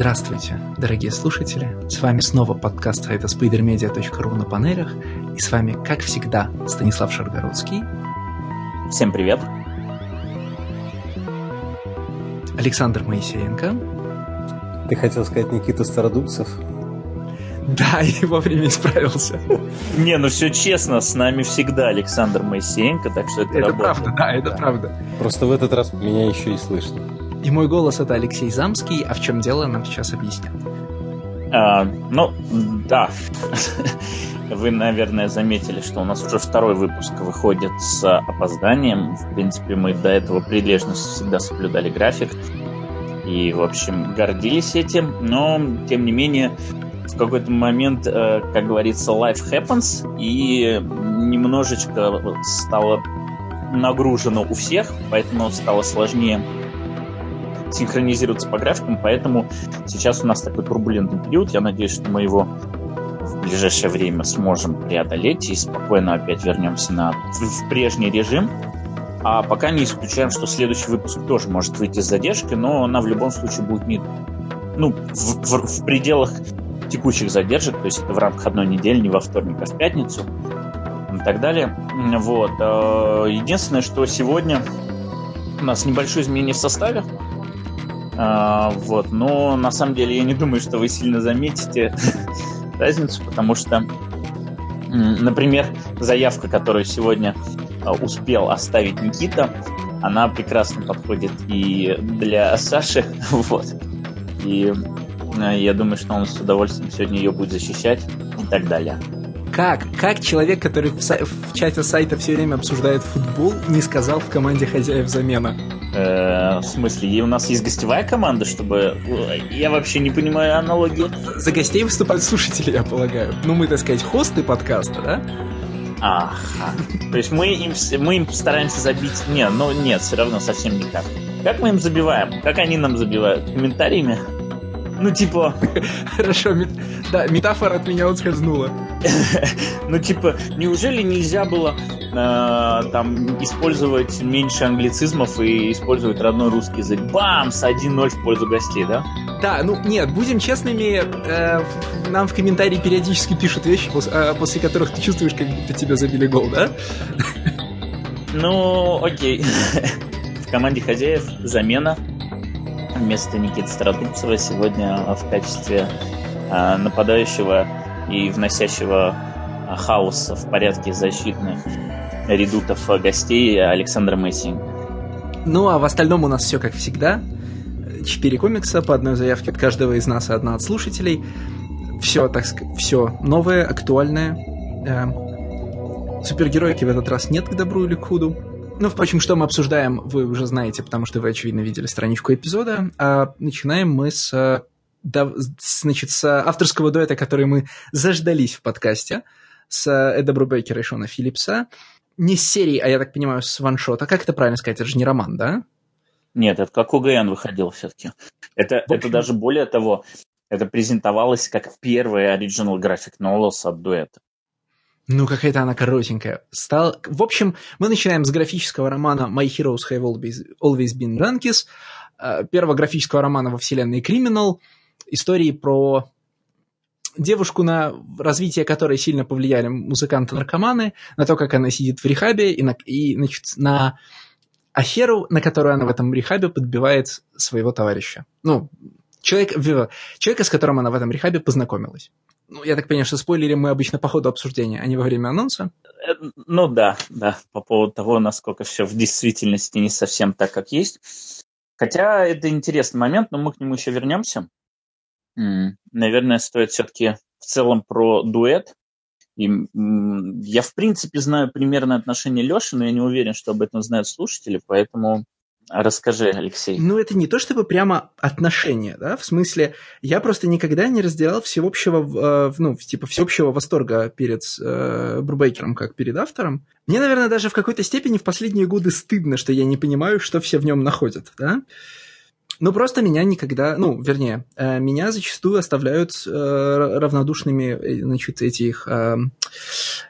Здравствуйте, дорогие слушатели! С вами снова подкаст сайта spidermedia.ru на панелях. И с вами, как всегда, Станислав Шаргородский. Всем привет! Александр Моисеенко. Ты хотел сказать Никита Стародубцев? Да, и вовремя исправился. Не, ну все честно, с нами всегда Александр Моисеенко, так что это Это работает. правда, да, это правда. Просто в этот раз меня еще и слышно. И мой голос это Алексей Замский, а в чем дело, нам сейчас объяснят. А, ну, да. Вы, наверное, заметили, что у нас уже второй выпуск выходит с опозданием. В принципе, мы до этого прилежно всегда соблюдали график. И, в общем, гордились этим. Но, тем не менее, в какой-то момент, э, как говорится, life happens. И немножечко стало нагружено у всех, поэтому стало сложнее синхронизироваться по графикам, поэтому сейчас у нас такой турбулентный период. Я надеюсь, что мы его в ближайшее время сможем преодолеть и спокойно опять вернемся на, в, прежний режим. А пока не исключаем, что следующий выпуск тоже может выйти с задержкой, но она в любом случае будет не ну, в, в, в пределах текущих задержек, то есть это в рамках одной недели, не во вторник, а в пятницу и так далее. Вот. Единственное, что сегодня у нас небольшое изменение в составе. А, вот, но на самом деле я не думаю, что вы сильно заметите разницу, потому что, например, заявка, которую сегодня а, успел оставить Никита, она прекрасно подходит и для Саши, вот. И а, я думаю, что он с удовольствием сегодня ее будет защищать и так далее. Как? Как человек, который в, в чате сайта все время обсуждает футбол, не сказал в команде хозяев замена? Э, в смысле, и у нас есть гостевая команда, чтобы... Я вообще не понимаю аналогии. За гостей выступают слушатели, я полагаю. Ну, мы, так сказать, хосты подкаста, да? Ага. То есть мы им, мы им стараемся забить... Не, ну нет, все равно совсем никак. Как мы им забиваем? Как они нам забивают? Комментариями? Ну, типа... Хорошо, мет... да, метафора от меня отскользнула. ну, типа, неужели нельзя было э, там использовать меньше англицизмов и использовать родной русский язык? Бам! С 1-0 в пользу гостей, да? Да, ну нет, будем честными, э, нам в комментарии периодически пишут вещи, после, э, после которых ты чувствуешь, как будто тебя забили гол, да? ну, окей. в команде хозяев замена вместо Никиты Стародубцева сегодня в качестве э, нападающего и вносящего э, хаоса в порядке защитных редутов гостей Александра Месси. Ну, а в остальном у нас все как всегда. Четыре комикса по одной заявке от каждого из нас и одна от слушателей. Все, так сказать, все новое, актуальное. Э, супергеройки в этот раз нет к добру или к худу. Ну, впрочем, что мы обсуждаем, вы уже знаете, потому что вы, очевидно, видели страничку эпизода. А начинаем мы с, да, значит, с авторского дуэта, который мы заждались в подкасте, с Эда Брубейкера и Шона Филлипса. Не с серии, а я так понимаю, с ваншота. Как это правильно сказать? Это же не роман, да? Нет, это как ОГН выходил все-таки. Это, общем... это даже более того, это презентовалось как первый оригинал график новелс от дуэта. Ну, какая-то она коротенькая. Стал... В общем, мы начинаем с графического романа My Heroes Have Always, Always Been Donkeys, первого графического романа во вселенной Criminal, истории про девушку, на развитие которой сильно повлияли музыканты-наркоманы, на то, как она сидит в рехабе, и, на, и значит, на аферу, на которую она в этом рехабе подбивает своего товарища. Ну, человек, человека, с которым она в этом рехабе познакомилась. Ну, я так понимаю, что спойлерим мы обычно по ходу обсуждения, а не во время анонса. Ну да, да, по поводу того, насколько все в действительности не совсем так, как есть. Хотя это интересный момент, но мы к нему еще вернемся. Наверное, стоит все-таки в целом про дуэт. И я, в принципе, знаю примерное отношение Леши, но я не уверен, что об этом знают слушатели, поэтому Расскажи, Алексей. Ну, это не то чтобы прямо отношения, да, в смысле, я просто никогда не разделял всеобщего, ну, типа, всеобщего восторга перед э, Брубейкером, как перед автором. Мне, наверное, даже в какой-то степени в последние годы стыдно, что я не понимаю, что все в нем находят, да. Ну, просто меня никогда, ну, вернее, э, меня зачастую оставляют э, равнодушными, значит, эти их э,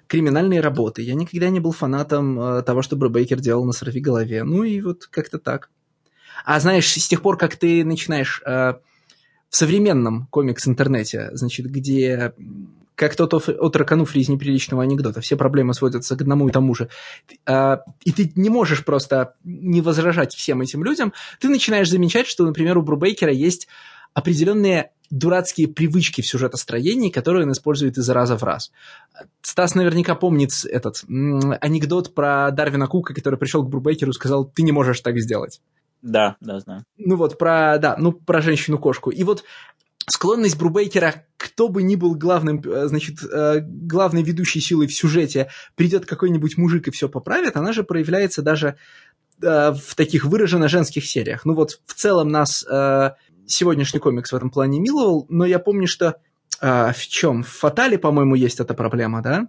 криминальные работы. Я никогда не был фанатом э, того, что Брубейкер делал на «Сорви голове». Ну и вот как-то так. А знаешь, с тех пор, как ты начинаешь э, в современном комикс-интернете, значит, где как тот от Ракануфли из неприличного анекдота. Все проблемы сводятся к одному и тому же. А, и ты не можешь просто не возражать всем этим людям. Ты начинаешь замечать, что, например, у Брубейкера есть определенные дурацкие привычки в сюжетостроении, которые он использует из раза в раз. Стас наверняка помнит этот анекдот про Дарвина Кука, который пришел к Брубейкеру и сказал, ты не можешь так сделать. Да, да, знаю. Ну вот, про, да, ну, про женщину-кошку. И вот склонность Брубейкера, кто бы ни был главным, э, значит, э, главной ведущей силой в сюжете, придет какой-нибудь мужик и все поправит, она же проявляется даже э, в таких выраженно женских сериях. Ну вот в целом нас сегодняшний комикс в этом плане миловал, но я помню, что в чем? В Фатале, по-моему, есть эта проблема, да?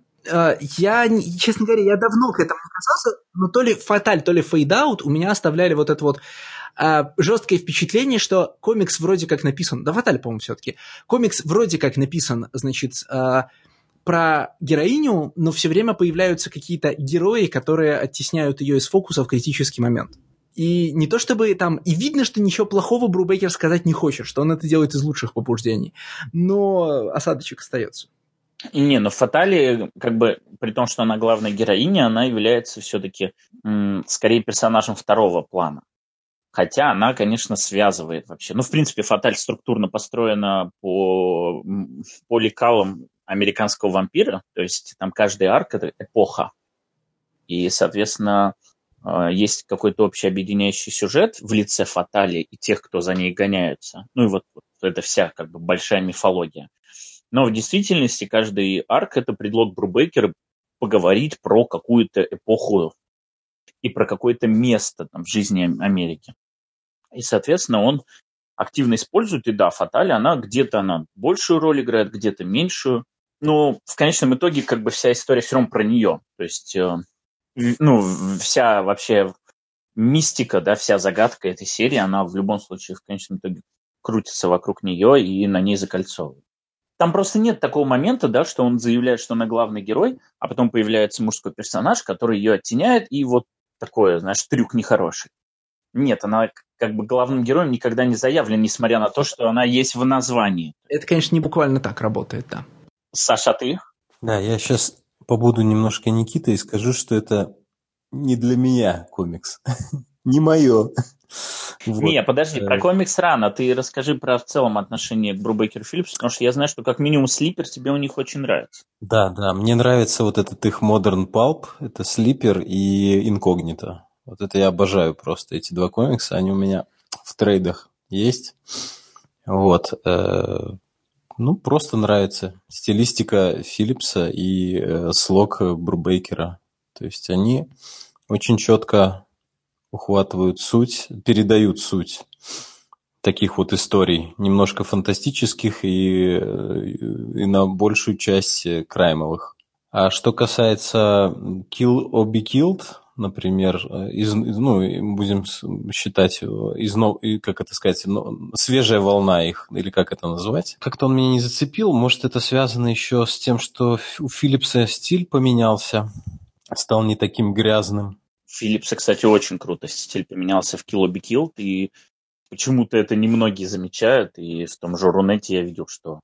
Я, честно говоря, я давно к этому не касался, но то ли Фаталь, то ли Фейдаут у меня оставляли вот это вот а, жесткое впечатление, что комикс вроде как написан, да, Ваталь, по-моему, все-таки, комикс вроде как написан, значит, а, про героиню, но все время появляются какие-то герои, которые оттесняют ее из фокуса в критический момент. И не то чтобы там... И видно, что ничего плохого Брубекер сказать не хочет, что он это делает из лучших побуждений. Но осадочек остается. Не, но в Фатале, как бы, при том, что она главная героиня, она является все-таки скорее персонажем второго плана. Хотя она, конечно, связывает вообще. Ну, в принципе, Фаталь структурно построена по, по лекалам американского вампира. То есть там каждый арк – это эпоха. И, соответственно, э, есть какой-то общий объединяющий сюжет в лице Фатали и тех, кто за ней гоняются. Ну и вот, вот это вся как бы большая мифология. Но в действительности каждый арк – это предлог Брубейкера поговорить про какую-то эпоху и про какое-то место там, в жизни Америки. И, соответственно, он активно использует, и да, Фатали, она где-то она большую роль играет, где-то меньшую. Но в конечном итоге как бы вся история все равно про нее. То есть, э, ну, вся вообще мистика, да, вся загадка этой серии, она в любом случае в конечном итоге крутится вокруг нее и на ней закольцовывает. Там просто нет такого момента, да, что он заявляет, что она главный герой, а потом появляется мужской персонаж, который ее оттеняет, и вот такое, знаешь, трюк нехороший. Нет, она как бы главным героем никогда не заявлен, несмотря на то, что она есть в названии. Это, конечно, не буквально так работает, да. Саша, ты? Да, я сейчас побуду немножко Никитой и скажу, что это не для меня комикс. не мое. Вот. Не, подожди, про комикс рано. Ты расскажи про в целом отношение к Брубейкер Филлипс, потому что я знаю, что как минимум Слипер тебе у них очень нравится. Да, да, мне нравится вот этот их Modern Pulp, это Слипер и Инкогнито. Вот это я обожаю просто, эти два комикса, они у меня в трейдах есть. Вот. Э, ну, просто нравится стилистика Филлипса и э, слог Брубейкера. То есть они очень четко ухватывают суть, передают суть таких вот историй, немножко фантастических и, и на большую часть краймовых. А что касается Kill or Be Killed, например, из, ну, будем считать, из, как это сказать, свежая волна их, или как это назвать. Как-то он меня не зацепил, может, это связано еще с тем, что у Филлипса стиль поменялся, стал не таким грязным. Филлипса, кстати, очень круто стиль поменялся в Kill Be и почему-то это немногие замечают, и в том же Рунете я видел, что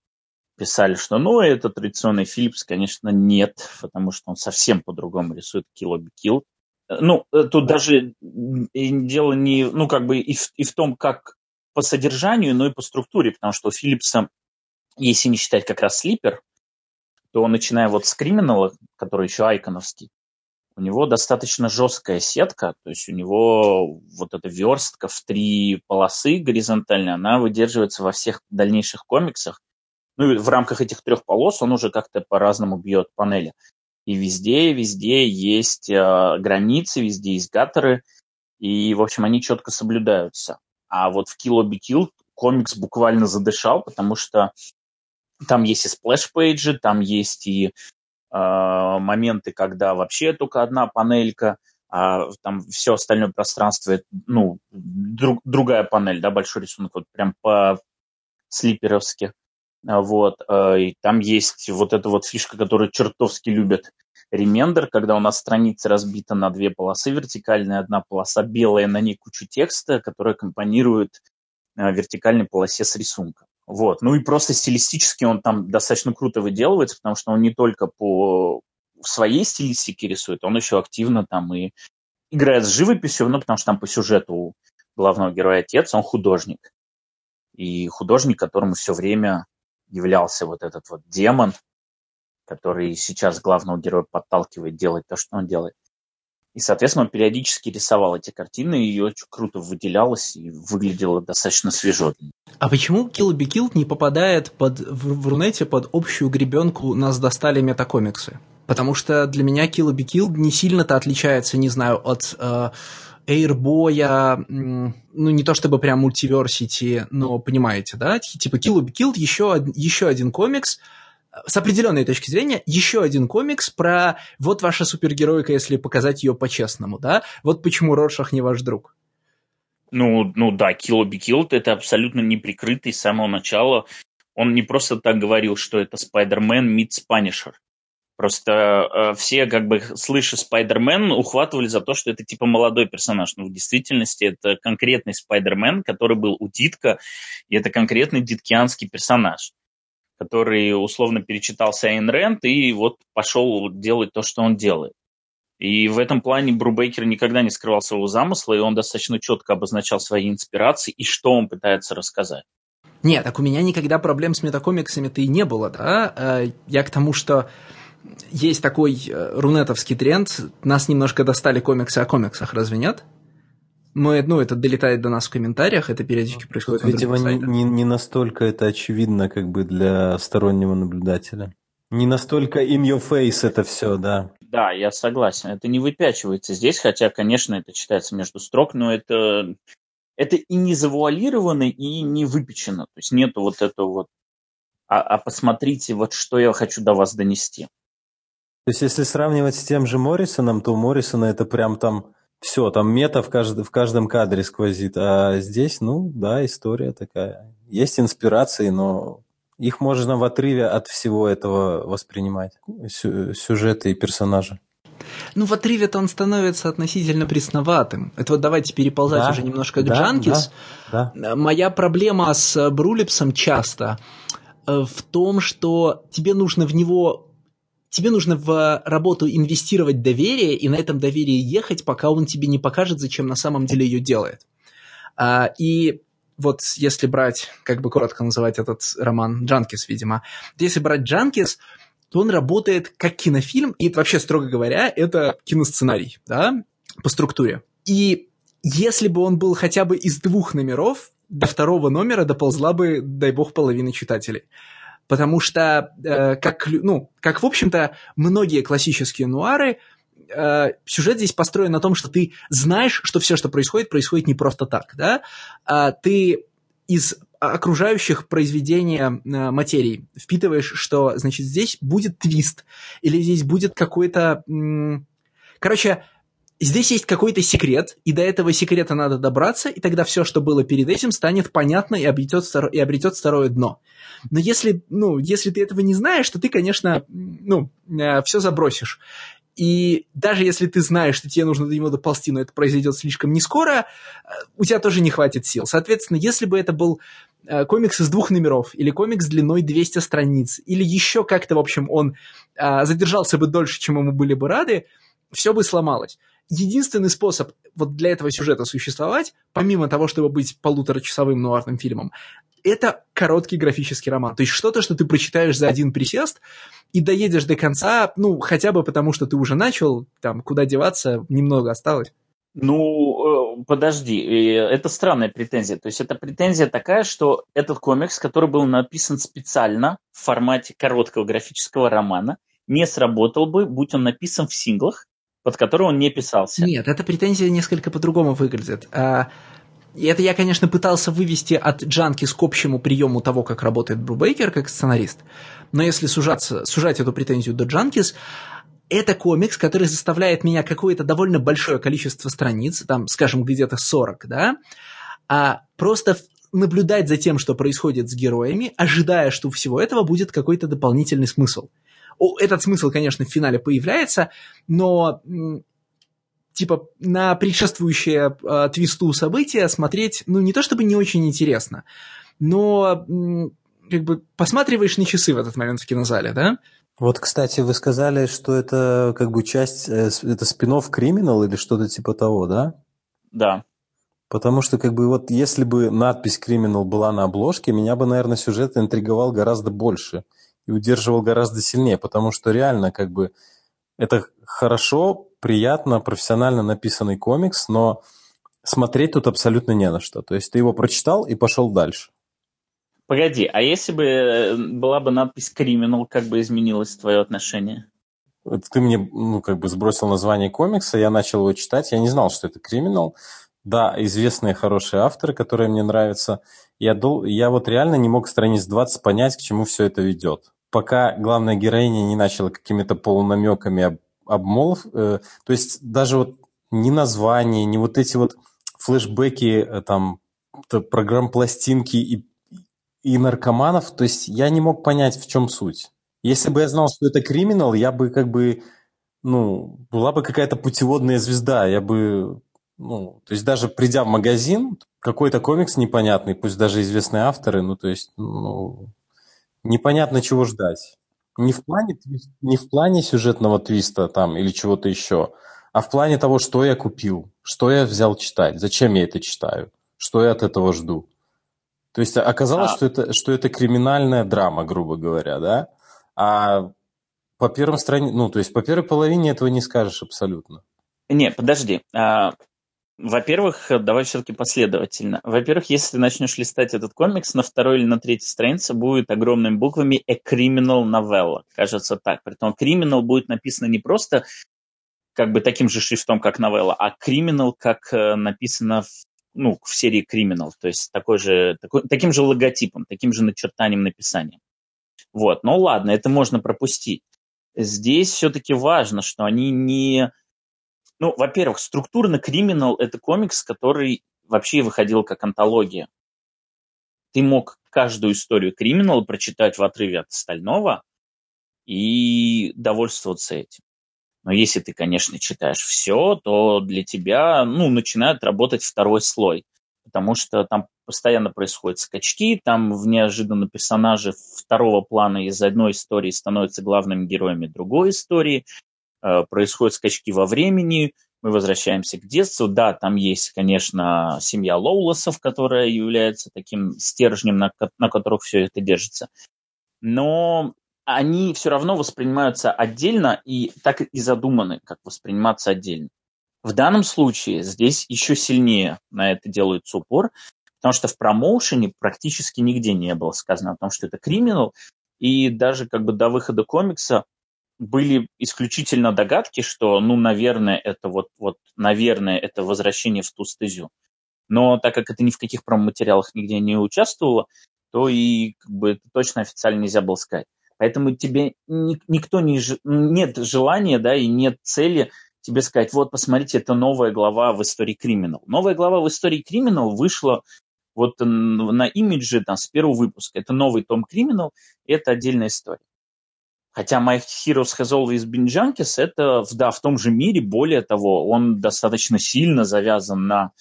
писали, что ну, это традиционный Филлипс, конечно, нет, потому что он совсем по-другому рисует Kill Be. Ну, э, тут даже дело не, ну, как бы и в, и в том, как по содержанию, но и по структуре, потому что у Филлипса, если не считать как раз Слипер, то начиная вот с Криминала, который еще айконовский, у него достаточно жесткая сетка, то есть у него вот эта верстка в три полосы горизонтальная, она выдерживается во всех дальнейших комиксах. Ну и в рамках этих трех полос он уже как-то по-разному бьет панели. И везде, везде есть э, границы, везде есть гаттеры, и, в общем, они четко соблюдаются. А вот в Kill Be Kill комикс буквально задышал, потому что там есть и splash page 'и, там есть и а, моменты, когда вообще только одна панелька, а там все остальное пространство, ну, друг, другая панель, да, большой рисунок, вот прям по Sleeper 'овски. А, вот, а, и там есть вот эта вот фишка, которую чертовски любит Ремендер, когда у нас страница разбита на две полосы вертикальная, одна полоса белая, на ней кучу текста, которая компонирует вертикальной полосе с рисунком. Вот. Ну и просто стилистически он там достаточно круто выделывается, потому что он не только по своей стилистике рисует, он еще активно там и играет с живописью, ну, потому что там по сюжету у главного героя отец, он художник. И художник, которому все время являлся вот этот вот демон, который сейчас главного героя подталкивает делать то, что он делает. И, соответственно, он периодически рисовал эти картины, и очень круто выделялось и выглядело достаточно свежо. А почему Kill Be Killed не попадает под, в, в Рунете под общую гребенку «Нас достали метакомиксы»? Потому что для меня Kill Be Killed не сильно-то отличается, не знаю, от э, Airboy, ну не то чтобы прям мультиверсити, но понимаете, да? Типа Kill Be Killed еще, еще один комикс, с определенной точки зрения, еще один комикс про вот ваша супергеройка, если показать ее по-честному, да? Вот почему Роршах не ваш друг. Ну, ну да, Kill or Be Killed это абсолютно неприкрытый с самого начала. Он не просто так говорил, что это Spider-Man meets Punisher. Просто э, все, как бы, слыша Спайдермен, ухватывали за то, что это типа молодой персонаж. Но в действительности это конкретный Спайдермен, который был у Дитка, и это конкретный диткианский персонаж который условно перечитался Айн Рэнд и вот пошел делать то, что он делает. И в этом плане Брубейкер никогда не скрывал своего замысла, и он достаточно четко обозначал свои инспирации и что он пытается рассказать. Нет, так у меня никогда проблем с метакомиксами-то и не было, да? Э, я к тому, что есть такой э, рунетовский тренд, нас немножко достали комиксы о комиксах, разве нет? мы, ну, это долетает до нас в комментариях, это периодически происходит. Видимо, не, не, не настолько это очевидно, как бы для стороннего наблюдателя. Не настолько in your face это все, да. Да, я согласен. Это не выпячивается здесь, хотя, конечно, это читается между строк, но это, это и не завуалировано, и не выпечено. То есть нету вот этого вот а, а посмотрите, вот что я хочу до вас донести. То есть, если сравнивать с тем же Моррисоном, то у Моррисона это прям там все, там мета в, кажд... в каждом кадре сквозит. А здесь, ну, да, история такая. Есть инспирации, но их можно в отрыве от всего этого воспринимать. Сю... Сюжеты и персонажи. Ну, в отрыве-то он становится относительно пресноватым. Это вот давайте переползать да, уже немножко к да, Джанкис. Да, да. Моя проблема с Брулипсом часто э, в том, что тебе нужно в него тебе нужно в работу инвестировать доверие и на этом доверии ехать, пока он тебе не покажет, зачем на самом деле ее делает. А, и вот если брать, как бы коротко называть этот роман Джанкис, видимо, если брать Джанкис, то он работает как кинофильм, и вообще, строго говоря, это киносценарий, да, по структуре. И если бы он был хотя бы из двух номеров, до второго номера доползла бы, дай бог, половина читателей потому что, э, как, ну, как, в общем-то, многие классические нуары, э, сюжет здесь построен на том, что ты знаешь, что все, что происходит, происходит не просто так, да, а ты из окружающих произведения э, материи впитываешь, что, значит, здесь будет твист, или здесь будет какой-то... Короче, здесь есть какой-то секрет, и до этого секрета надо добраться, и тогда все, что было перед этим, станет понятно и обретет, и обретет второе дно. Но если, ну, если ты этого не знаешь, то ты, конечно, ну, э, все забросишь. И даже если ты знаешь, что тебе нужно до него доползти, но это произойдет слишком не скоро, э, у тебя тоже не хватит сил. Соответственно, если бы это был э, комикс из двух номеров, или комикс длиной 200 страниц, или еще как-то, в общем, он задержался бы дольше, чем ему были бы рады, все бы сломалось единственный способ вот для этого сюжета существовать, помимо того, чтобы быть полуторачасовым нуарным фильмом, это короткий графический роман. То есть что-то, что ты прочитаешь за один присест и доедешь до конца, ну, хотя бы потому, что ты уже начал, там, куда деваться, немного осталось. Ну, э, подожди, это странная претензия. То есть это претензия такая, что этот комикс, который был написан специально в формате короткого графического романа, не сработал бы, будь он написан в синглах, под который он не писался. Нет, эта претензия несколько по-другому выглядит. А, и это я, конечно, пытался вывести от Джанки к общему приему того, как работает Брубейкер как сценарист. Но если сужаться, сужать эту претензию до Джанкис, это комикс, который заставляет меня какое-то довольно большое количество страниц, там, скажем, где-то 40, да, а просто наблюдать за тем, что происходит с героями, ожидая, что у всего этого будет какой-то дополнительный смысл. Этот смысл, конечно, в финале появляется, но типа на предшествующее э, твисту события смотреть, ну, не то чтобы не очень интересно, но как бы посматриваешь на часы в этот момент в кинозале, да? Вот, кстати, вы сказали, что это как бы часть, э, это спин-офф Криминал или что-то типа того, да? Да. Потому что, как бы, вот если бы надпись «Криминал» была на обложке, меня бы, наверное, сюжет интриговал гораздо больше и удерживал гораздо сильнее, потому что реально, как бы, это хорошо, приятно, профессионально написанный комикс, но смотреть тут абсолютно не на что. То есть ты его прочитал и пошел дальше. Погоди, а если бы э, была бы надпись «Криминал», как бы изменилось твое отношение? Ты мне, ну, как бы сбросил название комикса, я начал его читать, я не знал, что это «Криминал». Да, известные хорошие авторы, которые мне нравятся. Я, дол... я вот реально не мог страниц 20 понять, к чему все это ведет. Пока главная героиня не начала какими-то полунамеками об... обмолов, э, то есть даже вот ни название, ни вот эти вот флешбеки, э, там, программ пластинки и, и наркоманов, то есть я не мог понять, в чем суть. Если бы я знал, что это криминал, я бы как бы, ну, была бы какая-то путеводная звезда, я бы, ну, то есть даже придя в магазин, какой-то комикс непонятный, пусть даже известные авторы, ну, то есть, ну, непонятно, чего ждать. Не в плане, не в плане сюжетного твиста там или чего-то еще, а в плане того, что я купил, что я взял читать, зачем я это читаю, что я от этого жду. То есть оказалось, а... что, это, что это криминальная драма, грубо говоря, да? А по первой стране, ну, то есть по первой половине этого не скажешь абсолютно. Не, подожди. А, во-первых, давай все-таки последовательно. Во-первых, если ты начнешь листать этот комикс, на второй или на третьей странице будет огромными буквами «A Criminal Novella». Кажется так. Притом «Criminal» будет написано не просто как бы таким же шрифтом, как новелла, а криминал, как э, написано в, ну, в серии криминал, то есть такой же, такой, таким же логотипом, таким же начертанием написания. Вот, ну ладно, это можно пропустить. Здесь все-таки важно, что они не... Ну, во-первых, структурно криминал – это комикс, который вообще выходил как антология. Ты мог каждую историю криминала прочитать в отрыве от остального и довольствоваться этим. Но если ты, конечно, читаешь все, то для тебя ну, начинает работать второй слой, потому что там постоянно происходят скачки, там в неожиданно персонажи второго плана из одной истории становятся главными героями другой истории, происходят скачки во времени, мы возвращаемся к детству. Да, там есть, конечно, семья Лоулосов, которая является таким стержнем, на, на которых все это держится. Но они все равно воспринимаются отдельно и так и задуманы, как восприниматься отдельно. В данном случае здесь еще сильнее на это делается упор, потому что в промоушене практически нигде не было сказано о том, что это криминал, и даже как бы до выхода комикса были исключительно догадки, что, ну, наверное, это вот, вот, наверное, это возвращение в ту стезю. Но так как это ни в каких промо-материалах нигде не участвовало, то и как бы это точно официально нельзя было сказать. Поэтому тебе никто не... Нет желания, да, и нет цели тебе сказать, вот, посмотрите, это новая глава в истории криминал. Новая глава в истории криминал вышла вот на имидже там, с первого выпуска. Это новый том криминал, это отдельная история. Хотя My Heroes Has Always Been Junkies, это да, в том же мире, более того, он достаточно сильно завязан на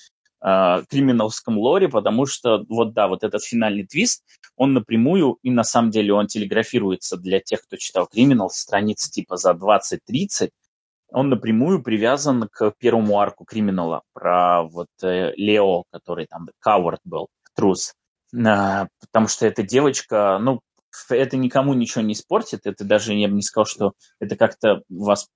э, криминалском лоре, потому что вот да, вот этот финальный твист, он напрямую, и на самом деле он телеграфируется для тех, кто читал криминал, страницы типа за 20-30, он напрямую привязан к первому арку криминала про вот э, Лео, который там Кауард был, трус. Э, потому что эта девочка, ну, это никому ничего не испортит, это даже, я бы не сказал, что это как-то вас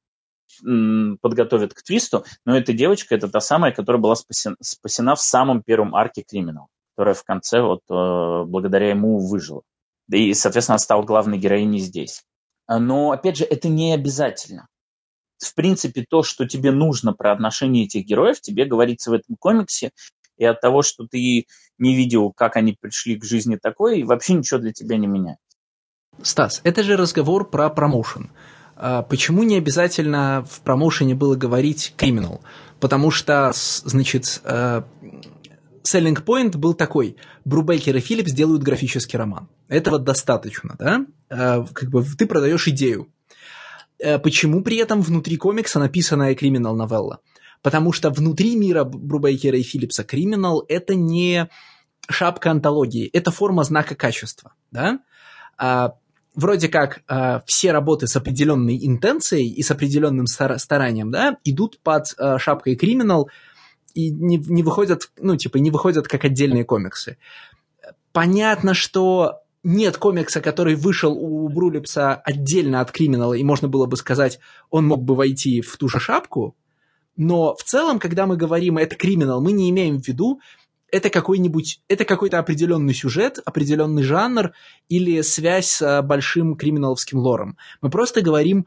подготовят к твисту, но эта девочка, это та самая, которая была спасена, спасена в самом первом арке Криминал, которая в конце вот э, благодаря ему выжила. И, соответственно, стала главной героиней здесь. Но, опять же, это не обязательно. В принципе, то, что тебе нужно про отношения этих героев, тебе говорится в этом комиксе, и от того, что ты не видел, как они пришли к жизни такой, вообще ничего для тебя не меняет. Стас, это же разговор про промоушен. А почему не обязательно в промоушене было говорить криминал? Потому что, значит, э, selling point был такой. Брубекер и Филлипс делают графический роман. Этого достаточно, да? Э, как бы ты продаешь идею. Э, почему при этом внутри комикса написана криминал новелла? Потому что внутри мира Брубейкера и Филлипса криминал это не шапка антологии – это форма знака качества, да? Вроде как а, все работы с определенной интенцией и с определенным стар- старанием, да, идут под а, шапкой криминал и не, не выходят, ну, типа, не выходят как отдельные комиксы. Понятно, что нет комикса, который вышел у Брулипса отдельно от криминала, и можно было бы сказать, он мог бы войти в ту же шапку, но в целом, когда мы говорим это криминал, мы не имеем в виду это какой-нибудь, это какой-то определенный сюжет, определенный жанр или связь с большим криминаловским лором. Мы просто говорим,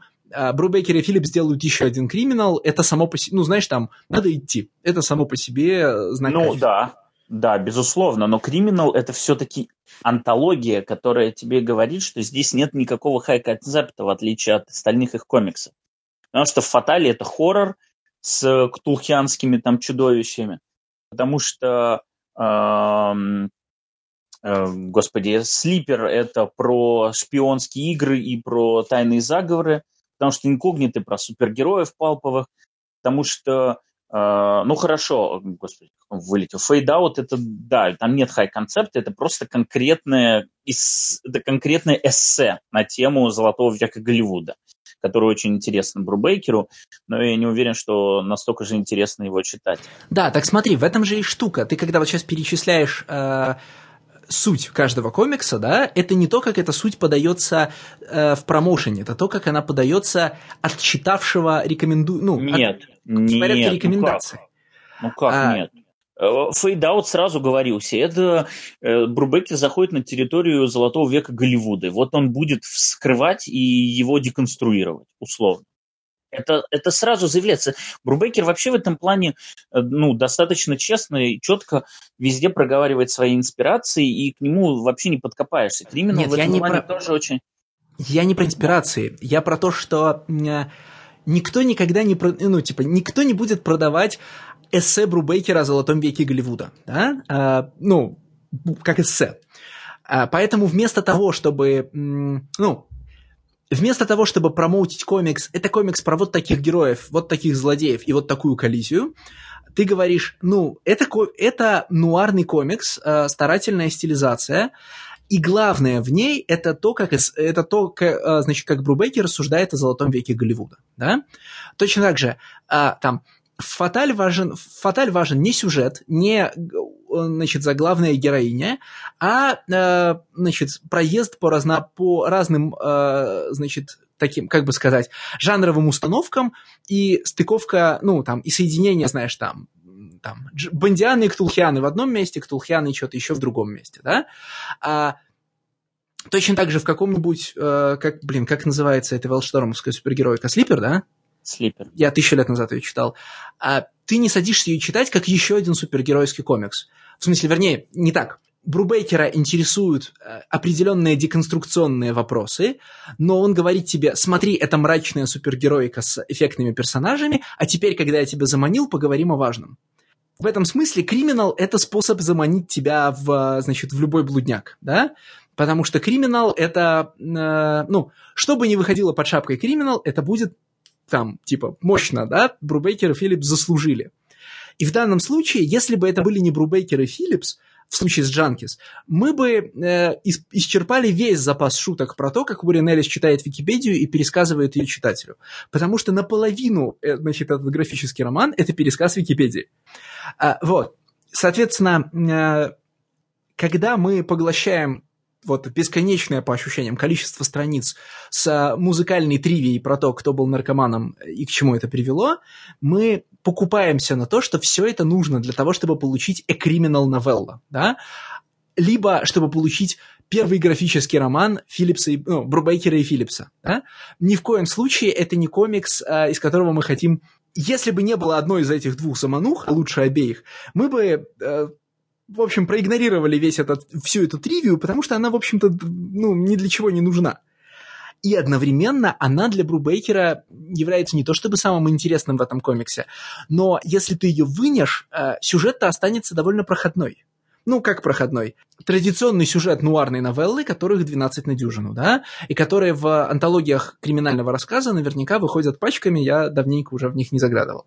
Брубекер и Филипп сделают еще один криминал, это само по себе, ну, знаешь, там, надо идти. Это само по себе э, знак Ну, качества. да, да, безусловно, но криминал это все-таки антология, которая тебе говорит, что здесь нет никакого хай-концепта, в отличие от остальных их комиксов. Потому что в Фатале это хоррор с ктулхианскими там чудовищами. Потому что, э, господи, Слипер это про шпионские игры и про тайные заговоры. Потому что инкогниты про супергероев палповых. Потому что Uh, ну хорошо, господи, он вылетел. Фейдаут это, да, там нет хай-концепта, это просто конкретное, это конкретное эссе на тему Золотого века Голливуда, которое очень интересно Брубейкеру, но я не уверен, что настолько же интересно его читать. Да, так смотри, в этом же и штука. Ты когда вот сейчас перечисляешь э, суть каждого комикса, да, это не то, как эта суть подается э, в промоушене, это то, как она подается от читавшего рекоменду... ну, Нет, от, в порядке нет, рекомендаций. Ну как, ну как А. нет? Фейдаут сразу говорился. Это э, Брубекер заходит на территорию Золотого века Голливуда. Вот он будет вскрывать и его деконструировать, условно. Это, это сразу заявляется. Брубекер вообще в этом плане э, ну, достаточно честно и четко везде проговаривает свои инспирации, и к нему вообще не подкопаешься. Криминал Нет, в я этом не плане про- тоже очень... Я не про инспирации, я про то, что э, никто никогда не, про- ну, типа, никто не будет продавать эссе Брубейкера о Золотом веке Голливуда, да, А, ну, как эссе. А, поэтому вместо того, чтобы, ну, вместо того, чтобы промоутить комикс, это комикс про вот таких героев, вот таких злодеев и вот такую коллизию, ты говоришь, ну, это, это нуарный комикс, э, старательная стилизация, и главное в ней это то, как, это то, к- э, значит, как Брубекер рассуждает о золотом веке Голливуда. Да? Точно так же, а, там, Фаталь важен, Фаталь важен не сюжет, не э, значит, заглавная героиня, а э, значит, проезд по, разно, по разным э, значит, таким, как бы сказать, жанровым установкам и стыковка, ну, там, и соединение, знаешь, там, там, бандианы и ктулхианы в одном месте, ктулхианы и что-то еще в другом месте, да? А, точно так же в каком-нибудь, э, как, блин, как называется эта велштормовская супергеройка, Слипер, да? Слипер. Я тысячу лет назад ее читал. А ты не садишься ее читать, как еще один супергеройский комикс. В смысле, вернее, не так. Брубейкера интересуют э, определенные деконструкционные вопросы, но он говорит тебе, смотри, это мрачная супергероика с эффектными персонажами, а теперь, когда я тебя заманил, поговорим о важном. В этом смысле криминал – это способ заманить тебя в, значит, в любой блудняк, да? Потому что криминал – это, э, ну, что бы ни выходило под шапкой криминал, это будет там, типа, мощно, да, Брубейкер и Филлипс заслужили. И в данном случае, если бы это были не Брубейкер и Филлипс, в случае с Джанкис, мы бы э, ис- исчерпали весь запас шуток про то, как Уоррен Эллис читает Википедию и пересказывает ее читателю. Потому что наполовину, э, значит, этот графический роман – это пересказ Википедии. А, вот. Соответственно, э, когда мы поглощаем вот бесконечное по ощущениям количество страниц с а, музыкальной тривией про то, кто был наркоманом и к чему это привело, мы покупаемся на то, что все это нужно для того, чтобы получить a criminal novella, да? либо чтобы получить первый графический роман Филлипса и, ну, Брубейкера и Филлипса. Да? Ни в коем случае это не комикс, а, из которого мы хотим... Если бы не было одной из этих двух заманух, а лучше обеих, мы бы э, в общем, проигнорировали весь этот, всю эту тривию, потому что она, в общем-то, ну, ни для чего не нужна. И одновременно она для Брубейкера является не то чтобы самым интересным в этом комиксе, но если ты ее вынешь, э, сюжет-то останется довольно проходной. Ну, как проходной? Традиционный сюжет нуарной новеллы, которых 12 на дюжину, да, и которые в антологиях криминального рассказа наверняка выходят пачками, я давненько уже в них не заглядывал.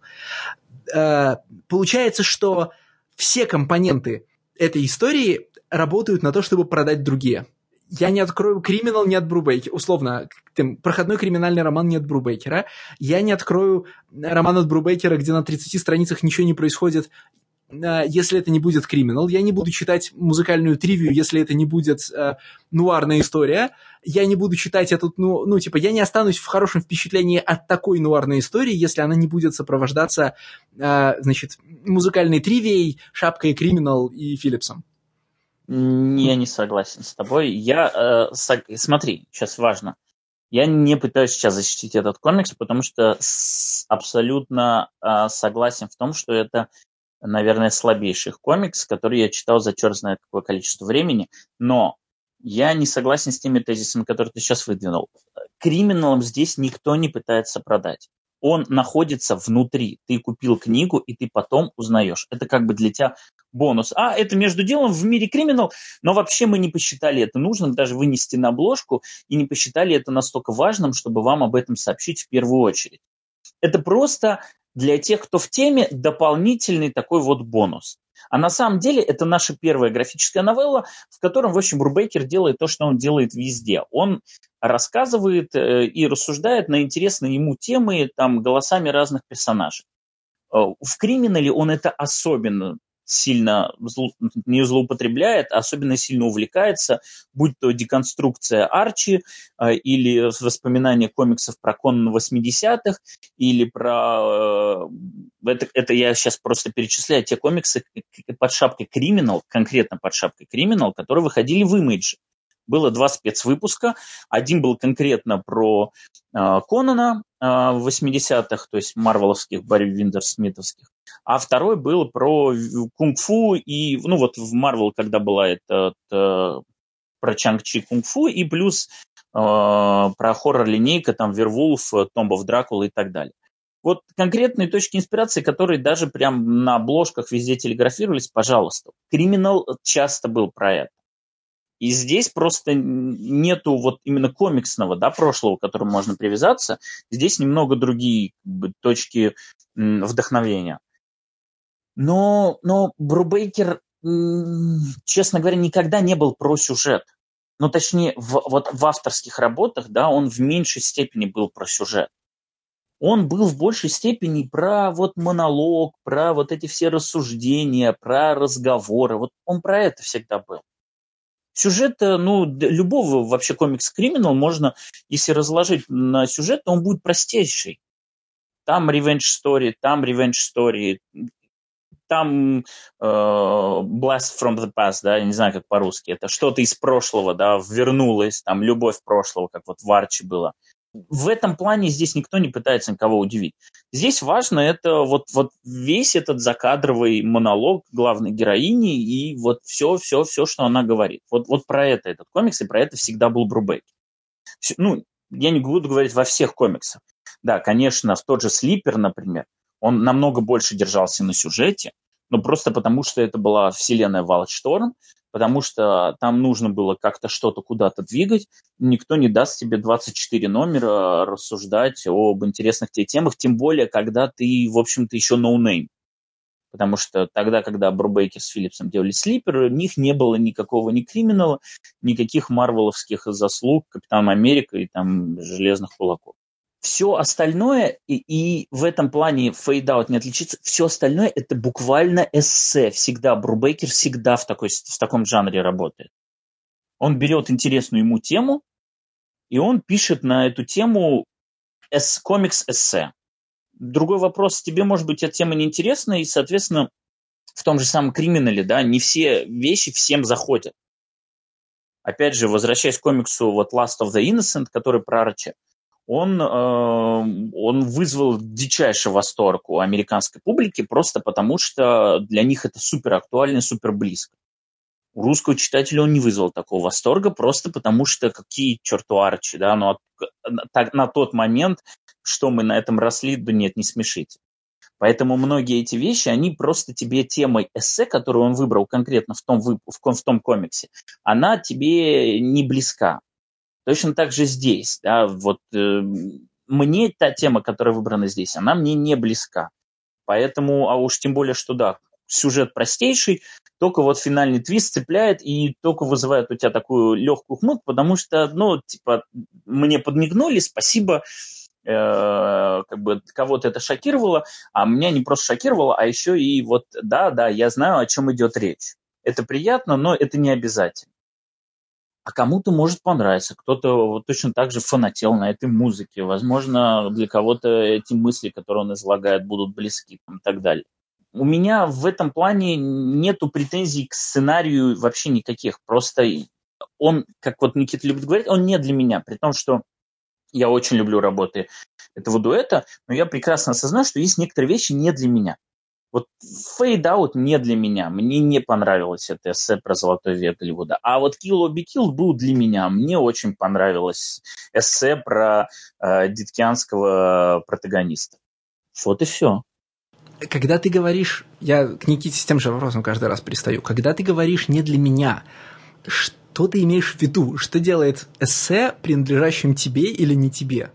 Э, Получается, что все компоненты этой истории работают на то, чтобы продать другие. Я не открою криминал не от Брубейкера, условно, там, проходной криминальный роман не от Брубейкера. Я не открою роман от Брубейкера, где на 30 страницах ничего не происходит, если это не будет криминал. Я не буду читать музыкальную тривию, если это не будет э, нуарная история. Я не буду читать эту, ну, ну, типа, я не останусь в хорошем впечатлении от такой нуарной истории, если она не будет сопровождаться, э, значит, музыкальной тривией, шапкой криминал и Филлипсом. Я не согласен с тобой. Я, э, со... смотри, сейчас важно. Я не пытаюсь сейчас защитить этот комикс, потому что с... абсолютно э, согласен в том, что это, наверное, слабейший комикс, который я читал за черт знает какое количество времени. Но я не согласен с теми тезисами, которые ты сейчас выдвинул. Криминалом здесь никто не пытается продать он находится внутри. Ты купил книгу, и ты потом узнаешь. Это как бы для тебя бонус. А, это между делом в мире криминал, но вообще мы не посчитали это нужным даже вынести на обложку и не посчитали это настолько важным, чтобы вам об этом сообщить в первую очередь. Это просто для тех, кто в теме, дополнительный такой вот бонус. А на самом деле это наша первая графическая новелла, в котором, в общем, Брубейкер делает то, что он делает везде. Он рассказывает э, и рассуждает на интересные ему темы там, голосами разных персонажей. Э, в «Криминале» он это особенно сильно зло, не злоупотребляет, а особенно сильно увлекается, будь то деконструкция Арчи э, или воспоминания комиксов про Конана 80-х, или про... Э, это, это я сейчас просто перечисляю те комиксы под шапкой Криминал, конкретно под шапкой Криминал, которые выходили в Image было два спецвыпуска. Один был конкретно про э, Конана э, в 80-х, то есть марвеловских, Барри Виндзор-Смитовских. А второй был про кунг-фу и, ну вот в Марвел, когда была это, это про Шанг-Чи кунг-фу, и плюс э, про хоррор-линейка, там Werewolf, Tomb of Dracula и так далее. Вот конкретные точки инспирации, которые даже прям на обложках везде телеграфировались, пожалуйста. Criminal часто был про это. И здесь просто нету вот именно комиксного да, прошлого, к которому можно привязаться. Здесь немного другие как бы, точки вдохновения. Но, но Брубейкер, честно говоря, никогда не был про сюжет. Ну, точнее, в, вот в авторских работах, да, он в меньшей степени был про сюжет. Он был в большей степени про вот монолог, про вот эти все рассуждения, про разговоры. Вот он про это всегда был. Сюжет, э, ну, любого вообще комикс Криминал можно, если разложить на сюжет, то он будет простейший. Там revenge story, там revenge story, там э, blast from the past, да, я не знаю, как по-русски, это что-то из прошлого, да, вернулось, там любовь прошлого, как вот в Арчи было в этом плане здесь никто не пытается никого удивить. Здесь важно это вот, вот весь этот закадровый монолог главной героини и вот все, все, все, что она говорит. Вот, вот про это этот комикс, и про это всегда был Брубек. Ну, я не буду говорить во всех комиксах. Да, конечно, в тот же Sleeper, например, он намного больше держался на сюжете, но просто потому, что это была вселенная WildStorm, потому что там нужно было как-то что-то куда-то двигать. Никто не даст тебе 24 номера рассуждать об интересных тебе темах, тем более, когда ты, в общем-то, еще ноунейм. Потому что тогда, когда Брубейкер с Филлипсом делали Sleeper, у них не было никакого ни Criminal а, никаких марвеловских заслуг Капитана Америка и там Железных кулаков. Все остальное, и, и в этом плане Fade Out не отличится, все остальное это буквально эссе. Всегда Брубейкер всегда в, такой, в таком жанре работает. Он берет интересную ему тему, и он пишет на эту тему эс, комикс-эссе. Другой вопрос, тебе, может быть, эта тема неинтересна, и, соответственно, в том же самом криминале, да, не все вещи всем заходят. Опять же, возвращаясь к комиксу вот Last of the Innocent, который про Арчи, он, э, он вызвал дичайший восторг у американской публики просто потому, что для них это супер актуально, супер близко. У русского читателя он не вызвал такого восторга, просто потому что какие черту арчи, да, но ну, так, на тот момент, что мы на этом росли, да нет, не смешите. Поэтому многие эти вещи, они просто тебе темой эссе, которую он выбрал конкретно в том, в, в том комиксе, она тебе не близка. Точно так же здесь. Да, вот, э, мне та тема, которая выбрана здесь, она мне не близка. Поэтому, а уж тем более, что да, сюжет простейший, только вот финальный твист цепляет и только вызывает у тебя такую легкую хмык, потому что, ну, типа, мне подмигнули, спасибо, э, как бы кого-то это шокировало, а меня не просто шокировало, а еще и вот, да, да, я знаю, о чем идет речь. Это приятно, но это не обязательно. А кому-то может понравиться, кто-то вот точно так же фанател на этой музыке. Возможно, для кого-то эти мысли, которые он излагает, будут близки и так далее у меня в этом плане нету претензий к сценарию вообще никаких. Просто он, как вот Никита любит говорить, он не для меня. При том, что я очень люблю работы этого дуэта, но я прекрасно осознаю, что есть некоторые вещи не для меня. Вот Out не для меня. Мне не понравилось это эссе про золотой век Голливуда. А вот Kill or Be Killed был для меня. Мне очень понравилось эссе про э, диткианского протагониста. Вот и все когда ты говоришь, я к Никите с тем же вопросом каждый раз пристаю, когда ты говоришь «не для меня», что ты имеешь в виду? Что делает эссе, принадлежащим тебе или не тебе?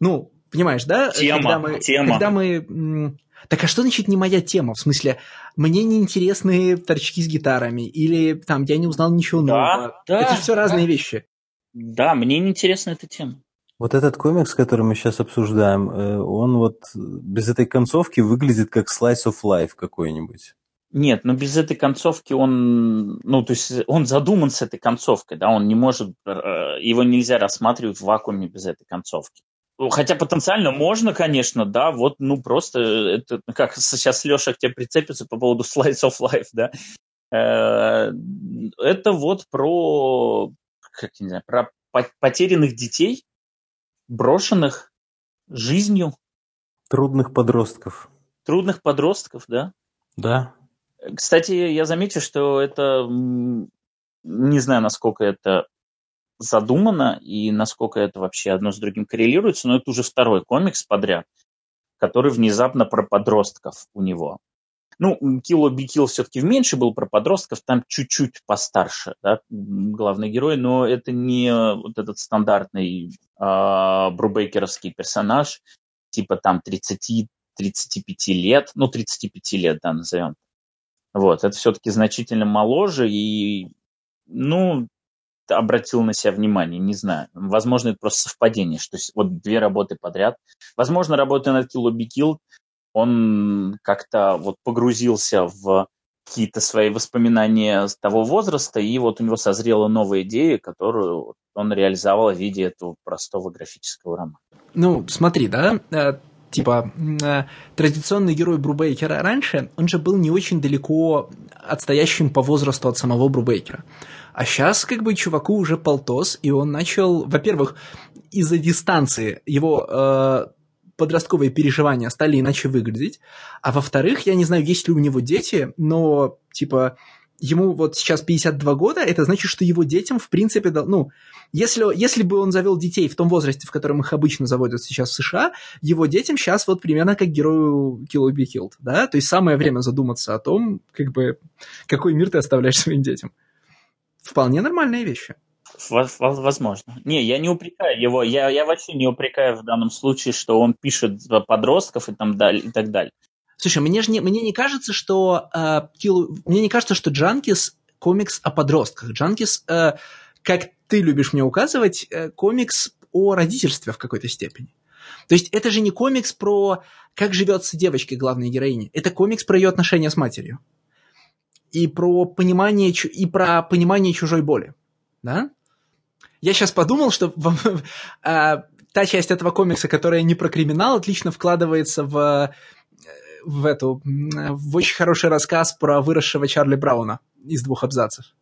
Ну, понимаешь, да? Тема, когда мы, тема. Когда мы... Так а что значит не моя тема? В смысле, мне не интересны торчки с гитарами, или там я не узнал ничего да, нового. Да, Это все да. разные вещи. Да, мне не интересна эта тема. Вот этот комикс, который мы сейчас обсуждаем, э, он вот без этой концовки выглядит как slice of life какой-нибудь. Нет, но без этой концовки он, ну, то есть он задуман с этой концовкой, да, он не может, э, его нельзя рассматривать в вакууме без этой концовки. Хотя потенциально можно, конечно, да, вот, ну, просто это, как сейчас Леша к тебе прицепится по поводу slice of life, да, э, это вот про, как не знаю, про потерянных детей, брошенных жизнью. Трудных подростков. Трудных подростков, да? Да. Кстати, я заметил, что это, не знаю, насколько это задумано и насколько это вообще одно с другим коррелируется, но это уже второй комикс подряд, который внезапно про подростков у него. Ну, Be Kill все-таки меньше был про подростков, там чуть-чуть постарше, да, главный герой, но это не вот этот стандартный э, брубейкеровский персонаж, типа там 30-35 лет, ну, 35 лет, да, назовем. Вот, это все-таки значительно моложе и, ну, обратил на себя внимание, не знаю. Возможно, это просто совпадение, что вот две работы подряд. Возможно, работая над Kill Be Killed, он как-то вот погрузился в какие-то свои воспоминания с того возраста, и вот у него созрела новая идея, которую он реализовал в виде этого простого графического романа. Ну, смотри, да, э, типа э, традиционный герой Брубейкера раньше, он же был не очень далеко отстоящим по возрасту от самого Брубейкера. А сейчас как бы чуваку уже полтос, и он начал, во-первых, из-за дистанции его э, подростковые переживания стали иначе выглядеть. А во-вторых, я не знаю, есть ли у него дети, но, типа, ему вот сейчас 52 года, это значит, что его детям, в принципе, ну, если, если бы он завел детей в том возрасте, в котором их обычно заводят сейчас в США, его детям сейчас вот примерно как герою Kill or Be Killed, да, то есть самое время задуматься о том, как бы, какой мир ты оставляешь своим детям. Вполне нормальные вещи. Возможно. Не, я не упрекаю его. Я, я вообще не упрекаю в данном случае, что он пишет подростков и, там далее, и так далее. Слушай, мне же не, мне не кажется, что э, Kill, мне не кажется, что Джанкис комикс о подростках. Джанкис, э, как ты любишь мне указывать, э, комикс о родительстве в какой-то степени. То есть это же не комикс про как живется девочка главной героини. Это комикс про ее отношения с матерью. И про понимание, и про понимание чужой боли. Да? Я сейчас подумал, что а, та часть этого комикса, которая не про криминал, отлично вкладывается в, в эту в очень хороший рассказ про выросшего Чарли Брауна из двух абзацев.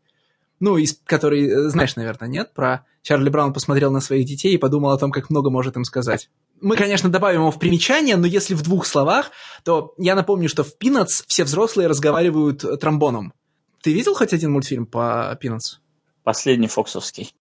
Ну, из, который, э, знаешь, наверное, нет? Про Чарли Браун посмотрел на своих детей и подумал о том, как много может им сказать. Мы, конечно, добавим его в примечание, но если в двух словах, то я напомню, что в Пинатс все взрослые разговаривают тромбоном. Ты видел хоть один мультфильм по Пинатс? Последний фоксовский.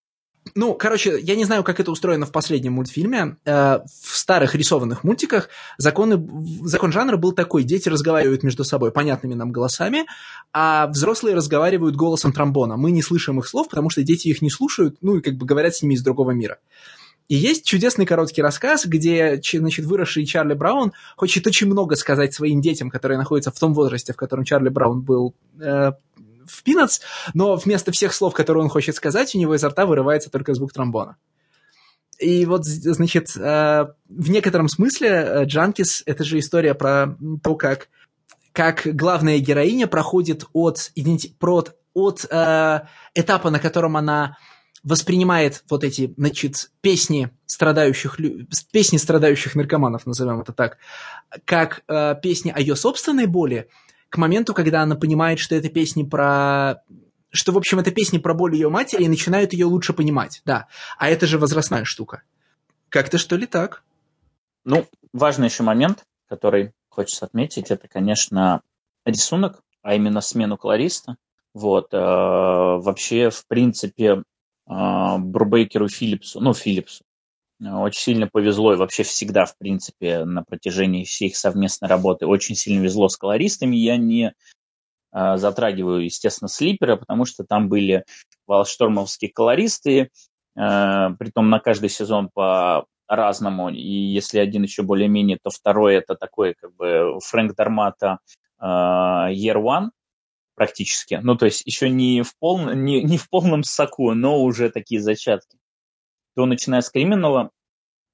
Ну, короче, я не знаю, как это устроено в последнем мультфильме. Э, в старых рисованных мультиках законы, закон жанра был такой. Дети разговаривают между собой понятными нам голосами, а взрослые разговаривают голосом тромбона. Мы не слышим их слов, потому что дети их не слушают, ну и как бы говорят с ними из другого мира. И есть чудесный короткий рассказ, где, значит, выросший Чарли Браун хочет очень много сказать своим детям, которые находятся в том возрасте, в котором Чарли Браун был э, в Пинатс, но вместо всех слов, которые он хочет сказать, у него изо рта вырывается только звук тромбона. И вот, значит, э, в некотором смысле э, Джанкис – это же история про то, как, как главная героиня проходит от, от, от э, этапа, на котором она воспринимает вот эти, значит, песни страдающих, песни страдающих наркоманов, назовем это так, как песни о ее собственной боли, к моменту, когда она понимает, что это песни про что, в общем, это песни про боль ее матери, и начинают ее лучше понимать, да. А это же возрастная штука. Как-то что ли так? Ну, важный еще момент, который хочется отметить, это, конечно, рисунок, а именно смену колориста. Вот, э, вообще, в принципе, э, Брубейкеру Филлипсу, ну, Филлипсу, очень сильно повезло, и вообще всегда, в принципе, на протяжении всей их совместной работы очень сильно везло с колористами. Я не э, затрагиваю, естественно, слипера, потому что там были волштормовские колористы, э, притом на каждый сезон по разному, и если один еще более-менее, то второй это такой, как бы, Фрэнк Дармата э, Year One, практически. Ну, то есть еще не в, пол, не, не в полном соку, но уже такие зачатки. То, начиная с криминала,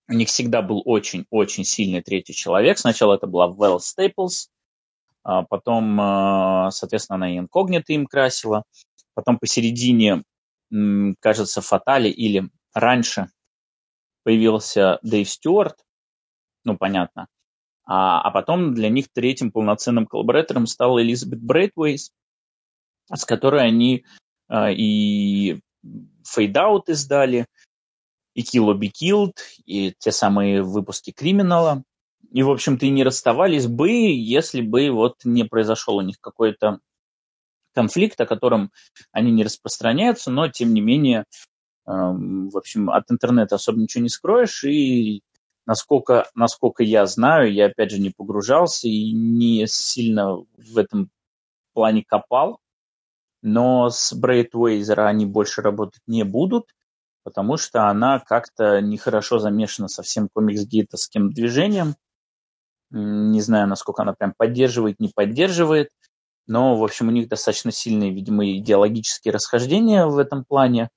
у них всегда был очень-очень сильный третий человек. Сначала это была Вэл Стейплс, а потом, а, соответственно, она и инкогнито им красила. Потом посередине, кажется, Фатали или раньше появился Дэйв Стюарт, ну, понятно. А, а потом для них третьим полноценным коллаборатором стала Элизабет Брейтвейс, с которой они э, и Out издали, и Kill Be Killed, и те самые выпуски Криминала. И, в общем-то, и не расставались бы, если бы вот не произошел у них какой-то конфликт, о котором они не распространяются, но, тем не менее, э, в общем, от интернета особо ничего не скроешь, и насколько, насколько я знаю, я, опять же, не погружался и не сильно в этом плане копал, но с Брейтвейзера они больше работать не будут, потому что она как-то нехорошо замешана со всем комикс-гейтовским движением. Не знаю, насколько она прям поддерживает, не поддерживает, но, в общем, у них достаточно сильные, видимо, идеологические расхождения в этом плане,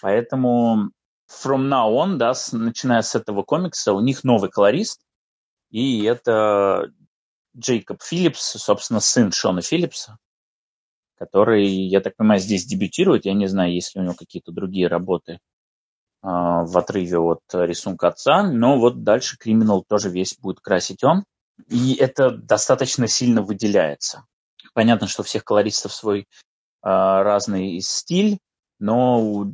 поэтому from now on, да, с, начиная с этого комикса, у них новый колорист, и это Джейкоб Филлипс, собственно, сын Шона Филлипса, который, я так понимаю, здесь дебютирует. Я не знаю, есть ли у него какие-то другие работы в отрыве от рисунка отца, но вот дальше криминал тоже весь будет красить он. И это достаточно сильно выделяется. Понятно, что у всех колористов свой э, разный стиль, но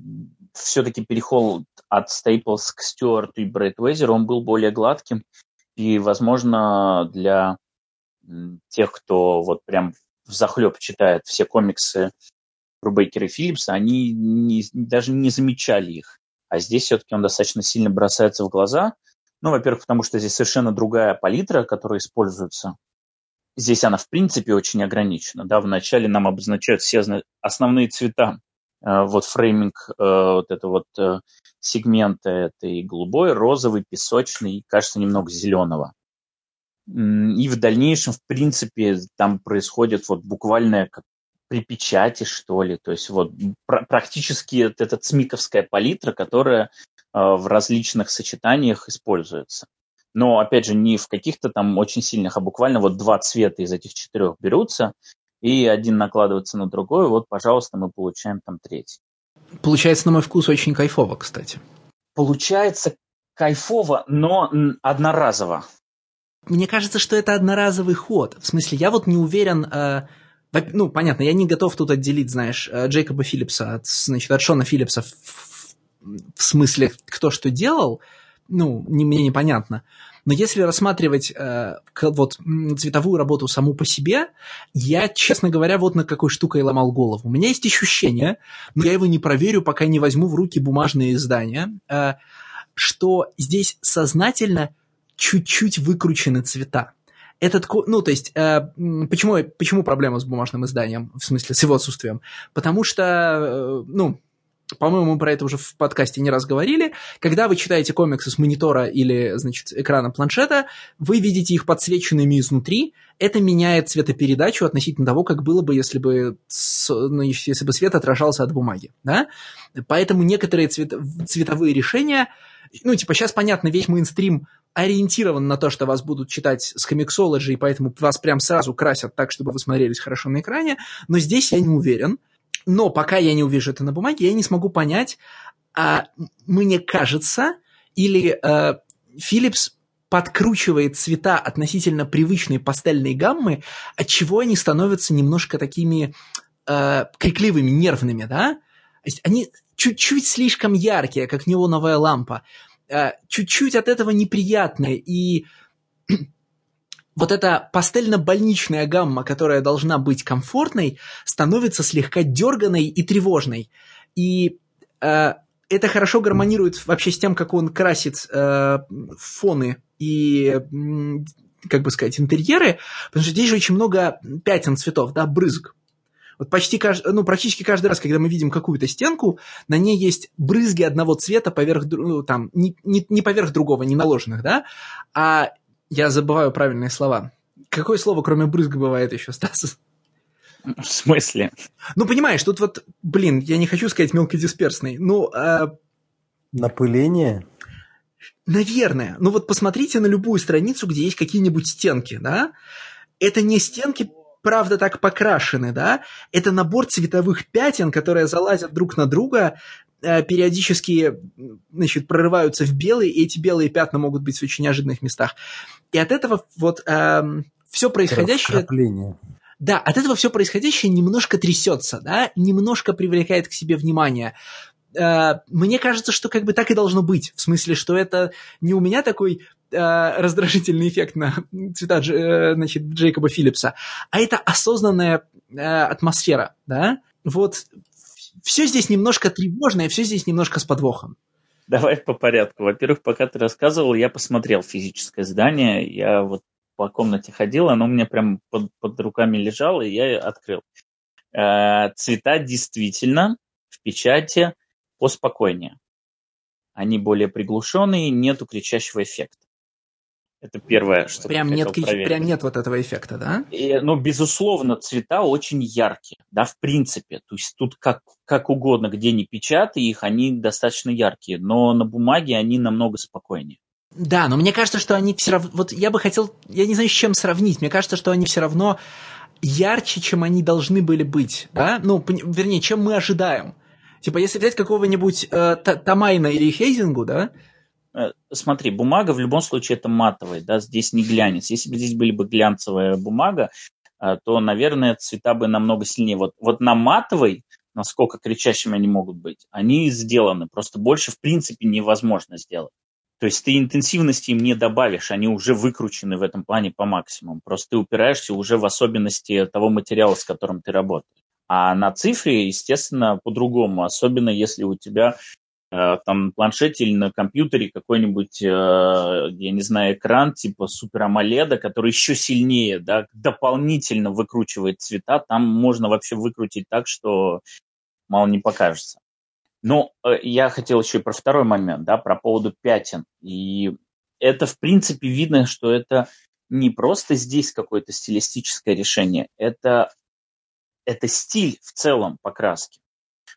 все-таки переход от Стейплс к Стюарту и Брэд Уэзеру, он был более гладким. И, возможно, для тех, кто вот прям захлеб читает все комиксы Рубейкера и Филлипса, они не, даже не замечали их. А здесь все-таки он достаточно сильно бросается в глаза. Ну, во-первых, потому что здесь совершенно другая палитра, которая используется. Здесь она, в принципе, очень ограничена. Да, вначале нам обозначают все основные цвета. Э, вот фрейминг, э, вот это вот э, сегмента, это и голубой, розовый, песочный, и, кажется, немного зеленого. И в дальнейшем, в принципе, там происходит вот буквально как при печати, что ли. То есть вот пр- практически это смиковская палитра, которая э, в различных сочетаниях используется. Но, опять же, не в каких-то там очень сильных, а буквально вот два цвета из этих четырех берутся, и один накладывается на другой, вот, пожалуйста, мы получаем там третий. Получается, на мой вкус, очень кайфово, кстати. Получается кайфово, но одноразово мне кажется, что это одноразовый ход. В смысле, я вот не уверен... Ну, понятно, я не готов тут отделить, знаешь, э, Джейкоба Филлипса от, значит, от Шона Филлипса в, в смысле, кто что делал. Ну, не, мне непонятно. Но если рассматривать э, вот цветовую работу саму по себе, я, честно говоря, вот на какой штукой ломал голову. У меня есть ощущение, но я его не проверю, пока не возьму в руки бумажные издания, э, что здесь сознательно чуть-чуть выкручены цвета. Этот, ну, то есть, э, почему, почему проблема с бумажным изданием, в смысле, с его отсутствием? Потому что, э, ну, по-моему, мы про это уже в подкасте не раз говорили, когда вы читаете комиксы с монитора или, значит, экрана планшета, вы видите их подсвеченными изнутри, это меняет цветопередачу относительно того, как было бы, если бы, ну, если бы свет отражался от бумаги, да? Поэтому некоторые цвет, цветовые решения, ну, типа, сейчас, понятно, весь мейнстрим ориентирован на то, что вас будут читать с комиксологи, и поэтому вас прям сразу красят так, чтобы вы смотрелись хорошо на экране, но здесь я не уверен. Но пока я не увижу это на бумаге, я не смогу понять, а мне кажется, или э, Philips подкручивает цвета относительно привычной пастельной гаммы, от чего они становятся немножко такими э, крикливыми, нервными, да? То есть они чуть-чуть слишком яркие, как неоновая лампа. Э, чуть-чуть от этого неприятные. И вот эта пастельно-больничная гамма, которая должна быть комфортной, становится слегка дерганой и тревожной. И э, это хорошо гармонирует вообще с тем, как он красит э, фоны и, как бы сказать, интерьеры, потому что здесь же очень много пятен цветов, да, брызг. Вот почти каждый, ну, практически каждый раз, когда мы видим какую-то стенку, на ней есть брызги одного цвета поверх, ну, там, не, не, не поверх другого, не наложенных, да, а я забываю правильные слова. Какое слово, кроме брызг, бывает еще, Стас? В смысле? Ну, понимаешь, тут вот, блин, я не хочу сказать мелкодисперсный. Ну, а... Напыление? Наверное. Ну вот посмотрите на любую страницу, где есть какие-нибудь стенки, да? Это не стенки, правда, так покрашены, да? Это набор цветовых пятен, которые залазят друг на друга, э, периодически значит, прорываются в белый, и эти белые пятна могут быть в очень неожиданных местах. И от этого вот эм, все происходящее... Да, от этого все происходящее немножко трясется, да, немножко привлекает к себе внимание. Э, мне кажется, что как бы так и должно быть. В смысле, что это не у меня такой э, раздражительный эффект на цвета э, значит, Джейкоба Филлипса, а это осознанная атмосфера, да? Вот все здесь немножко тревожное, все здесь немножко с подвохом. Давай по порядку. Во-первых, пока ты рассказывал, я посмотрел физическое здание. Я вот по комнате ходил, оно у меня прям под, под руками лежало, и я открыл. Э, цвета действительно в печати поспокойнее. Они более приглушенные, нету кричащего эффекта. Это первое, что прям нет, проверить. Прям нет вот этого эффекта, да? И, ну, безусловно, цвета очень яркие, да, в принципе. То есть тут как, как угодно, где не печатай их, они достаточно яркие, но на бумаге они намного спокойнее. Да, но мне кажется, что они все равно... Вот я бы хотел... Я не знаю, с чем сравнить. Мне кажется, что они все равно ярче, чем они должны были быть. Да? Ну, вернее, чем мы ожидаем. Типа, если взять какого-нибудь э, Тамайна или Хейзингу, да? Э, смотри, бумага в любом случае это матовая, да, здесь не глянец. Если бы здесь были бы глянцевая бумага, э, то, наверное, цвета бы намного сильнее. Вот, вот на матовой, насколько кричащими они могут быть, они сделаны. Просто больше, в принципе, невозможно сделать. То есть ты интенсивности им не добавишь, они уже выкручены в этом плане по максимуму. Просто ты упираешься уже в особенности того материала, с которым ты работаешь. А на цифре, естественно, по-другому, особенно если у тебя э, там на планшете или на компьютере какой-нибудь, э, я не знаю, экран типа Супер AMOLED, который еще сильнее, да, дополнительно выкручивает цвета, там можно вообще выкрутить так, что мало не покажется. Ну, э, я хотел еще и про второй момент, да, про поводу пятен. И это, в принципе, видно, что это не просто здесь какое-то стилистическое решение, это, это стиль в целом покраски.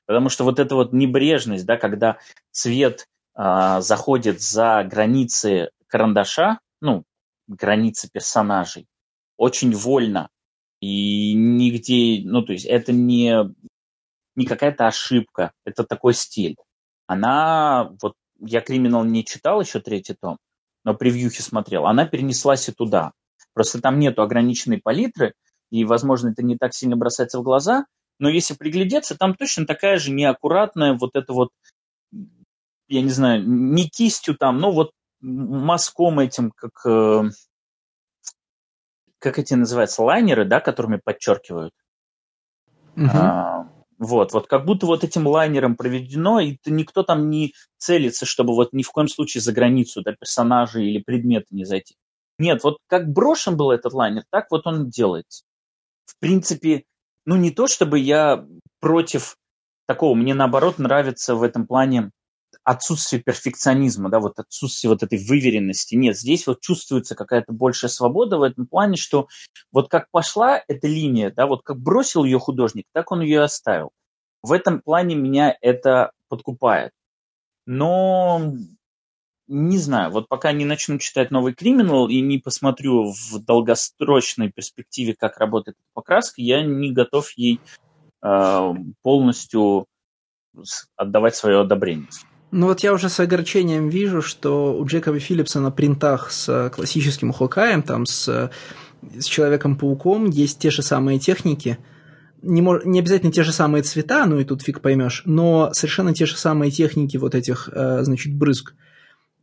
Потому что вот эта вот небрежность, да, когда цвет а, заходит за границы карандаша, ну, границы персонажей, очень вольно. И нигде, ну, то есть это не не какая-то ошибка, это такой стиль. Она, вот я «Криминал» не читал еще третий том, но превьюхи смотрел, она перенеслась и туда. Просто там нету ограниченной палитры, и, возможно, это не так сильно бросается в глаза, но если приглядеться, там точно такая же неаккуратная вот это вот, я не знаю, не кистью там, но вот мазком этим, как, э, как эти называются, лайнеры, да, которыми подчеркивают. Uh-huh. А, вот, вот как будто вот этим лайнером проведено, и никто там не целится, чтобы вот ни в коем случае за границу да, персонажа или предмета не зайти. Нет, вот как брошен был этот лайнер, так вот он делается. В принципе, ну не то, чтобы я против такого. Мне, наоборот, нравится в этом плане отсутствие перфекционизма, да, вот отсутствие вот этой выверенности. Нет, здесь вот чувствуется какая-то большая свобода в этом плане, что вот как пошла эта линия, да, вот как бросил ее художник, так он ее оставил. В этом плане меня это подкупает. Но не знаю, вот пока не начну читать новый криминал и не посмотрю в долгосрочной перспективе, как работает покраска, я не готов ей э, полностью отдавать свое одобрение. Ну вот я уже с огорчением вижу, что у Джекоба Филлипса на принтах с классическим Хокаем, там с, с Человеком-пауком есть те же самые техники, не, мож, не обязательно те же самые цвета, ну и тут фиг поймешь, но совершенно те же самые техники вот этих, э, значит, брызг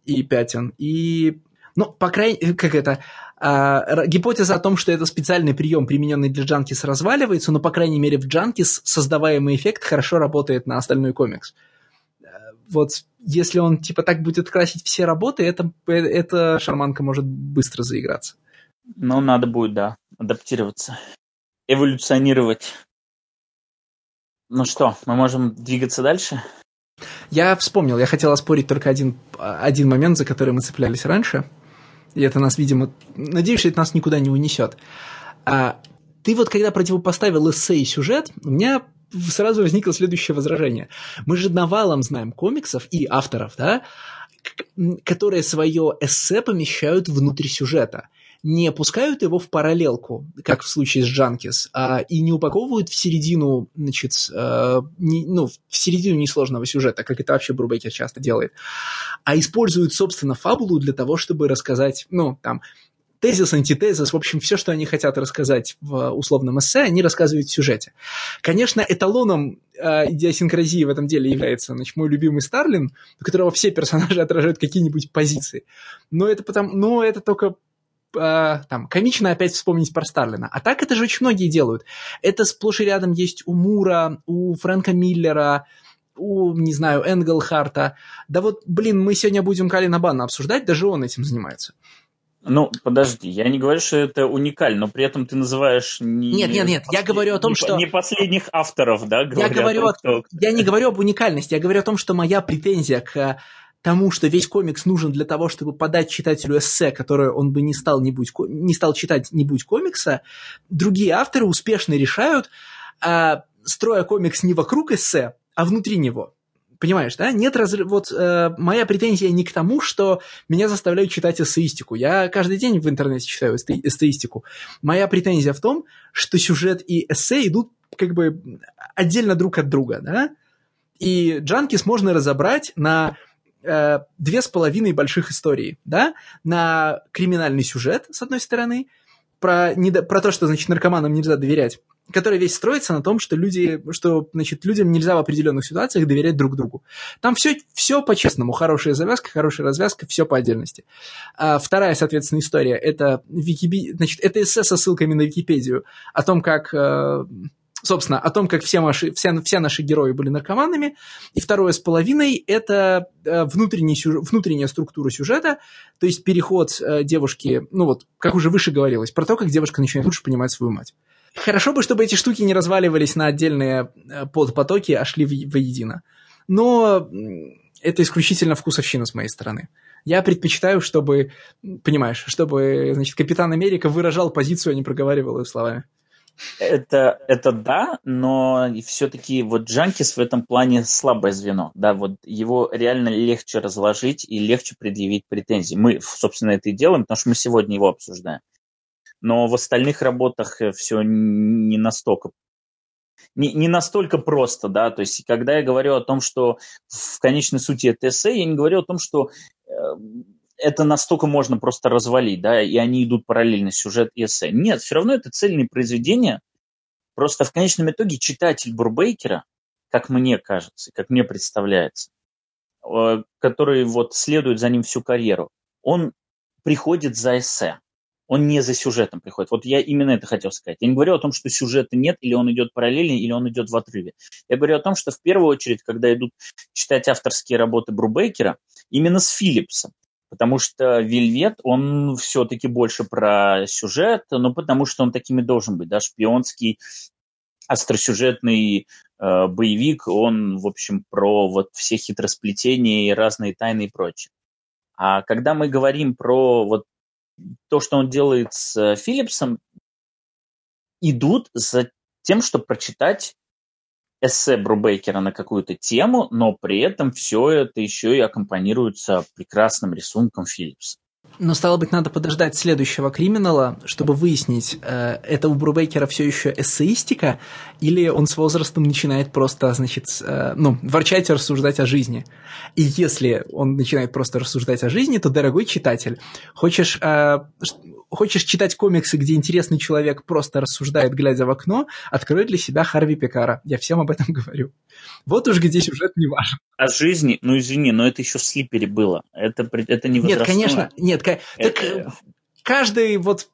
и пятен. И, ну, по крайней как это, э, гипотеза о том, что это специальный прием, примененный для Джанкис, разваливается, но, по крайней мере, в Джанкис создаваемый эффект хорошо работает на остальной комикс вот если он типа так будет красить все работы, это, эта шарманка может быстро заиграться. Ну, надо будет, да, адаптироваться, эволюционировать. Ну что, мы можем двигаться дальше? Я вспомнил, я хотел оспорить только один, один момент, за который мы цеплялись раньше. И это нас, видимо, надеюсь, что это нас никуда не унесет. А, ты вот когда противопоставил эссе и сюжет, у меня сразу возникло следующее возражение. Мы же навалом знаем комиксов и авторов, да, которые свое эссе помещают внутрь сюжета не опускают его в параллелку, как в случае с Джанкис, а, и не упаковывают в середину, значит, э, не, ну, в середину несложного сюжета, как это вообще Брубекер часто делает, а используют, собственно, фабулу для того, чтобы рассказать, ну, там, тезис, антитезис, в общем, все, что они хотят рассказать в условном эссе, они рассказывают в сюжете. Конечно, эталоном э, идиосинкразии в этом деле является значит, мой любимый Старлин, у которого все персонажи отражают какие-нибудь позиции. Но это, потому, но это только э, там, комично опять вспомнить про Старлина. А так это же очень многие делают. Это сплошь и рядом есть у Мура, у Фрэнка Миллера, у, не знаю, Энглхарта. Да вот, блин, мы сегодня будем Калина Банна обсуждать, даже он этим занимается. Ну, подожди, я не говорю, что это уникально, но при этом ты называешь не... Нет, нет, нет, я говорю о том, не, что... Не последних авторов, да, я говорю, о том, кто... Я не говорю об уникальности, я говорю о том, что моя претензия к тому, что весь комикс нужен для того, чтобы подать читателю эссе, которое он бы не стал, не, будь, не стал читать, не будь комикса, другие авторы успешно решают, а, строя комикс не вокруг эссе, а внутри него. Понимаешь, да? Нет разрыва. Вот э, моя претензия не к тому, что меня заставляют читать эссеистику. Я каждый день в интернете читаю эссеистику. Моя претензия в том, что сюжет и эссе идут как бы отдельно друг от друга, да? И Джанкис можно разобрать на э, две с половиной больших истории, да? На криминальный сюжет, с одной стороны, про, не, про то, что, значит, наркоманам нельзя доверять который весь строится на том, что люди, что, значит, людям нельзя в определенных ситуациях доверять друг другу. Там все, все по-честному. Хорошая завязка, хорошая развязка, все по отдельности. А вторая, соответственно, история – это, Викиби... значит, это эссе со ссылками на Википедию о том, как э, собственно, о том, как все наши, все, все наши герои были наркоманами. И второе с половиной – это э, внутренний внутренняя структура сюжета, то есть переход э, девушки, ну вот, как уже выше говорилось, про то, как девушка начинает лучше понимать свою мать. Хорошо бы, чтобы эти штуки не разваливались на отдельные э, подпотоки, а шли воедино. Но это исключительно вкусовщина с моей стороны. Я предпочитаю, чтобы, понимаешь, чтобы, значит, Капитан Америка выражал позицию, а не проговаривал ее словами. Это, это да, но все-таки вот Джанкис в этом плане слабое звено. Да, вот его реально легче разложить и легче предъявить претензии. Мы, собственно, это и делаем, потому что мы сегодня его обсуждаем но в остальных работах э, все не настолько не, не настолько просто, да, то есть когда я говорю о том, что в конечной сути это эссе, я не говорю о том, что э, это настолько можно просто развалить, да, и они идут параллельно, сюжет и эссе. Нет, все равно это цельные произведения, просто в конечном итоге читатель Бурбейкера, как мне кажется, как мне представляется, э, который вот следует за ним всю карьеру, он приходит за эссе он не за сюжетом приходит. Вот я именно это хотел сказать. Я не говорю о том, что сюжета нет, или он идет параллельно, или он идет в отрыве. Я говорю о том, что в первую очередь, когда идут читать авторские работы Брубейкера, именно с Филлипса. Потому что Вельвет, он все-таки больше про сюжет, но потому что он такими должен быть, да, шпионский остросюжетный э, боевик, он, в общем, про вот все хитросплетения и разные тайны и прочее. А когда мы говорим про вот то, что он делает с Филлипсом, идут за тем, чтобы прочитать эссе Брубейкера на какую-то тему, но при этом все это еще и аккомпанируется прекрасным рисунком Филлипса. Но, стало быть, надо подождать следующего криминала, чтобы выяснить, э, это у Брубейкера все еще эссеистика, или он с возрастом начинает просто, значит, э, ну, ворчать и рассуждать о жизни. И если он начинает просто рассуждать о жизни, то, дорогой читатель, хочешь э, хочешь читать комиксы, где интересный человек просто рассуждает, глядя в окно, открой для себя Харви Пекара. Я всем об этом говорю. Вот уж где сюжет не важен. О жизни, ну извини, но это еще в Слипере было. Это, это не Нет, конечно, нет. Это... Так каждый вот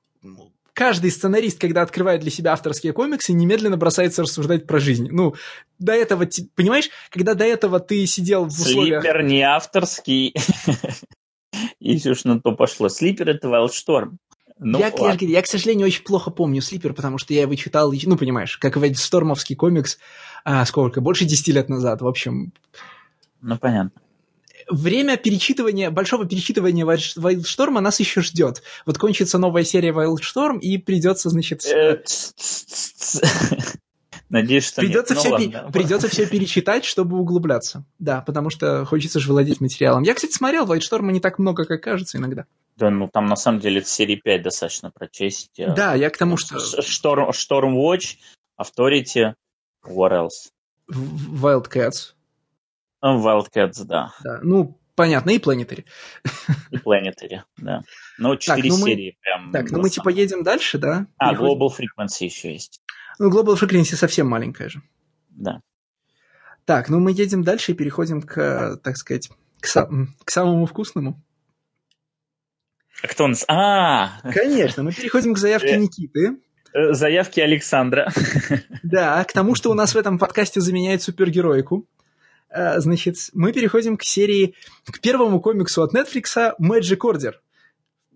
каждый сценарист, когда открывает для себя авторские комиксы, немедленно бросается рассуждать про жизнь. Ну, до этого, понимаешь, когда до этого ты сидел в условиях... Слипер не авторский. Если уж на то пошло. Слипер — это Wildstorm. Ну, я, я, я, к сожалению, очень плохо помню Слипер, потому что я его читал, ну, понимаешь, как Стормовский комикс, а, сколько, больше 10 лет назад, в общем. Ну, понятно. Время перечитывания, большого перечитывания Вайлдшторма нас еще ждет. Вот кончится новая серия Вайлдшторм, и придется, значит... Э, Надеюсь, что придется нет. Все, ну, ладно. придется все перечитать, чтобы углубляться. Да, потому что хочется же владеть материалом. Я, кстати, смотрел Вайтшторма не так много, как кажется иногда. Да, ну там на самом деле серии 5 достаточно прочесть. Э, да, я к тому, что... Storm, Storm Watch, Authority, What else? Wildcats. Wildcats, да. да. Ну, понятно, и Planetary. И Planetary, да. Ну, четыре ну серии мы... прям. Так, ну мы типа едем дальше, да? А, Переходим. Global Frequency еще есть. Ну, Global Frequency совсем маленькая же. Да. Так, ну мы едем дальше и переходим к, так сказать, к, сам, к самому вкусному. А кто у нас? А! Конечно, мы переходим к заявке э, Никиты. Э, заявки Александра. Да, к тому, что у нас в этом подкасте заменяет супергероику. Э, значит, мы переходим к серии, к первому комиксу от Netflix Magic Order.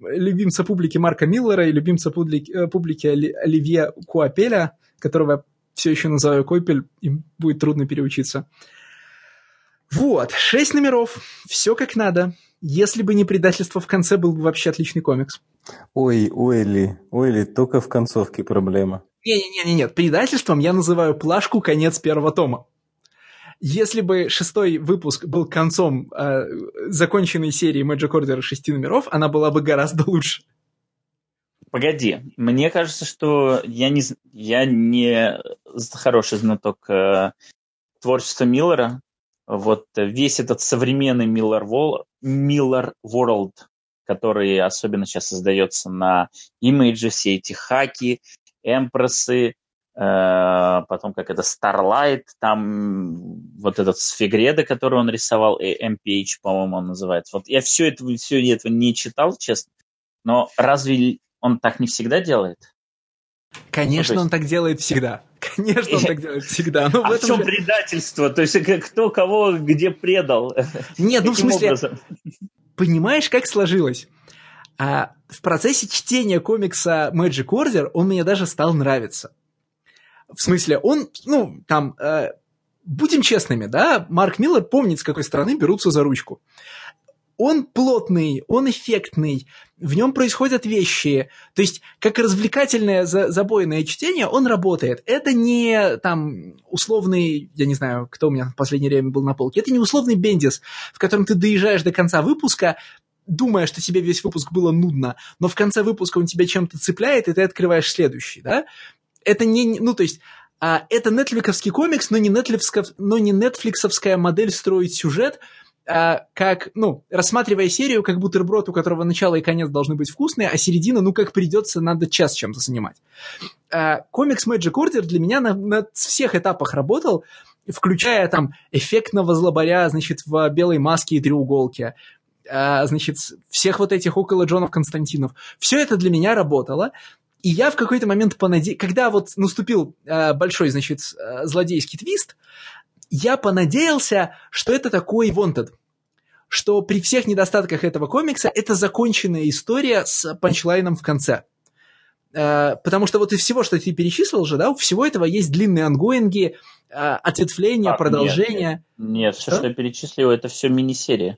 Любимца публики Марка Миллера и любимца публики, публики Оливье Куапеля, которого все еще называю Койпель, им будет трудно переучиться. Вот, шесть номеров, все как надо. Если бы не предательство в конце, был бы вообще отличный комикс. Ой, Уэлли, Уэлли, только в концовке проблема. Не-не-не, нет, предательством я называю плашку конец первого тома. Если бы шестой выпуск был концом э, законченной серии Magic Order шести номеров, она была бы гораздо лучше. Погоди, мне кажется, что я не, я не хороший знаток э, творчества Миллера. Вот весь этот современный Миллер, Вол, Миллер World, который особенно сейчас создается на имидже, все эти хаки, эмпресы, э, потом как это Starlight, там вот этот Сфигреда, который он рисовал, и MPH, по-моему, он называется. Вот я все это, все этого не читал, честно, но разве он так не всегда делает? Конечно, ну, есть... он так делает всегда. Конечно, он так делает всегда. Но а в, этом в чем же... предательство? То есть кто кого где предал? Нет, ну в смысле, образом? понимаешь, как сложилось? А, в процессе чтения комикса Magic Order он мне даже стал нравиться. В смысле, он, ну, там, э, будем честными, да, Марк Миллер помнит, с какой стороны берутся за ручку он плотный, он эффектный, в нем происходят вещи. То есть, как развлекательное забойное чтение, он работает. Это не там условный, я не знаю, кто у меня в последнее время был на полке, это не условный бендис, в котором ты доезжаешь до конца выпуска, думая, что тебе весь выпуск было нудно, но в конце выпуска он тебя чем-то цепляет, и ты открываешь следующий, да? Это не, ну, то есть, а, это нетфликовский комикс, но не, нетфликсов, но не нетфликсовская модель строить сюжет, а, как, ну, рассматривая серию, как бутерброд, у которого начало и конец должны быть вкусные, а середина, ну, как придется, надо час чем-то занимать. А, комикс Magic Order для меня на, на всех этапах работал, включая там эффектного злобаря, значит, в белой маске и треуголке, а, значит, всех вот этих около Джонов Константинов. Все это для меня работало, и я в какой-то момент понадеялся, когда вот наступил э, большой, значит, э, злодейский твист, я понадеялся, что это такой Wanted, что при всех недостатках этого комикса это законченная история с панчлайном в конце. Э, потому что вот из всего, что ты перечислил же, да, у всего этого есть длинные ангоинги, э, ответвления, а, продолжения. Нет, нет. нет что? все, что я перечислил, это все мини-серии.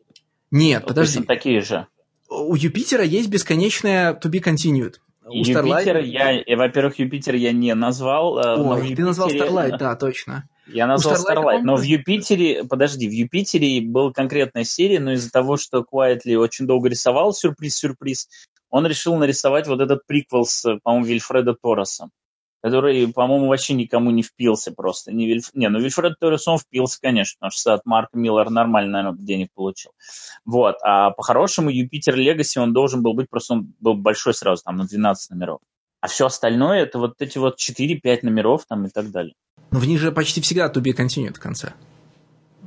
Нет, вот подожди. такие же. У Юпитера есть бесконечная to be continued. У Юпитер я, во-первых, Юпитер я не назвал. Э, Ой, ты Юпитере... назвал Starlight, да, точно. Я назвал Starlight, но в Юпитере, подожди, в Юпитере была конкретная серия, но из-за того, что Quietly очень долго рисовал сюрприз-сюрприз, он решил нарисовать вот этот приквел с, по-моему, Вильфреда Торресом, который, по-моему, вообще никому не впился просто. Не, Вильф... не ну Вильфред Торрес, он впился, конечно, потому что от Марка Миллера нормально, наверное, денег получил. Вот, а по-хорошему Юпитер Легаси он должен был быть, просто он был большой сразу, там, на 12 номеров. А все остальное это вот эти вот 4-5 номеров там и так далее. Но в них же почти всегда to be continued в конце.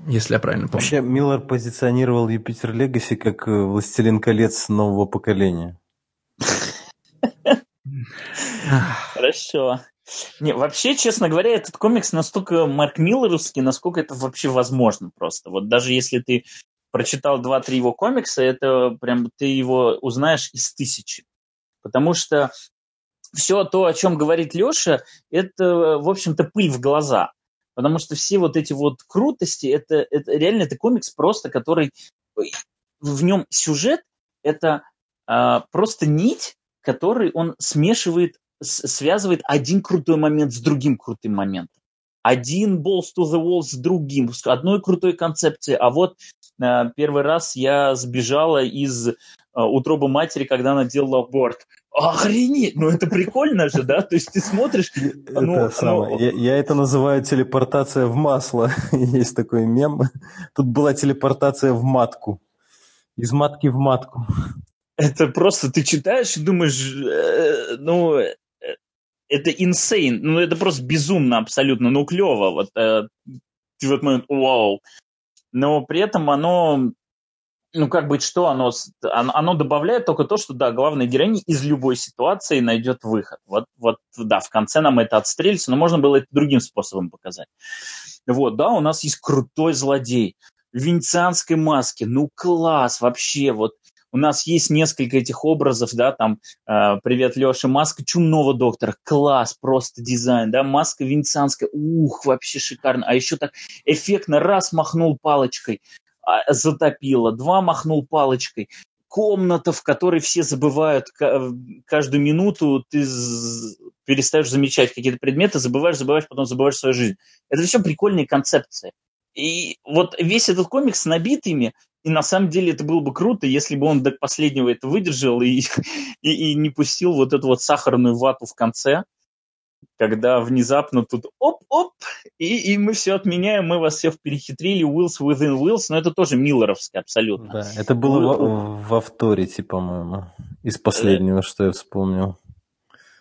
Если я правильно помню. Вообще, Миллер позиционировал Юпитер Легаси как э, «Властелин колец» нового поколения. Хорошо. Не, вообще, честно говоря, этот комикс настолько Марк Миллеровский, насколько это вообще возможно просто. Вот даже если ты прочитал два-три его комикса, это прям ты его узнаешь из тысячи. Потому что все то, о чем говорит Леша, это, в общем-то, пыль в глаза. Потому что все вот эти вот крутости, это, это реально это комикс просто, который в нем сюжет это а, просто нить, который он смешивает, связывает один крутой момент с другим крутым моментом. Один balls to the wall с другим, с одной крутой концепцией. А вот э, первый раз я сбежала из э, утробы матери, когда она делала аборт. Охренеть! Ну это прикольно же, да? То есть ты смотришь... Это ну, самое. Ну... Я, я это называю телепортация в масло. Есть такой мем. Тут была телепортация в матку. Из матки в матку это просто ты читаешь и думаешь, э, ну, э, это insane, ну, это просто безумно абсолютно, ну, клево, вот, э, ты в этот момент, вау, но при этом оно, ну, как бы, что оно, оно, добавляет только то, что, да, главная героиня из любой ситуации найдет выход, вот, вот, да, в конце нам это отстрелится, но можно было это другим способом показать. Вот, да, у нас есть крутой злодей, в венецианской маске, ну, класс, вообще, вот, у нас есть несколько этих образов, да, там, э, привет, Леша, маска чумного доктора, класс, просто дизайн, да, маска венецианская, ух, вообще шикарно, а еще так эффектно, раз махнул палочкой, затопило, два махнул палочкой, комната, в которой все забывают каждую минуту, ты перестаешь замечать какие-то предметы, забываешь, забываешь, потом забываешь свою жизнь. Это все прикольные концепции. И вот весь этот комикс набит ими, и на самом деле это было бы круто, если бы он до последнего это выдержал и, и, и не пустил вот эту вот сахарную вату в конце, когда внезапно тут оп-оп, и, и мы все отменяем, мы вас всех перехитрили, Wills within Wills, но это тоже миллеровское абсолютно. Да, это было в, в авторите, по-моему, из последнего, что я вспомнил.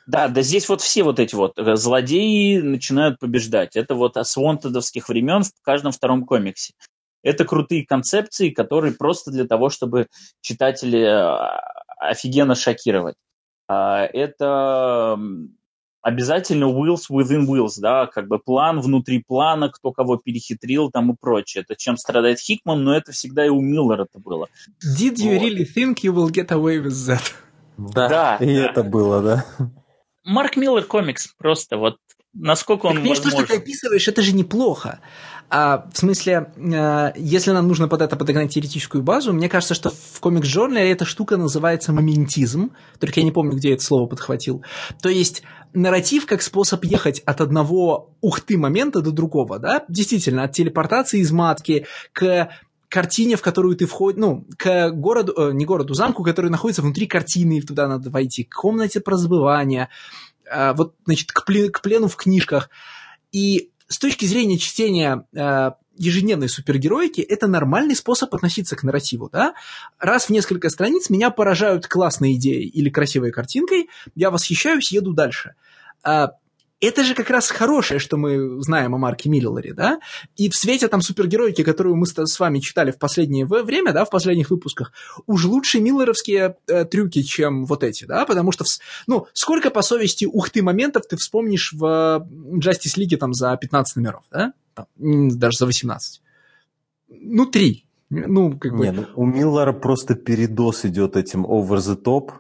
Да, да здесь вот все вот эти вот э, злодеи начинают побеждать. Это вот с Вонтедовских времен в каждом втором комиксе. Это крутые концепции, которые просто для того, чтобы читатели э, офигенно шокировать. А, это обязательно wheels within wheels, да, как бы план внутри плана, кто кого перехитрил там и прочее. Это чем страдает Хикман, но это всегда и у Миллера это было. Did you вот. really think you will get away with that? Да, да и да. это было, да. Марк Миллер комикс просто вот насколько он так, возможен. то, что ты описываешь, это же неплохо. А, в смысле, а, если нам нужно под это подогнать теоретическую базу, мне кажется, что в комикс-журнале эта штука называется моментизм, только я не помню, где я это слово подхватил. То есть нарратив как способ ехать от одного ухты момента до другого, да? Действительно, от телепортации из матки к картине, в которую ты входишь, ну, к городу, э, не городу, замку, который находится внутри картины, туда надо войти, к комнате про забывания, э, вот, значит, к, плен, к плену в книжках. И с точки зрения чтения э, ежедневной супергероики это нормальный способ относиться к нарративу, да? Раз в несколько страниц меня поражают классные идеи или красивой картинкой, я восхищаюсь, еду дальше. А, это же как раз хорошее, что мы знаем о Марке Миллере, да? И в свете там супергероики, которую мы с вами читали в последнее время, да, в последних выпусках, уж лучше миллеровские э, трюки, чем вот эти, да? Потому что, ну, сколько по совести ухты моментов ты вспомнишь в э, Justice League там за 15 номеров, да? Там, даже за 18. Ну, три. Ну, как бы... Не, ну, у Миллера просто передос идет этим over the top,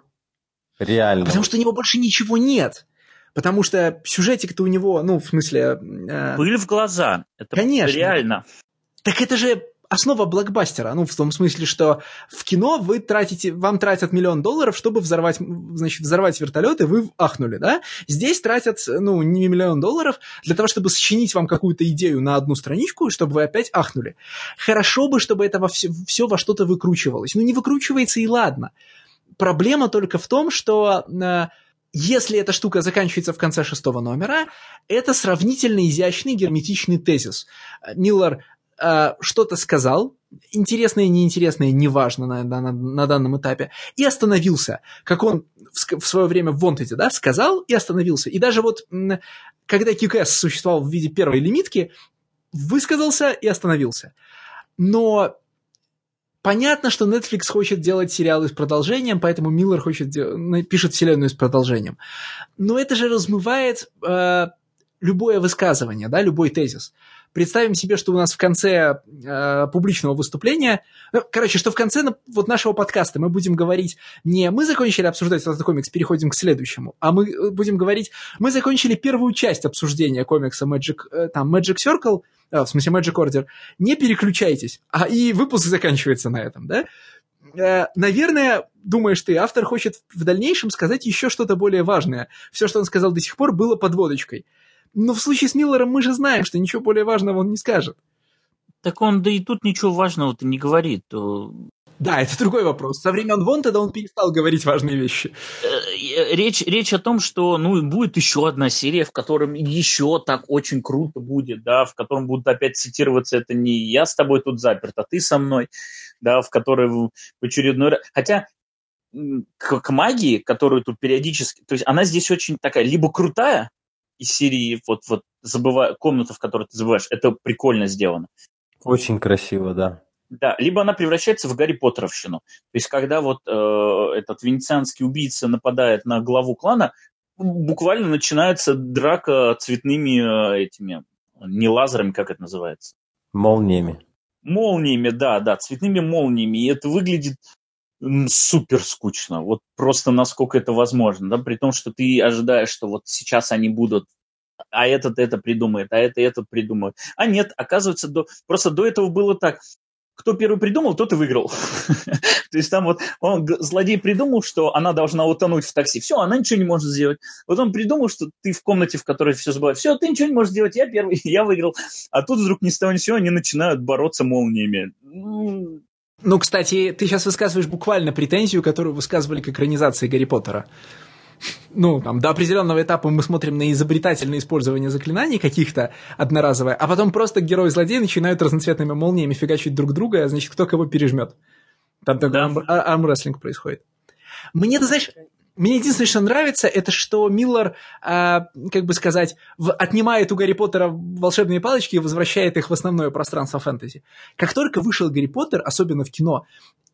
Реально. Потому что у него больше ничего нет. Потому что сюжетик-то у него, ну, в смысле... Э... Пыль в глаза. Это Конечно. реально. Так это же основа блокбастера, ну, в том смысле, что в кино вы тратите, вам тратят миллион долларов, чтобы взорвать, значит, взорвать вертолет, и вы ахнули, да? Здесь тратят, ну, не миллион долларов для того, чтобы сочинить вам какую-то идею на одну страничку, чтобы вы опять ахнули. Хорошо бы, чтобы это во все, все во что-то выкручивалось. Ну, не выкручивается и ладно. Проблема только в том, что... Э, если эта штука заканчивается в конце шестого номера, это сравнительно изящный герметичный тезис. Миллер э, что-то сказал, интересное, неинтересное, неважно на, на, на данном этапе, и остановился, как он в, в свое время в Вонтеде, да, сказал и остановился. И даже вот, когда QKS существовал в виде первой лимитки, высказался и остановился. Но понятно, что Netflix хочет делать сериалы с продолжением, поэтому Миллер хочет пишет вселенную с продолжением. Но это же размывает э, любое высказывание, да, любой тезис. Представим себе, что у нас в конце э, публичного выступления, ну, короче, что в конце вот нашего подкаста мы будем говорить не мы закончили обсуждать этот комикс, переходим к следующему, а мы э, будем говорить, мы закончили первую часть обсуждения комикса Magic, э, там, Magic Circle, э, в смысле Magic Order, не переключайтесь, а и выпуск заканчивается на этом, да? Э, наверное, думаешь ты, автор хочет в дальнейшем сказать еще что-то более важное. Все, что он сказал до сих пор, было подводочкой. Но в случае с Миллером мы же знаем, что ничего более важного он не скажет. Так он да и тут ничего важного-то не говорит. Да, это другой вопрос. Со времен Вонтеда он перестал говорить важные вещи. Э, речь, речь о том, что ну, будет еще одна серия, в котором еще так очень круто будет, да, в котором будут опять цитироваться это не я с тобой тут заперт, а ты со мной, да, в которой в очередной раз... Хотя к, к магии, которую тут периодически... То есть она здесь очень такая либо крутая, из серии вот, вот забываю, комната, в которой ты забываешь, это прикольно сделано. Очень красиво, да. Да, либо она превращается в Гарри Поттеровщину. То есть, когда вот э, этот венецианский убийца нападает на главу клана, буквально начинается драка цветными э, этими, не лазерами, как это называется? Молниями. Молниями, да, да, цветными молниями. И это выглядит супер скучно. Вот просто насколько это возможно, да, при том, что ты ожидаешь, что вот сейчас они будут а этот это придумает, а это этот придумает. А нет, оказывается, до, просто до этого было так. Кто первый придумал, тот и выиграл. То есть там вот он, злодей придумал, что она должна утонуть в такси. Все, она ничего не может сделать. Вот он придумал, что ты в комнате, в которой все забывают. Все, ты ничего не можешь сделать, я первый, я выиграл. А тут вдруг ни с того ни сего они начинают бороться молниями. Ну, кстати, ты сейчас высказываешь буквально претензию, которую высказывали к экранизации Гарри Поттера. Ну, там, до определенного этапа мы смотрим на изобретательное использование заклинаний каких-то одноразовое, а потом просто герои-злодеи начинают разноцветными молниями фигачить друг друга, а значит, кто кого пережмет. Там такой да. армрестлинг происходит. Мне, ты знаешь, мне единственное, что нравится, это что Миллер, э, как бы сказать, в, отнимает у Гарри Поттера волшебные палочки и возвращает их в основное пространство фэнтези. Как только вышел Гарри Поттер, особенно в кино,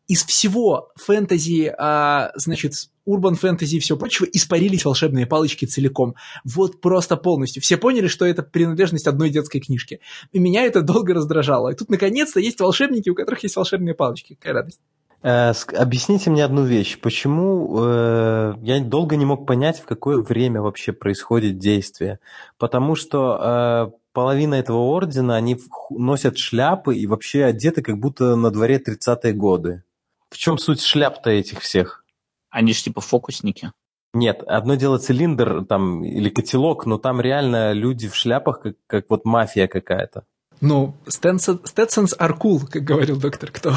из всего фэнтези, э, значит, урбан фэнтези и все прочего, испарились волшебные палочки целиком. Вот просто полностью. Все поняли, что это принадлежность одной детской книжки. И меня это долго раздражало. И тут, наконец-то, есть волшебники, у которых есть волшебные палочки. Какая радость. Э, объясните мне одну вещь. Почему э, я долго не мог понять, в какое время вообще происходит действие? Потому что э, половина этого ордена, они носят шляпы и вообще одеты, как будто на дворе 30-е годы. В чем суть шляп-то этих всех? Они же типа фокусники. Нет, одно дело цилиндр там или котелок, но там реально люди в шляпах, как, как вот мафия какая-то. Ну, Стэтсонс cool, как говорил доктор Кто.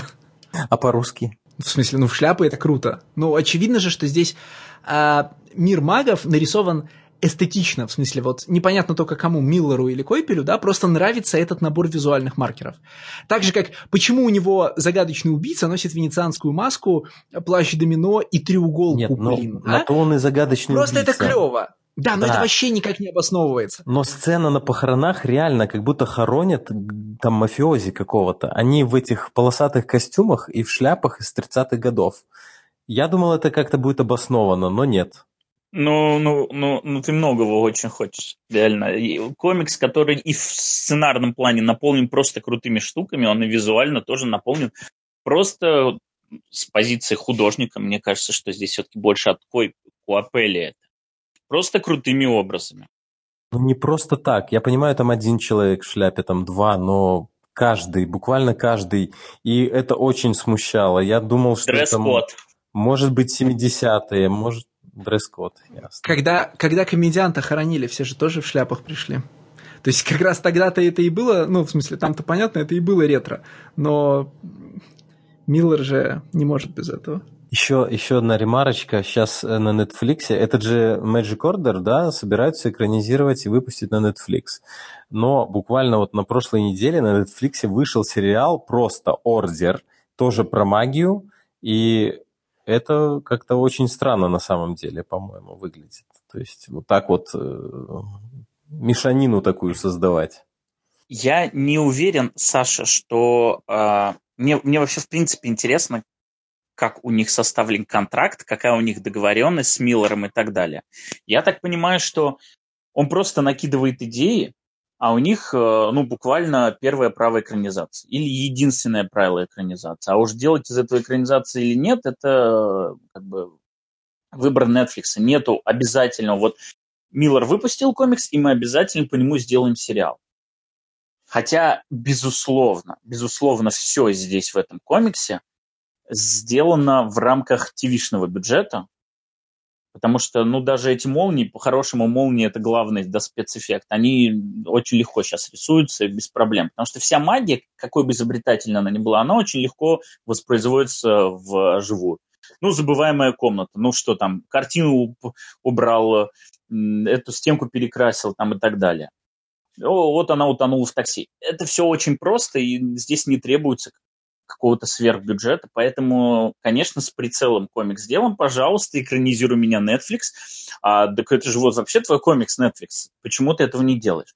А по-русски? В смысле, ну в шляпы это круто. Ну, очевидно же, что здесь а, мир магов нарисован эстетично, в смысле, вот непонятно только кому, Миллеру или Койпелю, да, просто нравится этот набор визуальных маркеров. Так же, как почему у него загадочный убийца носит венецианскую маску, плащ домино и треуголку, Нет, блин. Но, а? на то он и загадочный Просто убийца. это клево. Да, но да. это вообще никак не обосновывается. Но сцена на похоронах реально как будто хоронят там мафиози какого-то. Они в этих полосатых костюмах и в шляпах из 30-х годов. Я думал, это как-то будет обосновано, но нет. Ну, ну, ну, ну, ты многого очень хочешь, реально. И комикс, который и в сценарном плане наполнен просто крутыми штуками, он и визуально тоже наполнен просто с позиции художника, мне кажется, что здесь все-таки больше от Куапели это. Просто крутыми образами. Ну, не просто так. Я понимаю, там один человек в шляпе, там два, но каждый, буквально каждый. И это очень смущало. Я думал, что Дресс-код. это может быть 70-е, может дресс-код. Ясно. Когда, когда комедианта хоронили, все же тоже в шляпах пришли. То есть как раз тогда-то это и было, ну, в смысле, там-то понятно, это и было ретро. Но Миллер же не может без этого. Еще, еще одна ремарочка. Сейчас э, на Netflix, этот же Magic Order, да, собираются экранизировать и выпустить на Netflix. Но буквально вот на прошлой неделе на Netflix вышел сериал просто Ордер, тоже про магию, и это как-то очень странно на самом деле, по-моему, выглядит. То есть вот так вот э, мешанину такую создавать. Я не уверен, Саша, что э, мне, мне вообще в принципе интересно, как у них составлен контракт, какая у них договоренность с Миллером и так далее. Я так понимаю, что он просто накидывает идеи, а у них, э, ну, буквально первая правая экранизация. Или единственное правило экранизации. А уж делать из этого экранизации или нет, это как бы выбор Netflix. Нету обязательного, вот Миллер выпустил комикс, и мы обязательно по нему сделаем сериал. Хотя, безусловно, безусловно, все здесь в этом комиксе сделано в рамках ТВ-шного бюджета, потому что, ну, даже эти молнии, по-хорошему, молнии – это главный да, спецэффект, они очень легко сейчас рисуются без проблем, потому что вся магия, какой бы изобретательной она ни была, она очень легко воспроизводится вживую. Ну, забываемая комната, ну что там, картину убрал, эту стенку перекрасил там и так далее. О, вот она утонула в такси. Это все очень просто, и здесь не требуется какого-то сверхбюджета, поэтому, конечно, с прицелом комикс сделан, пожалуйста, экранизируй меня Netflix. А, так это же вот вообще твой комикс Netflix. Почему ты этого не делаешь?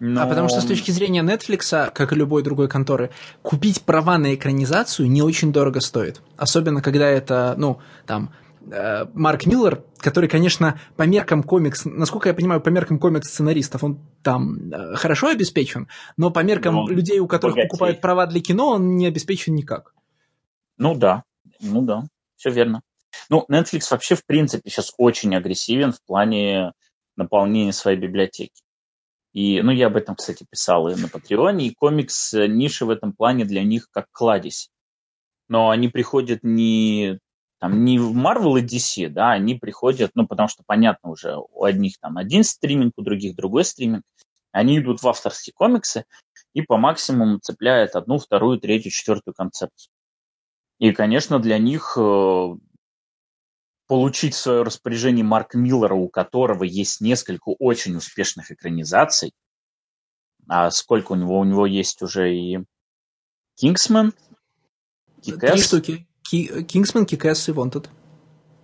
Но... А потому что с точки зрения Netflix, как и любой другой конторы, купить права на экранизацию не очень дорого стоит. Особенно, когда это, ну, там, Марк Миллер, который, конечно, по меркам комикс, насколько я понимаю, по меркам комикс-сценаристов он там э, хорошо обеспечен, но по меркам ну, людей, у которых богатей. покупают права для кино, он не обеспечен никак. Ну да, ну да, все верно. Ну, Netflix вообще, в принципе, сейчас очень агрессивен в плане наполнения своей библиотеки. И, ну, я об этом, кстати, писал и на Патреоне, и комикс э, ниши в этом плане для них как кладезь. Но они приходят не там не в Marvel и DC, да, они приходят, ну, потому что, понятно, уже у одних там один стриминг, у других другой стриминг, они идут в авторские комиксы и по максимуму цепляют одну, вторую, третью, четвертую концепцию. И, конечно, для них э, получить в свое распоряжение Марк Миллера, у которого есть несколько очень успешных экранизаций, а сколько у него? У него есть уже и Кингсмен, Три штуки. Кингсман, Кикэс и Wanted.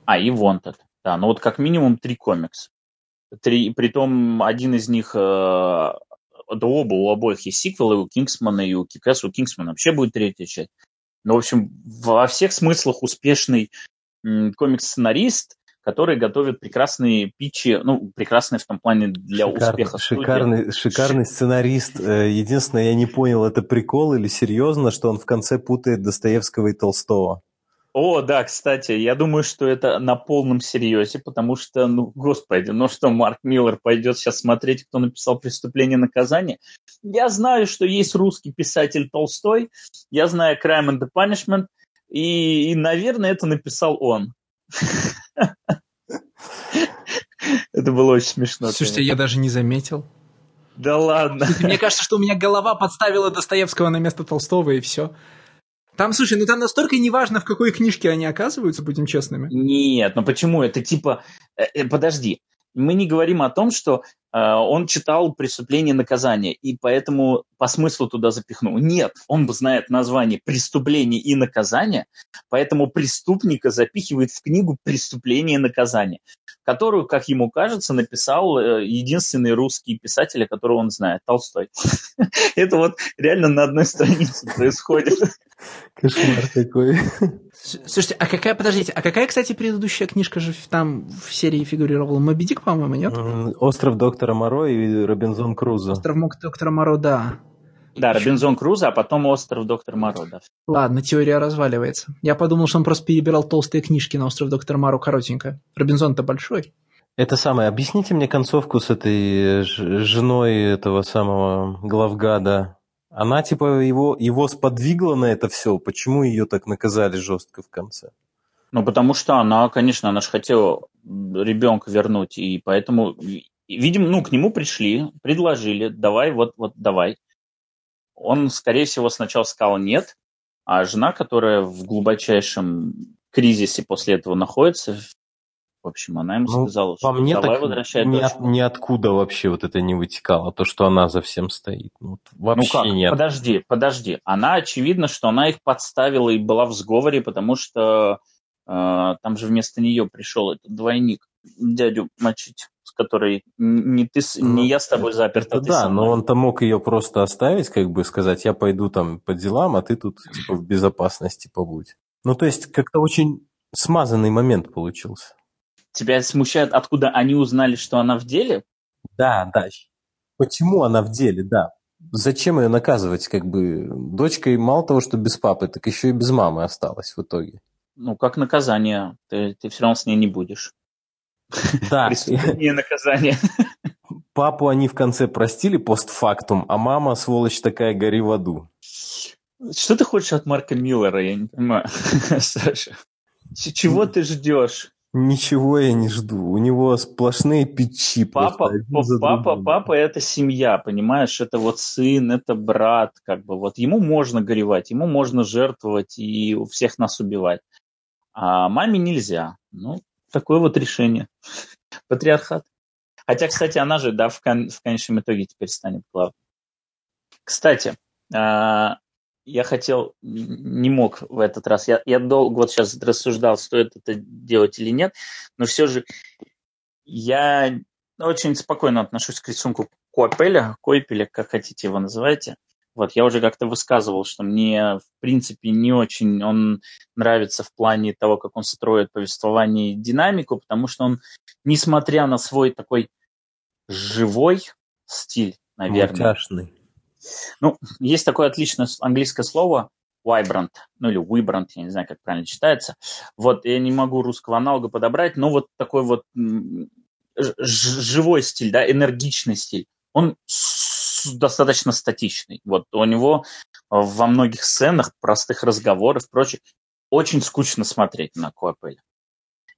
А, и Wanted. Да, ну вот как минимум три комикса. Три, притом один из них, э, да оба, у обоих есть сиквелы, у Кингсмана и у Кикэс, у Кингсмана вообще будет третья часть. Ну, в общем, во всех смыслах успешный комикс-сценарист, который готовит прекрасные питчи, ну, прекрасные в том плане для Шикарный, успеха шикарный, шикарный сценарист. Э, единственное, я не понял, это прикол или серьезно, что он в конце путает Достоевского и Толстого? О, да, кстати, я думаю, что это на полном серьезе, потому что, ну, господи, ну что, Марк Миллер пойдет сейчас смотреть, кто написал «Преступление и наказание»? Я знаю, что есть русский писатель Толстой, я знаю «Crime and the Punishment», и, и наверное, это написал он. Это было очень смешно. Слушайте, я даже не заметил. Да ладно. Мне кажется, что у меня голова подставила Достоевского на место Толстого, и все. Там, слушай, ну там настолько неважно, в какой книжке они оказываются, будем честными. Нет, ну почему? Это типа... Э, э, подожди. Мы не говорим о том, что э, он читал «Преступление и наказание», и поэтому по смыслу туда запихнул. Нет, он знает название «Преступление и наказание», поэтому преступника запихивает в книгу «Преступление и наказание», которую, как ему кажется, написал э, единственный русский писатель, которого он знает, Толстой. Это вот реально на одной странице происходит. Кошмар какой. Слушайте, а какая, подождите, а какая, кстати, предыдущая книжка же там в серии фигурировала? Моби Дик, по-моему, нет? Остров доктора Моро и Робинзон Крузо. Остров доктора Моро, да. Да, Робинзон Крузо, а потом остров Доктор Моро, да. Ладно, теория разваливается. Я подумал, что он просто перебирал толстые книжки на остров Доктор Моро коротенько. Робинзон-то большой. Это самое, объясните мне концовку с этой женой этого самого главгада. Она типа его, его сподвигла на это все. Почему ее так наказали жестко в конце? Ну, потому что она, конечно, она же хотела ребенка вернуть, и поэтому, видимо, ну, к нему пришли, предложили, давай, вот, вот, давай. Он, скорее всего, сначала сказал нет, а жена, которая в глубочайшем кризисе после этого находится, в общем, она ему ну, сказала, что мне давай так возвращай ни, от, ниоткуда вообще вот это не вытекало, то, что она за всем стоит. Ну, вообще ну как? нет. Подожди, подожди. Она, очевидно, что она их подставила и была в сговоре, потому что э, там же вместо нее пришел этот двойник, дядю мочить, с которой не ты, ну, не я с тобой заперт, а ты Да, но он-то мог ее просто оставить, как бы сказать, я пойду там по делам, а ты тут типа в безопасности побудь. Ну, то есть как-то очень смазанный момент получился. Тебя смущает, откуда они узнали, что она в деле? Да, да. Почему она в деле, да. Зачем ее наказывать, как бы? Дочка и мало того, что без папы, так еще и без мамы осталась в итоге. Ну, как наказание. Ты, ты все равно с ней не будешь. Да. Преступление наказание. Папу они в конце простили постфактум, а мама, сволочь такая, гори в аду. Что ты хочешь от Марка Миллера, я не понимаю, Саша? Чего ты ждешь? Ничего я не жду. У него сплошные печи. Папа, папа, папа это семья, понимаешь? Это вот сын, это брат, как бы вот ему можно горевать, ему можно жертвовать и у всех нас убивать. А маме нельзя. Ну, такое вот решение. Патриархат. Хотя, кстати, она же, да, в, кон- в конечном итоге теперь станет главной. Кстати, а, я хотел, не мог в этот раз. Я, я долго вот сейчас рассуждал, стоит это делать или нет, но все же я очень спокойно отношусь к рисунку Куапеля, Койпеля, как хотите его называйте. Вот, я уже как-то высказывал, что мне, в принципе, не очень он нравится в плане того, как он строит повествование и динамику, потому что он, несмотря на свой такой живой стиль, наверное, Мультяшный ну, есть такое отличное английское слово vibrant, ну или vibrant, я не знаю, как правильно читается. Вот, я не могу русского аналога подобрать, но вот такой вот живой стиль, да, энергичный стиль. Он достаточно статичный. Вот у него во многих сценах, простых разговоров и прочее, очень скучно смотреть на Куапеля.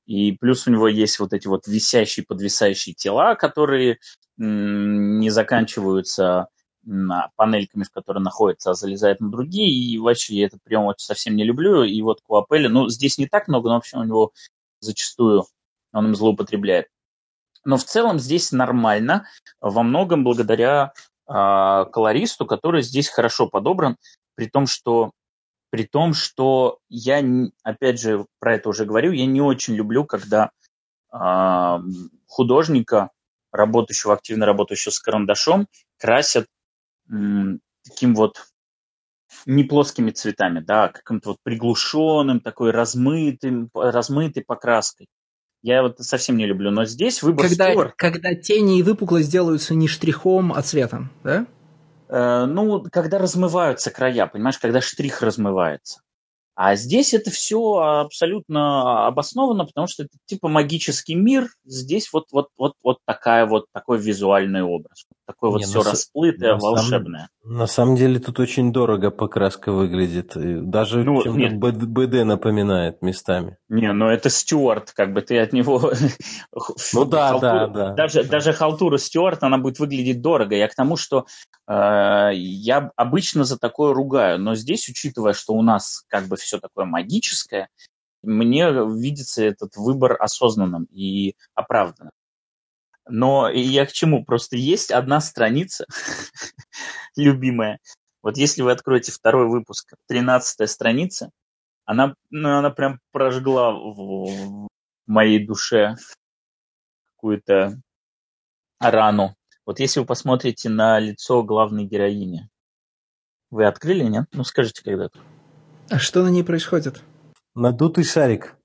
И плюс у него есть вот эти вот висящие, подвисающие тела, которые не заканчиваются панельками, в которой находится, а залезает на другие, и вообще я этот прием вот совсем не люблю, и вот Куапели, ну, здесь не так много, но вообще у него зачастую он им злоупотребляет. Но в целом здесь нормально, во многом благодаря э, колористу, который здесь хорошо подобран, при том, что при том, что я, опять же, про это уже говорю, я не очень люблю, когда э, художника, работающего, активно работающего с карандашом, красят таким вот не плоскими цветами, да, а каким-то вот приглушенным, такой размытым, размытой покраской. Я вот совсем не люблю, но здесь выбор когда, Стюарт... Когда тени и выпуклость делаются не штрихом, а цветом, да? Э, ну, когда размываются края, понимаешь, когда штрих размывается. А здесь это все абсолютно обосновано, потому что это типа магический мир. Здесь вот, вот, вот, вот такая вот такой визуальный образ. Такое вот Не, все расплытое, на волшебное. Сам, на самом деле тут очень дорого покраска выглядит. Даже ну, чем-то БД напоминает местами. Не, ну это Стюарт, как бы ты от него... Ну да, халтура, да, да. Даже, даже халтура Стюарта, она будет выглядеть дорого. Я к тому, что э, я обычно за такое ругаю, но здесь, учитывая, что у нас как бы все такое магическое, мне видится этот выбор осознанным и оправданным. Но я к чему? Просто есть одна страница, любимая. Вот если вы откроете второй выпуск, тринадцатая страница, она, ну, она прям прожгла в, в моей душе какую-то рану. Вот если вы посмотрите на лицо главной героини, вы открыли, нет? Ну скажите когда-то. А что на ней происходит? Надутый шарик.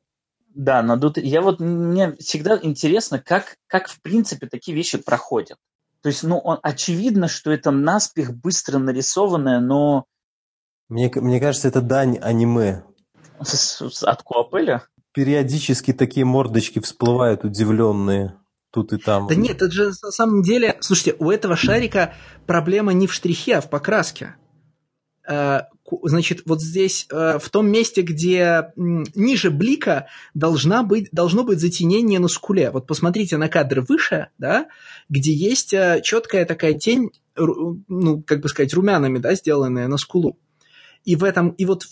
Да, надутый. Я вот мне всегда интересно, как, как в принципе такие вещи проходят. То есть, ну, он, очевидно, что это наспех быстро нарисованное, но... Мне, мне кажется, это дань аниме. От Куапеля? Периодически такие мордочки всплывают удивленные тут и там. Да нет, это же на самом деле... Слушайте, у этого шарика проблема не в штрихе, а в покраске. Э, значит, вот здесь, э, в том месте, где ниже блика, должна быть, должно быть затенение на скуле. Вот посмотрите на кадр выше, да, где есть э, четкая такая тень, ну, как бы сказать, румянами, да, сделанная на скулу. И в этом, и вот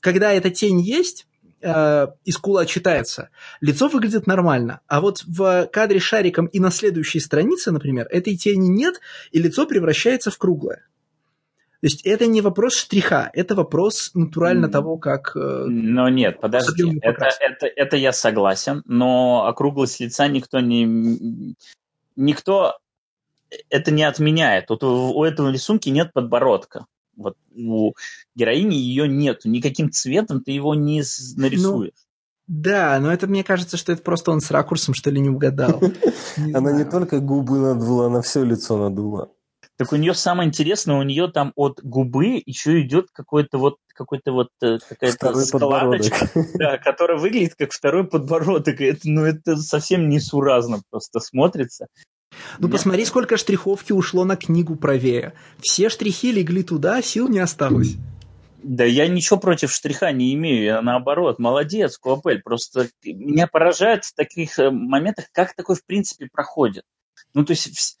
когда эта тень есть, и скула читается, лицо выглядит нормально. А вот в кадре шариком и на следующей странице, например, этой тени нет, и лицо превращается в круглое. То есть это не вопрос штриха, это вопрос натурально mm. того, как... Э, но нет, подожди, это, это, это я согласен, но округлость лица никто не... Никто это не отменяет. Вот у, у этого рисунки нет подбородка. Вот у героини ее нет. Никаким цветом ты его не нарисуешь. Ну, да, но это мне кажется, что это просто он с ракурсом, что ли, не угадал. Она не только губы надула, она все лицо надула. Так у нее самое интересное, у нее там от губы еще идет какой-то вот какой-то вот э, какая-то складочка, да, которая выглядит как второй подбородок. Это, ну, это совсем несуразно просто смотрится. Ну, Нет. посмотри, сколько штриховки ушло на книгу правее. Все штрихи легли туда, сил не осталось. Да я ничего против штриха не имею, я наоборот, молодец, Куапель. Просто меня поражает в таких э, моментах, как такое в принципе проходит. Ну, то есть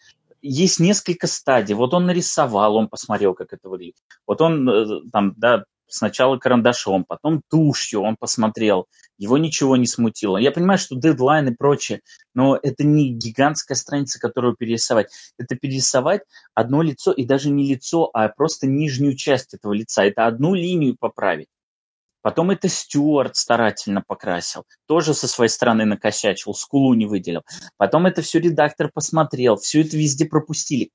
есть несколько стадий. Вот он нарисовал, он посмотрел, как это выглядит. Вот он э, там, да, сначала карандашом, потом тушью он посмотрел, его ничего не смутило. Я понимаю, что дедлайн и прочее, но это не гигантская страница, которую перерисовать. Это перерисовать одно лицо, и даже не лицо, а просто нижнюю часть этого лица. Это одну линию поправить. Потом это Стюарт старательно покрасил, тоже со своей стороны накосячил, скулу не выделил. Потом это все редактор посмотрел, все это везде пропустили.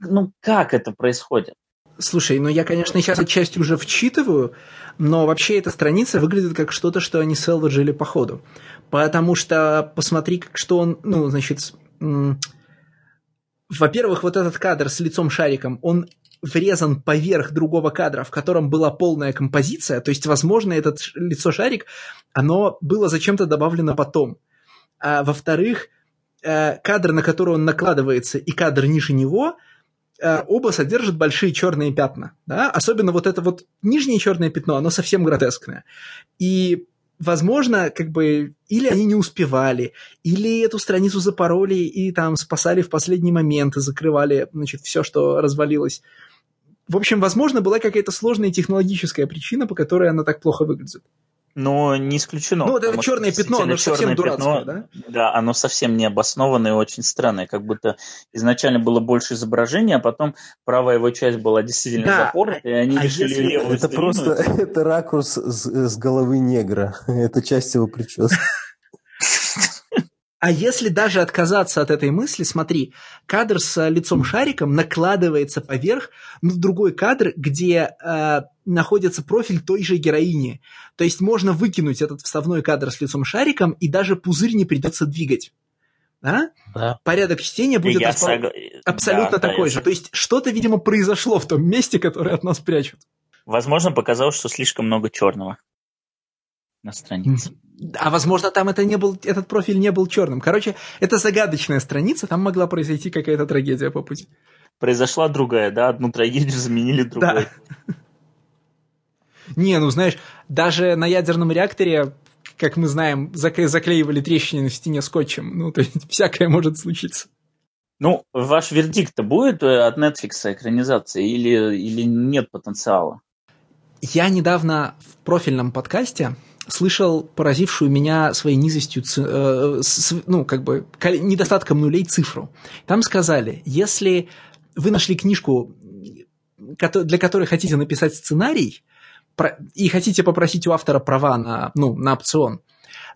Ну, как это происходит? Слушай, ну я, конечно, сейчас отчасти уже вчитываю, но вообще эта страница выглядит как что-то, что они селваджили по ходу. Потому что посмотри, как что он, ну, значит, во-первых, вот этот кадр с лицом шариком, он врезан поверх другого кадра, в котором была полная композиция, то есть, возможно, этот лицо шарик, оно было зачем-то добавлено потом. А во-вторых, э, кадр, на который он накладывается, и кадр ниже него, э, оба содержат большие черные пятна. Да? Особенно вот это вот нижнее черное пятно, оно совсем гротескное. И возможно, как бы, или они не успевали, или эту страницу запороли и там спасали в последний момент и закрывали, значит, все, что развалилось. В общем, возможно, была какая-то сложная технологическая причина, по которой она так плохо выглядит. Но не исключено. Ну, вот это черное пятно, оно совсем дурацкое, пятно, да? Да, оно совсем необоснованное и очень странное. Как будто изначально было больше изображения, а потом правая его часть была действительно да. запорта, и они а решили если... левую Это просто это ракурс с, с головы негра. Это часть его прически. А если даже отказаться от этой мысли, смотри, кадр с лицом шариком накладывается поверх на другой кадр, где э, находится профиль той же героини. То есть можно выкинуть этот вставной кадр с лицом шариком, и даже пузырь не придется двигать. Да? Да. Порядок чтения будет я сог... абсолютно да, такой да, же. То есть что-то, видимо, произошло в том месте, которое от нас прячут. Возможно, показалось, что слишком много черного на странице. А возможно, там это не был, этот профиль не был черным. Короче, это загадочная страница, там могла произойти какая-то трагедия по пути. Произошла другая, да? Одну трагедию заменили другой. Да. Не, ну знаешь, даже на ядерном реакторе, как мы знаем, заклеивали трещины на стене скотчем. Ну, то есть всякое может случиться. Ну, ваш вердикт-то будет э, от Netflix экранизация или, или нет потенциала? Я недавно в профильном подкасте слышал поразившую меня своей низостью, э, ну, как бы, недостатком нулей цифру. Там сказали, если вы нашли книжку, для которой хотите написать сценарий, и хотите попросить у автора права на, ну, на опцион,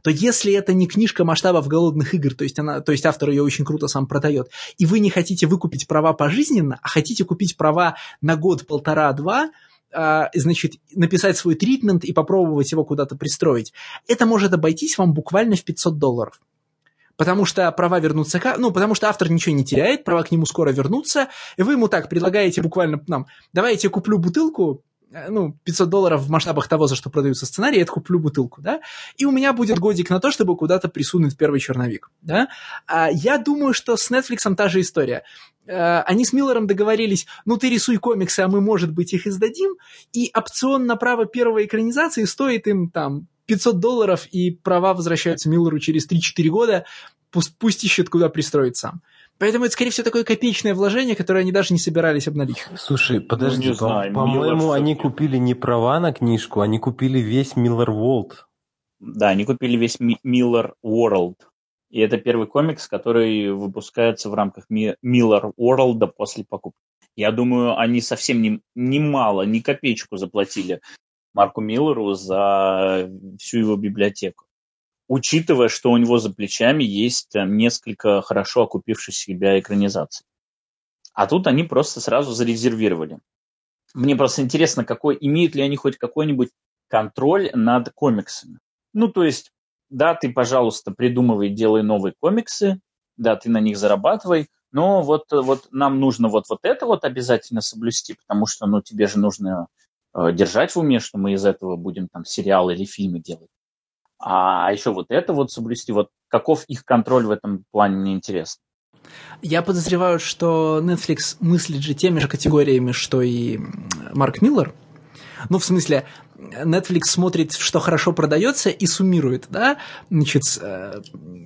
то если это не книжка масштабов голодных игр, то есть, она, то есть автор ее очень круто сам продает, и вы не хотите выкупить права пожизненно, а хотите купить права на год, полтора, два, значит, написать свой тритмент и попробовать его куда-то пристроить, это может обойтись вам буквально в 500 долларов. потому что права вернутся, ну, потому что автор ничего не теряет, права к нему скоро вернутся, и вы ему так предлагаете буквально нам, давай я куплю бутылку, ну, 500 долларов в масштабах того, за что продаются сценарии, я куплю бутылку, да, и у меня будет годик на то, чтобы куда-то присунуть первый черновик, да. А я думаю, что с Netflix та же история. Э, они с Миллером договорились, ну, ты рисуй комиксы, а мы, может быть, их издадим, и опцион на право первой экранизации стоит им, там, 500 долларов, и права возвращаются Миллеру через 3-4 года, пусть, пусть ищет, куда пристроить сам. Поэтому это, скорее всего, такое копеечное вложение, которое они даже не собирались обналичивать. Слушай, подожди, ну, по- по-моему, они купили не права на книжку, они купили весь Miller World. Да, они купили весь Miller World. И это первый комикс, который выпускается в рамках Miller World после покупки. Я думаю, они совсем не, не мало, ни копеечку заплатили Марку Миллеру за всю его библиотеку учитывая, что у него за плечами есть э, несколько хорошо окупивших себя экранизаций. А тут они просто сразу зарезервировали. Мне просто интересно, какой, имеют ли они хоть какой-нибудь контроль над комиксами. Ну, то есть, да, ты, пожалуйста, придумывай, делай новые комиксы, да, ты на них зарабатывай, но вот, вот нам нужно вот, вот это вот обязательно соблюсти, потому что, ну, тебе же нужно э, держать в уме, что мы из этого будем там сериалы или фильмы делать. А еще вот это вот соблюсти, вот каков их контроль в этом плане, мне интересно. Я подозреваю, что Netflix мыслит же теми же категориями, что и Марк Миллер. Ну, в смысле, Netflix смотрит, что хорошо продается и суммирует, да, значит, э,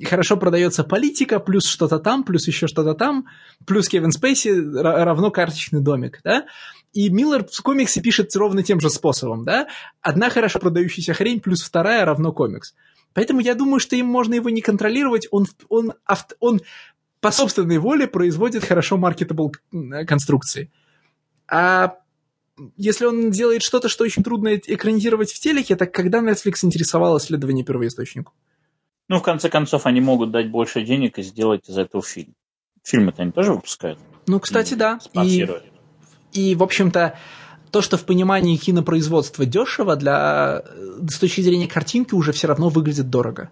хорошо продается политика, плюс что-то там, плюс еще что-то там, плюс Кевин Спейси равно карточный домик, да, и Миллер в комиксе пишет ровно тем же способом, да? Одна хорошо продающаяся хрень плюс вторая равно комикс. Поэтому я думаю, что им можно его не контролировать, он, он, он по собственной воле производит хорошо маркетабл конструкции. А если он делает что-то, что очень трудно экранизировать в телеке, так когда Netflix интересовало исследование первоисточнику? Ну, в конце концов, они могут дать больше денег и сделать из этого фильм. Фильмы-то они тоже выпускают? Ну, кстати, и да. И и, в общем-то, то, что в понимании кинопроизводства дешево, для, с точки зрения картинки уже все равно выглядит дорого.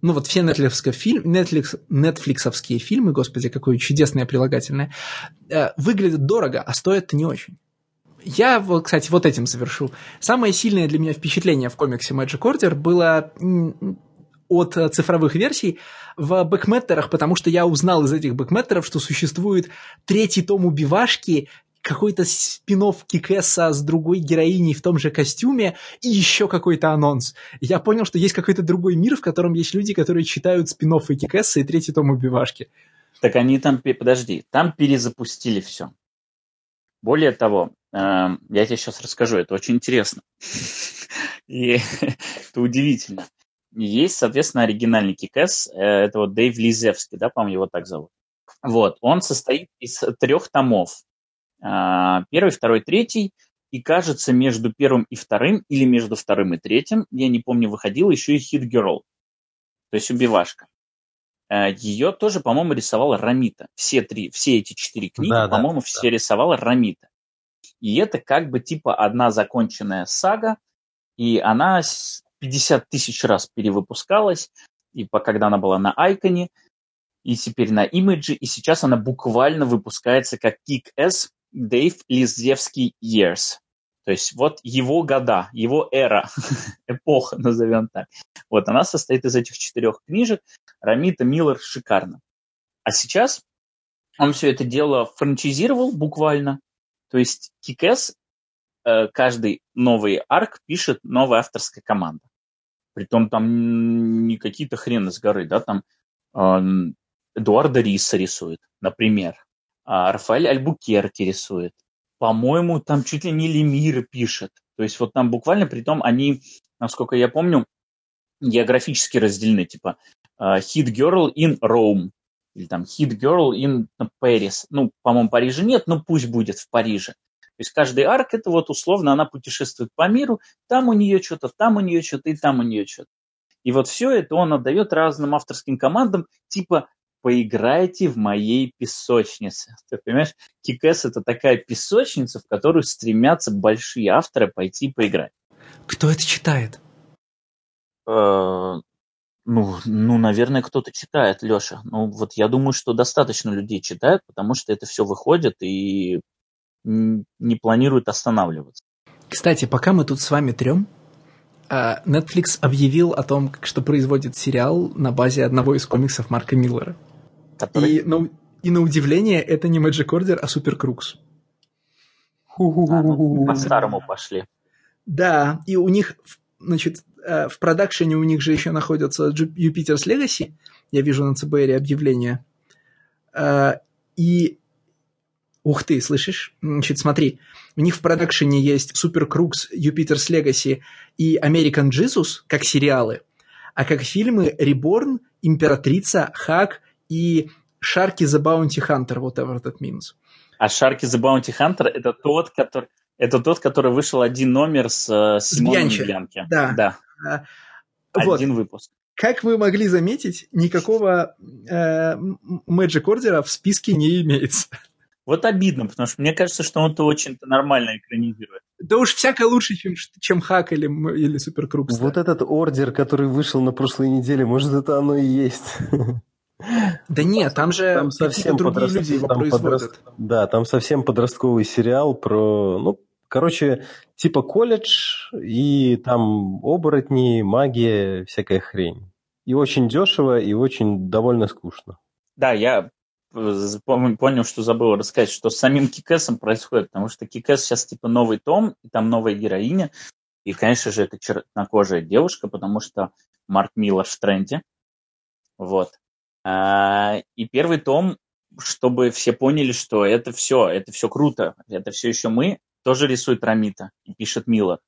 Ну вот все Netflix, фильм, Netflix, Netflixовские фильмы, господи, какое чудесное прилагательное, э, выглядят дорого, а стоят не очень. Я, кстати, вот этим завершу. Самое сильное для меня впечатление в комиксе Magic Order было от цифровых версий в бэкметтерах, потому что я узнал из этих бэкметтеров, что существует третий том убивашки какой-то спин Кикесса с другой героиней в том же костюме и еще какой-то анонс. Я понял, что есть какой-то другой мир, в котором есть люди, которые читают спин и Кикесса и третий том убивашки. Так они там, подожди, там перезапустили все. Более того, я тебе сейчас расскажу, это очень интересно. И это удивительно. Есть, соответственно, оригинальный Кикэс, э, это вот Дэйв Лизевский, да, по-моему, его так зовут. Вот, он состоит из трех томов. А, первый, второй, третий. И кажется, между первым и вторым, или между вторым и третьим, я не помню, выходила еще и Hit Girl. То есть убивашка. А, Ее тоже, по-моему, рисовала Рамита. Все три, все эти четыре книги, да, по-моему, да, все да. рисовала Рамита. И это как бы типа одна законченная сага, и она 50 тысяч раз перевыпускалась, и когда она была на Айконе, и теперь на Имидже, и сейчас она буквально выпускается как Kick-Ass Дэйв Лизевский Years. То есть вот его года, его эра, эпоха, назовем так. Вот она состоит из этих четырех книжек. Рамита Миллер шикарно. А сейчас он все это дело франчизировал буквально. То есть Кикэс каждый новый арк пишет новая авторская команда. Притом там не какие-то хрены с горы, да, там э, Эдуарда Риса рисует, например. А, Рафаэль Альбукерки рисует. По-моему, там чуть ли не Лемира пишет. То есть вот там буквально, при том они, насколько я помню, географически разделены. Типа uh, Hit Girl in Rome. Или там Hit Girl in Paris. Ну, по-моему, Парижа нет, но пусть будет в Париже. То есть каждый арк, это вот условно, она путешествует по миру, там у нее что-то, там у нее что-то и там у нее что-то. И вот все это он отдает разным авторским командам, типа поиграйте в моей песочнице. Ты понимаешь, Кикэс это такая песочница, в которую стремятся большие авторы пойти поиграть. Кто это читает? Э, Ну, ну, наверное, кто-то читает, Леша. Ну, вот я думаю, что достаточно людей читают, потому что это все выходит и не планируют останавливаться. Кстати, пока мы тут с вами трем, а, Netflix объявил о том, что производит сериал на базе одного из комиксов Марка Миллера. Который... И, ну, и на удивление, это не Magic Order, а Super Crux. А, ну, по-старому пошли. Да, и у них, значит, э, в продакшене у них же еще находится Jupiter's Legacy. Я вижу на ЦБР объявление. Э, и Ух ты, слышишь? Значит, смотри, у них в продакшене есть Super Crux, Jupiter's Legacy и American Jesus как сериалы, а как фильмы Reborn, Императрица, Хак и Sharky the Bounty Hunter, whatever that means. А Sharky the Bounty Hunter это тот, который, это тот, который вышел один номер с, э, с Симоном Бьянки. Да. да. А, один вот. выпуск. Как вы могли заметить, никакого э, Magic Order в списке не имеется. Вот обидно, потому что мне кажется, что он-то очень-то нормально экранизирует. Да уж всякое лучше, чем, чем Хак или, или Суперкрупс. Вот этот ордер, который вышел на прошлой неделе, может, это оно и есть. Да нет, там же там совсем другие люди его там производят. Подрост... Да, там совсем подростковый сериал про, ну, короче, типа колледж, и там оборотни, магия, всякая хрень. И очень дешево, и очень довольно скучно. Да, я понял, что забыл рассказать, что с самим Кикэсом происходит, потому что Кикэс сейчас типа новый том, и там новая героиня, и, конечно же, это чернокожая девушка, потому что Марк Миллер в тренде. Вот. А, и первый том, чтобы все поняли, что это все, это все круто, это все еще мы, тоже рисует Рамита и пишет Миллер.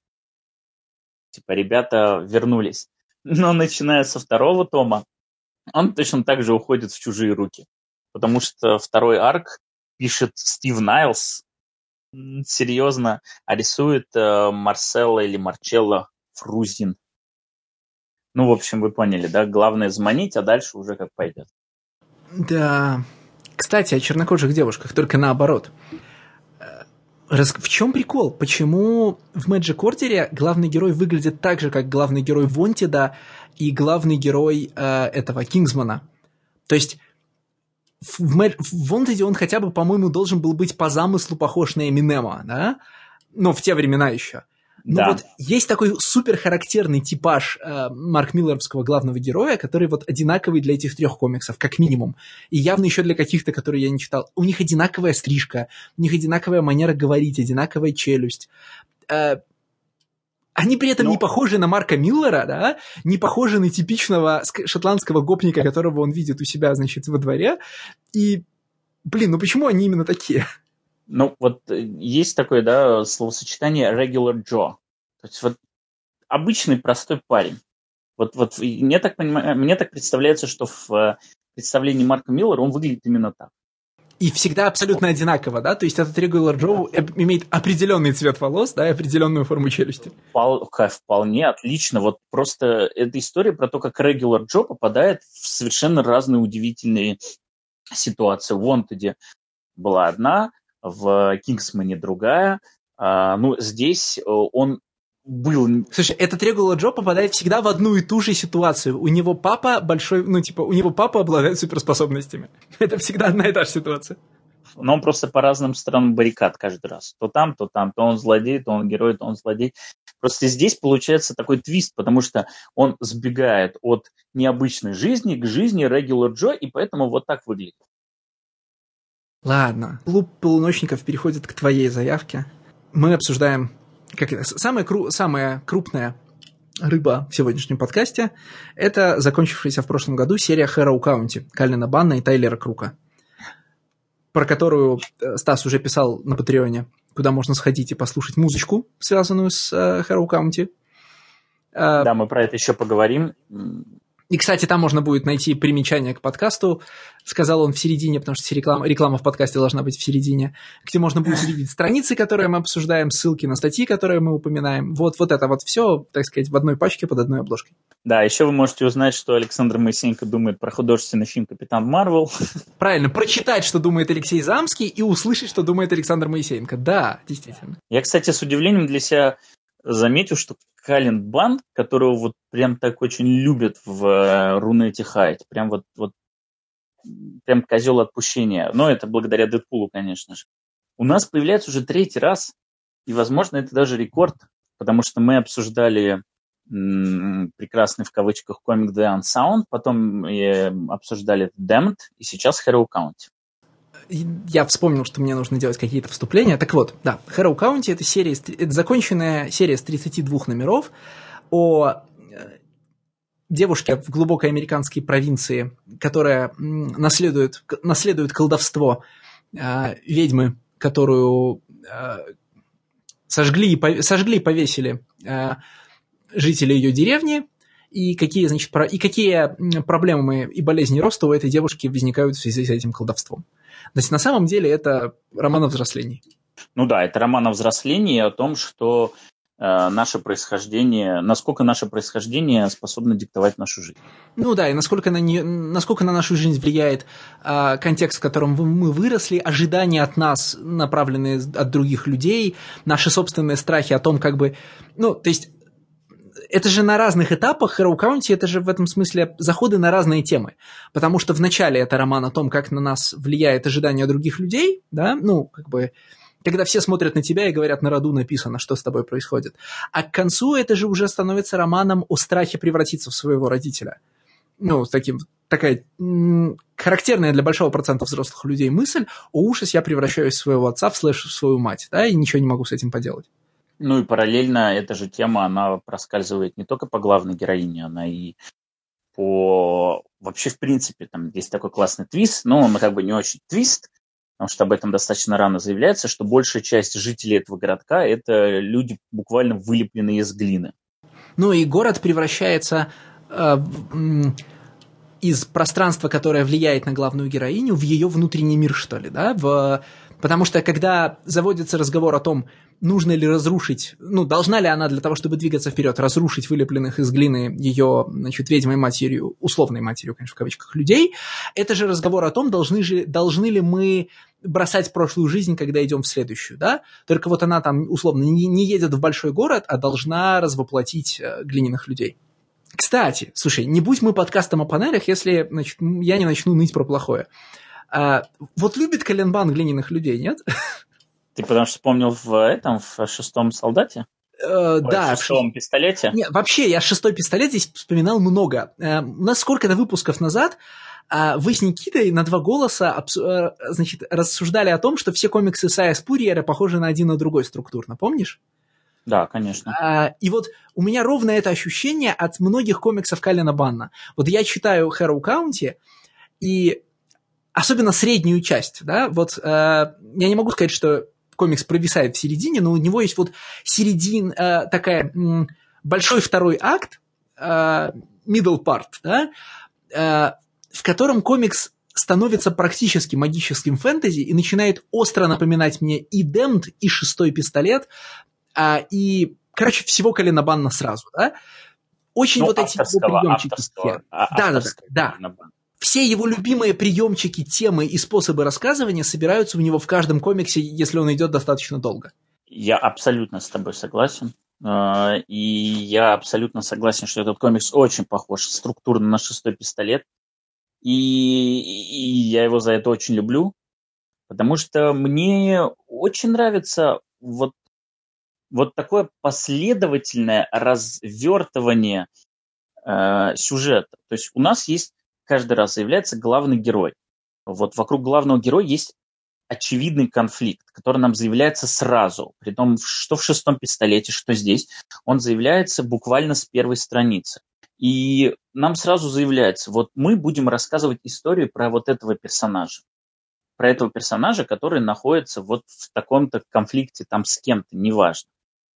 Типа, ребята вернулись. Но начиная со второго тома, он точно так же уходит в чужие руки потому что второй арк пишет Стив Найлс, серьезно, а рисует э, Марселла или Марчелло Фрузин. Ну, в общем, вы поняли, да? Главное заманить, а дальше уже как пойдет. Да. Кстати, о чернокожих девушках, только наоборот. Э, в чем прикол? Почему в Magic Order главный герой выглядит так же, как главный герой Вонтида и главный герой э, этого Кингсмана? То есть в, Мэр... в Wanted он хотя бы, по-моему, должен был быть по замыслу похож на Эминема, да? Ну, в те времена еще. Но да. вот есть такой супер характерный типаж э, Марк Миллеровского главного героя, который вот одинаковый для этих трех комиксов, как минимум. И явно еще для каких-то, которые я не читал. У них одинаковая стрижка, у них одинаковая манера говорить, одинаковая челюсть. Э, они при этом Но... не похожи на Марка Миллера, да, не похожи на типичного шотландского гопника, которого он видит у себя, значит, во дворе. И, блин, ну почему они именно такие? Ну, вот э, есть такое, да, словосочетание regular Joe. То есть вот обычный простой парень. Вот, вот мне так, понимаю, мне так представляется, что в э, представлении Марка Миллера он выглядит именно так и всегда абсолютно одинаково, да? То есть этот регуляр Джоу имеет определенный цвет волос, да, и определенную форму челюсти. Вполне отлично. Вот просто эта история про то, как регуляр Джо попадает в совершенно разные удивительные ситуации. В Вонтеде была одна, в Кингсмане другая. А, ну, здесь э, он был. Слушай, этот Регула Джо попадает всегда в одну и ту же ситуацию. У него папа большой, ну, типа, у него папа обладает суперспособностями. Это всегда одна и та же ситуация. Но он просто по разным сторонам баррикад каждый раз. То там, то там. То он злодей, то он герой, то он злодей. Просто здесь получается такой твист, потому что он сбегает от необычной жизни к жизни Регула Джо, и поэтому вот так выглядит. Ладно. Клуб полуночников переходит к твоей заявке. Мы обсуждаем как это, самая, кру, самая крупная рыба в сегодняшнем подкасте – это закончившаяся в прошлом году серия Хэроу Каунти Калина Банна и Тайлера Крука, про которую э, Стас уже писал на Патреоне, куда можно сходить и послушать музычку, связанную с э, Хэроу Каунти. Э, да, мы про это еще поговорим. И, кстати, там можно будет найти примечание к подкасту. Сказал он в середине, потому что реклама, реклама в подкасте должна быть в середине, где можно будет увидеть страницы, которые мы обсуждаем, ссылки на статьи, которые мы упоминаем. Вот, вот это вот все, так сказать, в одной пачке под одной обложкой. Да, еще вы можете узнать, что Александр Моисеенко думает про художественный фильм «Капитан Марвел». Правильно, прочитать, что думает Алексей Замский, и услышать, что думает Александр Моисеенко. Да, действительно. Я, кстати, с удивлением для себя заметил, что Калинбан, которого вот прям так очень любят в э, Рунете Хайт. Прям вот, вот прям козел отпущения. Но это благодаря Дэдпулу, конечно же. У нас появляется уже третий раз, и, возможно, это даже рекорд, потому что мы обсуждали прекрасный в кавычках комик The Unsound, потом э, обсуждали Damned, и сейчас Hero County я вспомнил, что мне нужно делать какие-то вступления. Так вот, да, Harrow County это серия, это законченная серия с 32 номеров о э, девушке в глубокой американской провинции, которая наследует, наследует колдовство э, ведьмы, которую э, сожгли, и сожгли и повесили э, жители ее деревни, и какие, значит, про, и какие проблемы и болезни роста у этой девушки возникают в связи с этим колдовством. То есть на самом деле это роман о взрослении. Ну да, это роман о взрослении, о том, что э, наше происхождение, насколько наше происхождение способно диктовать нашу жизнь. Ну да, и насколько на, не, насколько на нашу жизнь влияет э, контекст, в котором мы выросли, ожидания от нас, направленные от других людей, наши собственные страхи о том, как бы... Ну, то есть это же на разных этапах Hero County, это же в этом смысле заходы на разные темы. Потому что в начале это роман о том, как на нас влияет ожидание других людей, да, ну, как бы, когда все смотрят на тебя и говорят, на роду написано, что с тобой происходит. А к концу это же уже становится романом о страхе превратиться в своего родителя. Ну, таким, такая м- характерная для большого процента взрослых людей мысль, о ужас, я превращаюсь в своего отца, в слэш в свою мать, да, и ничего не могу с этим поделать. Ну и параллельно эта же тема, она проскальзывает не только по главной героине, она и по... Вообще, в принципе, там есть такой классный твист, но он как бы не очень твист, потому что об этом достаточно рано заявляется, что большая часть жителей этого городка – это люди, буквально вылепленные из глины. Ну и город превращается э, из пространства, которое влияет на главную героиню, в ее внутренний мир, что ли, да, в Потому что когда заводится разговор о том, нужно ли разрушить, ну, должна ли она для того, чтобы двигаться вперед, разрушить вылепленных из глины ее, значит, ведьмой матерью, условной матерью, конечно, в кавычках, людей, это же разговор о том, должны, же, должны ли мы бросать прошлую жизнь, когда идем в следующую, да? Только вот она там, условно, не, не едет в большой город, а должна развоплотить э, глиняных людей. Кстати, слушай, не будь мы подкастом о панелях, если значит, я не начну ныть про плохое. А, вот любит Коленбан глиняных людей, нет? Ты потому что вспомнил в этом, в шестом солдате? Э, Ой, да. В шестом пистолете? Нет, вообще, я шестой пистолет здесь вспоминал много. Э, у нас сколько-то выпусков назад э, вы с Никитой на два голоса э, значит, рассуждали о том, что все комиксы Сая Спурьера похожи на один на другой структурно, помнишь? Да, конечно. А, и вот у меня ровно это ощущение от многих комиксов Калина Банна. Вот я читаю Хэрроу Каунти, и особенно среднюю часть, да, вот э, я не могу сказать, что комикс провисает в середине, но у него есть вот середин, э, такая м, большой второй акт, э, middle part, да, э, в котором комикс становится практически магическим фэнтези и начинает остро напоминать мне и Демд, и Шестой пистолет, э, и, короче, всего Колина Банна сразу, да. Очень ну, вот эти приемчики. Авторского, да, да, да, да все его любимые приемчики, темы и способы рассказывания собираются у него в каждом комиксе, если он идет достаточно долго. Я абсолютно с тобой согласен. А, и я абсолютно согласен, что этот комикс очень похож структурно на шестой пистолет. И, и я его за это очень люблю, потому что мне очень нравится вот, вот такое последовательное развертывание э, сюжета. То есть у нас есть каждый раз заявляется главный герой. Вот вокруг главного героя есть очевидный конфликт, который нам заявляется сразу, при том, что в шестом пистолете, что здесь, он заявляется буквально с первой страницы. И нам сразу заявляется, вот мы будем рассказывать историю про вот этого персонажа. Про этого персонажа, который находится вот в таком-то конфликте там с кем-то, неважно.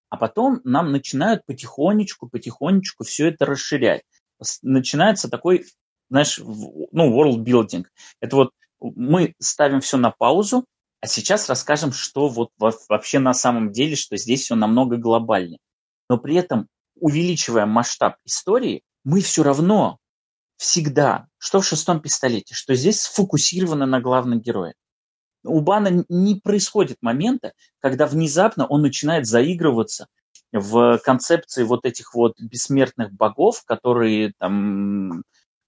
А потом нам начинают потихонечку, потихонечку все это расширять. Начинается такой знаешь, ну, world building. Это вот мы ставим все на паузу, а сейчас расскажем, что вот вообще на самом деле, что здесь все намного глобальнее. Но при этом, увеличивая масштаб истории, мы все равно всегда, что в шестом пистолете, что здесь сфокусировано на главном герое. У Бана не происходит момента, когда внезапно он начинает заигрываться в концепции вот этих вот бессмертных богов, которые там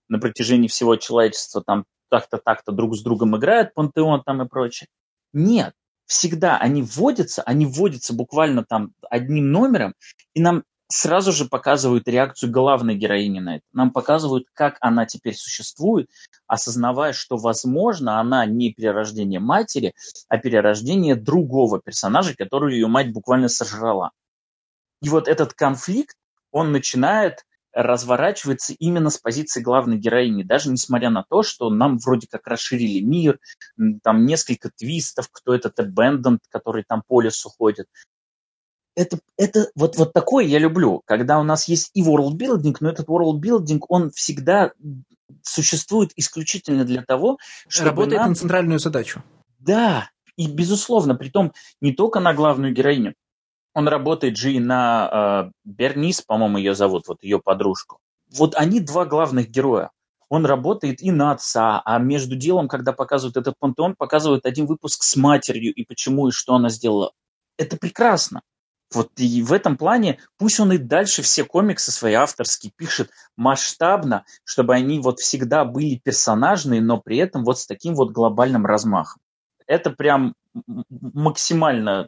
на протяжении всего человечества там так-то, так-то друг с другом играют, пантеон там и прочее. Нет, всегда они вводятся, они вводятся буквально там одним номером, и нам сразу же показывают реакцию главной героини на это. Нам показывают, как она теперь существует, осознавая, что, возможно, она не перерождение матери, а перерождение другого персонажа, который ее мать буквально сожрала. И вот этот конфликт, он начинает разворачивается именно с позиции главной героини, даже несмотря на то, что нам вроде как расширили мир, там несколько твистов, кто этот Abandoned, который там по лесу ходит, это, это вот, вот такое я люблю, когда у нас есть и world-building, но этот world-building, он всегда существует исключительно для того, чтобы Работает нам... на центральную задачу. Да, и безусловно, при том не только на главную героиню. Он работает же и на э, Бернис, по-моему, ее зовут, вот ее подружку. Вот они два главных героя. Он работает и на отца, а между делом, когда показывают этот пантеон, показывают один выпуск с матерью и почему и что она сделала. Это прекрасно. Вот и в этом плане пусть он и дальше все комиксы свои авторские пишет масштабно, чтобы они вот всегда были персонажные, но при этом вот с таким вот глобальным размахом. Это прям максимально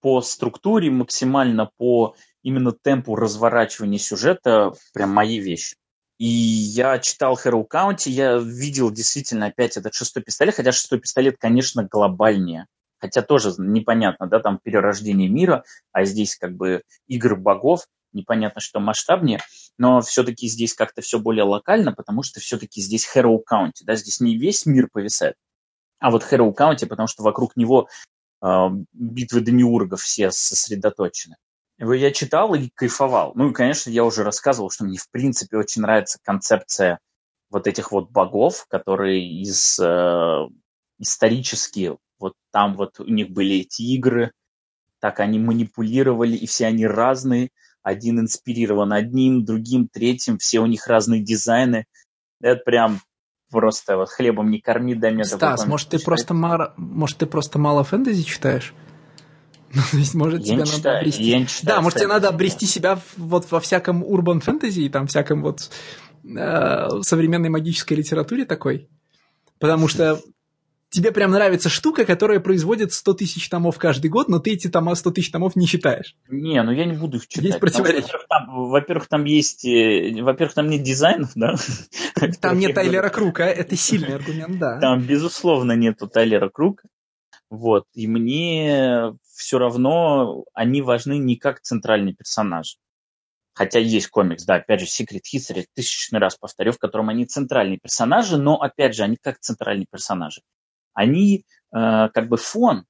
по структуре, максимально по именно темпу разворачивания сюжета прям мои вещи. И я читал Hero County, я видел действительно опять этот шестой пистолет, хотя шестой пистолет, конечно, глобальнее хотя тоже непонятно, да, там перерождение мира, а здесь как бы игры богов, непонятно, что масштабнее, но все-таки здесь как-то все более локально, потому что все-таки здесь Hero County, да, здесь не весь мир повисает, а вот Hero County, потому что вокруг него битвы демиургов все сосредоточены. Я читал и кайфовал. Ну и, конечно, я уже рассказывал, что мне в принципе очень нравится концепция вот этих вот богов, которые из э, исторически вот там вот у них были эти игры, так они манипулировали, и все они разные. Один инспирирован одним, другим, третьим, все у них разные дизайны. Это прям просто вот хлебом не корми, дай мне Стас, может ты, просто мало, может ты просто мало фэнтези читаешь? Ну, то есть, может, я тебе надо читаю, обрести... Я не читаю да, может, тебе надо обрести себя вот во всяком урбан фэнтези и там всяком вот э, современной магической литературе такой. Потому что тебе прям нравится штука, которая производит 100 тысяч томов каждый год, но ты эти тома 100 тысяч томов не читаешь. Не, ну я не буду их читать. Есть противоречие. Во-первых, там, есть... Э, во-первых, там нет дизайнов, да? Там нет Тайлера Крука, это сильный аргумент, да. Там, безусловно, нету Тайлера Крука. Вот. И мне все равно они важны не как центральный персонаж. Хотя есть комикс, да, опять же, Secret History, тысячный раз повторю, в котором они центральные персонажи, но, опять же, они как центральные персонажи они э, как бы фон э,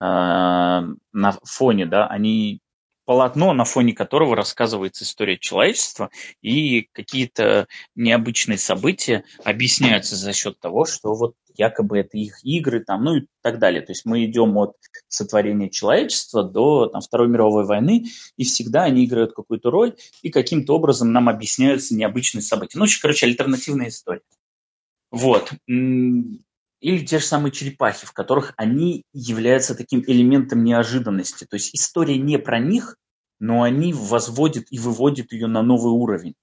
на фоне, да, они полотно, на фоне которого рассказывается история человечества, и какие-то необычные события объясняются за счет того, что вот якобы это их игры, там, ну и так далее. То есть мы идем от сотворения человечества до там, Второй мировой войны, и всегда они играют какую-то роль, и каким-то образом нам объясняются необычные события. Ну, короче, альтернативная история. Вот. Или те же самые черепахи, в которых они являются таким элементом неожиданности. То есть история не про них, но они возводят и выводят ее на новый уровень.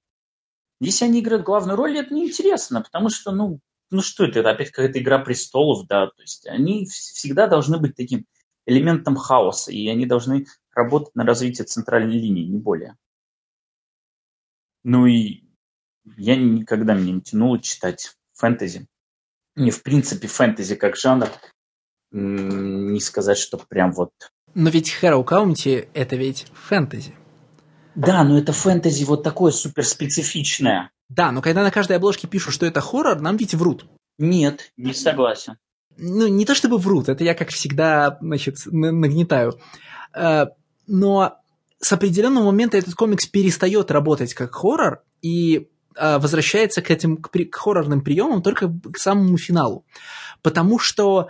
Если они играют главную роль, это неинтересно, потому что, ну, ну что это, это опять какая-то игра престолов, да, то есть они всегда должны быть таким элементом хаоса, и они должны работать на развитие центральной линии, не более. Ну и я никогда меня не тянуло читать фэнтези не в принципе фэнтези как жанр, не сказать, что прям вот... Но ведь Hero County это ведь фэнтези. Да, но это фэнтези вот такое суперспецифичное. Да, но когда на каждой обложке пишут, что это хоррор, нам ведь врут. Нет, не согласен. Ну, не то чтобы врут, это я, как всегда, значит, нагнетаю. Э, но с определенного момента этот комикс перестает работать как хоррор, и возвращается к этим к, к хоррорным приемам только к самому финалу. Потому что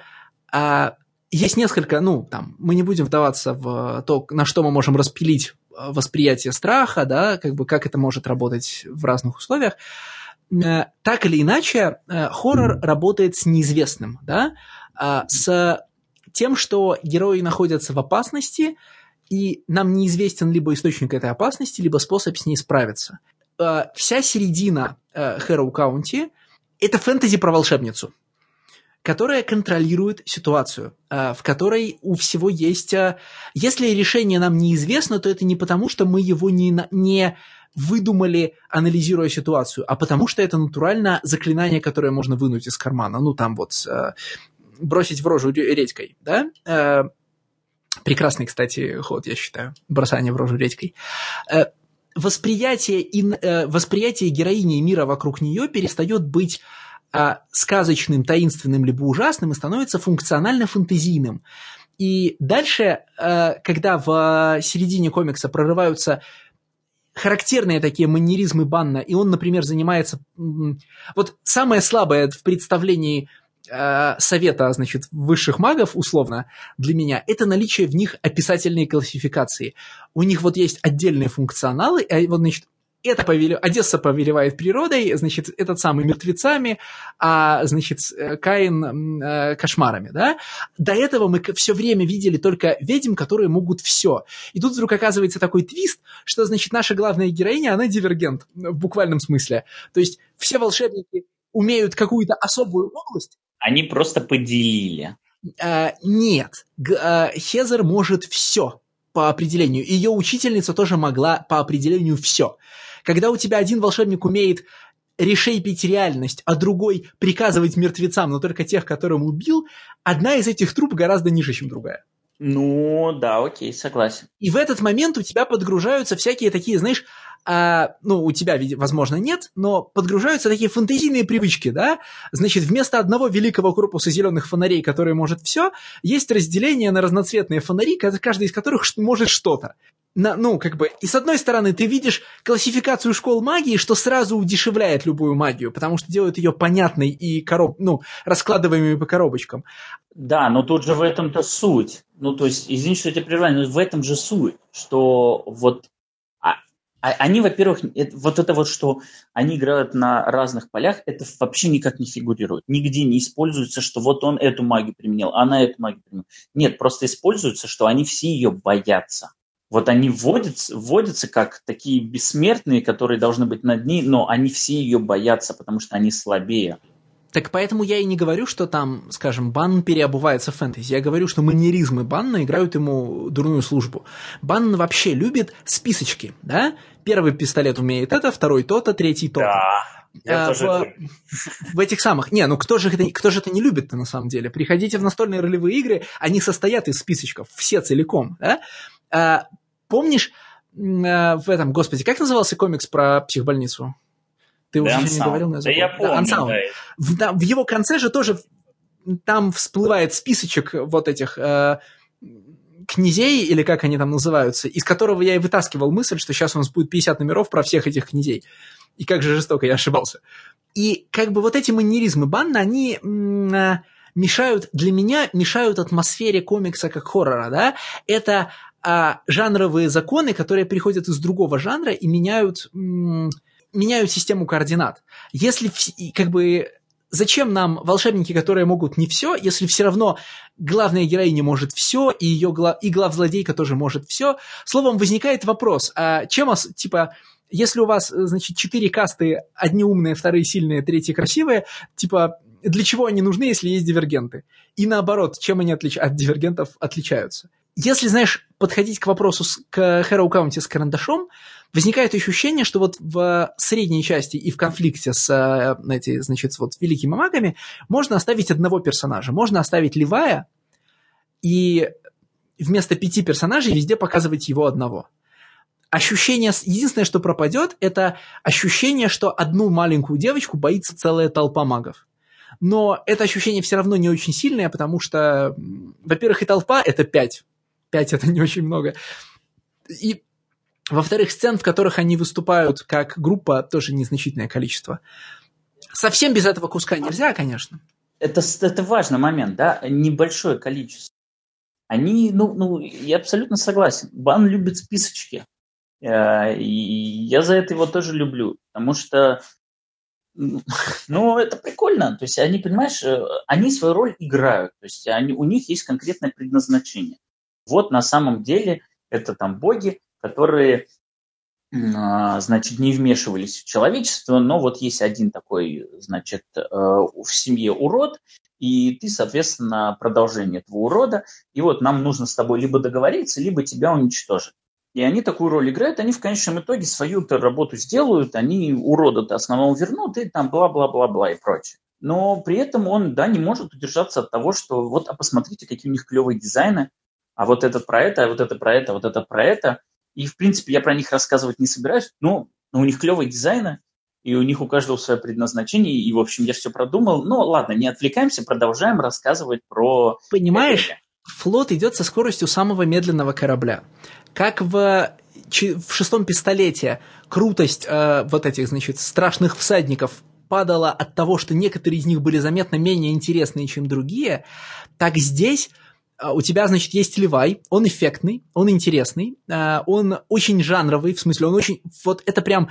а, есть несколько, ну, там, мы не будем вдаваться в то, на что мы можем распилить а, восприятие страха, да, как бы как это может работать в разных условиях. Э, так или иначе, э, хоррор работает с неизвестным, да, с тем, что герои находятся в опасности, и нам неизвестен либо источник этой опасности, либо способ с ней справиться. Э, вся середина э, Хэроу Каунти – это фэнтези про волшебницу, которая контролирует ситуацию, э, в которой у всего есть... Если решение нам неизвестно, то это не потому, что мы его не, не выдумали, анализируя ситуацию, а потому что это натурально заклинание, которое можно вынуть из кармана. Ну, там вот бросить в рожу редькой, да? Прекрасный, кстати, ход, я считаю, бросание в рожу редькой восприятие, ин, э, восприятие героини и мира вокруг нее перестает быть э, сказочным, таинственным либо ужасным и становится функционально-фантазийным. И дальше, э, когда в середине комикса прорываются характерные такие манеризмы Банна, и он, например, занимается... Вот самое слабое в представлении Э, совета, значит, высших магов, условно, для меня, это наличие в них описательной классификации. У них вот есть отдельные функционалы, и вот, значит, это повелев... Одесса повелевает природой, значит, этот самый мертвецами, а, значит, э, Каин э, кошмарами, да? До этого мы все время видели только ведьм, которые могут все. И тут вдруг оказывается такой твист, что, значит, наша главная героиня, она дивергент в буквальном смысле. То есть все волшебники умеют какую-то особую область, они просто поделили. А, нет. Г- а, Хезер может все по определению. Ее учительница тоже могла по определению все. Когда у тебя один волшебник умеет решейпить реальность, а другой приказывать мертвецам, но только тех, которым убил, одна из этих труп гораздо ниже, чем другая. Ну, да, окей, согласен. И в этот момент у тебя подгружаются всякие такие, знаешь, а, ну, у тебя, возможно, нет, но подгружаются такие фантазийные привычки, да? Значит, вместо одного великого корпуса зеленых фонарей, который может все, есть разделение на разноцветные фонари, каждый из которых может что-то. На, ну, как бы, и с одной стороны, ты видишь классификацию школ магии, что сразу удешевляет любую магию, потому что делает ее понятной и короб, ну, раскладываемой по коробочкам. Да, но тут же в этом-то суть. Ну, то есть, извини, что я тебя прерываю, но в этом же суть, что вот а, они, во-первых, это, вот это вот, что они играют на разных полях, это вообще никак не фигурирует. Нигде не используется, что вот он эту магию применил, а она эту магию применил. Нет, просто используется, что они все ее боятся. Вот они вводятся, вводятся как такие бессмертные, которые должны быть над ней, но они все ее боятся, потому что они слабее. Так поэтому я и не говорю, что там, скажем, Бан переобувается в фэнтези. Я говорю, что манеризмы Банна играют ему дурную службу. Банн вообще любит списочки, да? Первый пистолет умеет это, второй то-то, третий то-то. Да. Я а, тоже... в, в этих самых. Не, ну кто же это, кто же это не любит-то на самом деле? Приходите в настольные ролевые игры, они состоят из списочков, все целиком. Да? А, помнишь а, в этом, господи, как назывался комикс про психбольницу? Ты уже не говорил название. Да я помню. Да, да. В, да, в его конце же тоже там всплывает списочек вот этих э, князей, или как они там называются, из которого я и вытаскивал мысль, что сейчас у нас будет 50 номеров про всех этих князей. И как же жестоко я ошибался. И как бы вот эти манеризмы Банна, они м- мешают, для меня мешают атмосфере комикса как хоррора, да? Это а, жанровые законы, которые приходят из другого жанра и меняют... Меняют систему координат. Если как бы зачем нам волшебники, которые могут не все, если все равно главная героиня может все, и ее гла- и главзлодейка тоже может все. Словом, возникает вопрос, а чем, типа, если у вас, значит, четыре касты, одни умные, вторые сильные, третьи красивые, типа, для чего они нужны, если есть дивергенты? И наоборот, чем они отлич... от дивергентов отличаются? Если, знаешь, подходить к вопросу с, к Hero County с карандашом, возникает ощущение, что вот в средней части и в конфликте с э, эти, значит, вот великими магами можно оставить одного персонажа. Можно оставить Левая и вместо пяти персонажей везде показывать его одного. Ощущение, единственное, что пропадет, это ощущение, что одну маленькую девочку боится целая толпа магов. Но это ощущение все равно не очень сильное, потому что, во-первых, и толпа – это пять. Пять – это не очень много. И во-вторых, сцен, в которых они выступают как группа, тоже незначительное количество. Совсем без этого куска нельзя, конечно. Это, это важный момент, да, небольшое количество. Они, ну, ну, я абсолютно согласен. Бан любит списочки. Э, и я за это его тоже люблю, потому что, ну, это прикольно. То есть они, понимаешь, э, они свою роль играют. То есть они, у них есть конкретное предназначение. Вот на самом деле Это там боги, которые, а, значит, не вмешивались в человечество, но вот есть один такой, значит, э, в семье урод, и ты, соответственно, продолжение этого урода, и вот нам нужно с тобой либо договориться, либо тебя уничтожить. И они такую роль играют, они в конечном итоге свою-то работу сделают, они урода-то основного вернут, и там бла-бла-бла-бла и прочее. Но при этом он, да, не может удержаться от того, что вот, а посмотрите, какие у них клевые дизайны, а вот это про это, а вот это про это, вот это про это. И, в принципе, я про них рассказывать не собираюсь, но, но у них клевые дизайны, и у них у каждого свое предназначение, и, в общем, я все продумал. Но ладно, не отвлекаемся, продолжаем рассказывать про... Понимаешь, флот идет со скоростью самого медленного корабля как в, в шестом пистолете крутость э, вот этих, значит, страшных всадников падала от того, что некоторые из них были заметно менее интересные, чем другие, так здесь у тебя, значит, есть Левай, он эффектный, он интересный, э, он очень жанровый, в смысле, он очень, вот это прям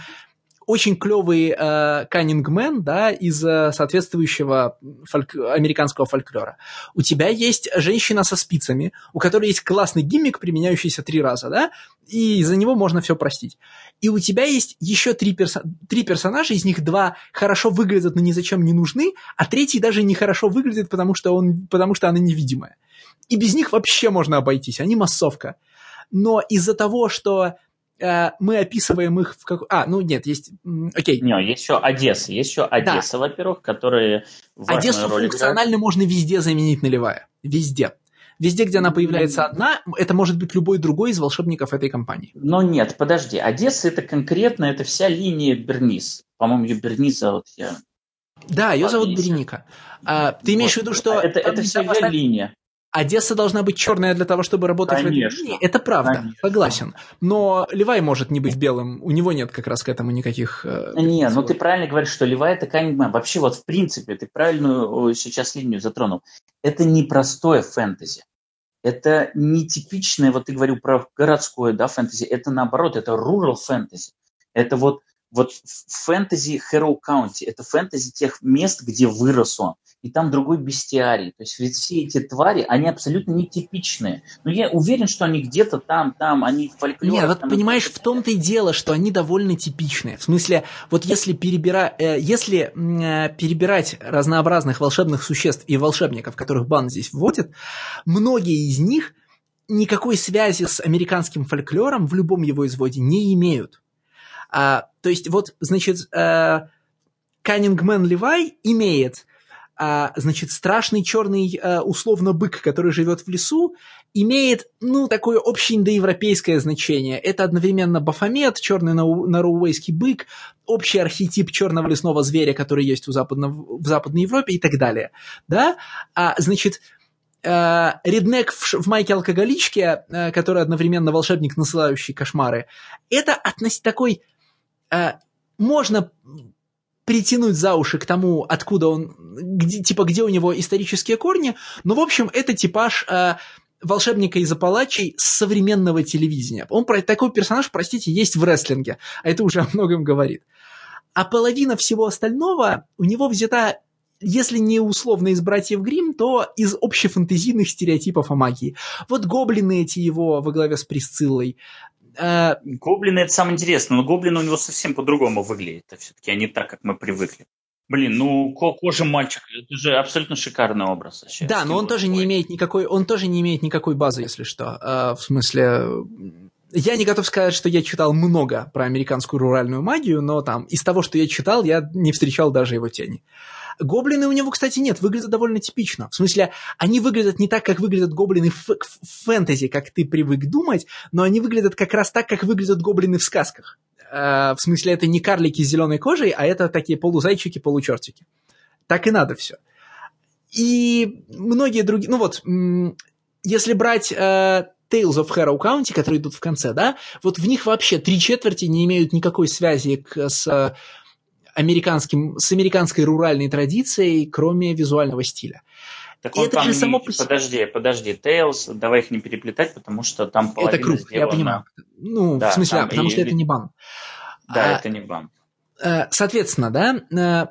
очень клевый э, каннингмен, да, из э, соответствующего фольк... американского фольклора. У тебя есть женщина со спицами, у которой есть классный гиммик, применяющийся три раза, да, и за него можно все простить. И у тебя есть еще три, перso... три персонажа, из них два хорошо выглядят, но ни зачем не нужны, а третий даже не хорошо выглядит, потому что, он... потому что она невидимая. И без них вообще можно обойтись, они массовка. Но из-за того, что Э, мы описываем их в как... А, ну нет, есть... Окей. Не, есть еще Одесса. Есть еще Одесса, да. во-первых, которые Одессу роль функционально играют. можно везде заменить нулевая. Везде. Везде, где она появляется одна, это может быть любой другой из волшебников этой компании. Но нет, подожди. Одесса это конкретно, это вся линия Бернис. По-моему, ее Бернис зовут я. Да, ее зовут Берника. А, ты имеешь вот. в виду, что... Это, это вся ее поставить... линия. Одесса должна быть черная для того, чтобы работать Конечно. в этой Это правда, Конечно. согласен. Но Левай может не быть белым, у него нет как раз к этому никаких... Э, не, ну ты правильно говоришь, что Левай это каньма. Вообще вот в принципе, ты правильную сейчас линию затронул. Это не простое фэнтези. Это не типичное, вот ты говорил про городское да, фэнтези, это наоборот, это rural фэнтези. Это вот, вот фэнтези Хэроу Каунти, это фэнтези тех мест, где вырос он и там другой бестиарий. То есть ведь все эти твари, они абсолютно нетипичные. Но я уверен, что они где-то там, там, они в фольклоре. Нет, вот понимаешь, в том-то и дело, что они довольно типичные. В смысле, вот если, перебира... э, если э, перебирать разнообразных волшебных существ и волшебников, которых бан здесь вводит, многие из них никакой связи с американским фольклором в любом его изводе не имеют. А, то есть вот, значит, э, Каннингмен Левай имеет а, значит, страшный черный а, условно бык, который живет в лесу, имеет, ну, такое общеиндоевропейское значение. Это одновременно Бафомет, черный норуэйский бык, общий архетип черного лесного зверя, который есть у западно, в Западной Европе и так далее. Да? А, значит, реднек в, в майке алкоголичке, который одновременно волшебник, насылающий кошмары, это относительно такой... Можно притянуть за уши к тому, откуда он, где, типа, где у него исторические корни, но, в общем, это типаж э, волшебника из Апалачей современного телевидения. Он такой персонаж, простите, есть в рестлинге, а это уже о многом говорит. А половина всего остального у него взята если не условно из братьев Грим, то из общефантазийных стереотипов о магии. Вот гоблины эти его во главе с Присциллой, Э, гоблины это самое интересное, но гоблины у него совсем по-другому выглядят, все-таки, а не так, как мы привыкли. Блин, ну кожа мальчика, это же абсолютно шикарный образ. Вообще, да, но он тоже не имеет никакой, он тоже не имеет никакой базы, если что. А, в смысле, я не готов сказать, что я читал много про американскую руральную магию, но там из того, что я читал, я не встречал даже его тени. Гоблины у него, кстати, нет, выглядят довольно типично. В смысле, они выглядят не так, как выглядят гоблины в, в фэнтези, как ты привык думать, но они выглядят как раз так, как выглядят гоблины в сказках. Э, в смысле, это не карлики с зеленой кожей, а это такие полузайчики, получертики. Так и надо все. И многие другие... Ну вот, если брать э, Tales of Harrow County, которые идут в конце, да, вот в них вообще три четверти не имеют никакой связи к, с американским, с американской руральной традицией, кроме визуального стиля. Так он это там же само по Подожди, подожди, Tails, давай их не переплетать, потому что там половина Это круг, сделана... я понимаю. Ну, да, в смысле, а, потому и... что это не бан. Да, а, это не бан. Э, соответственно, да, э,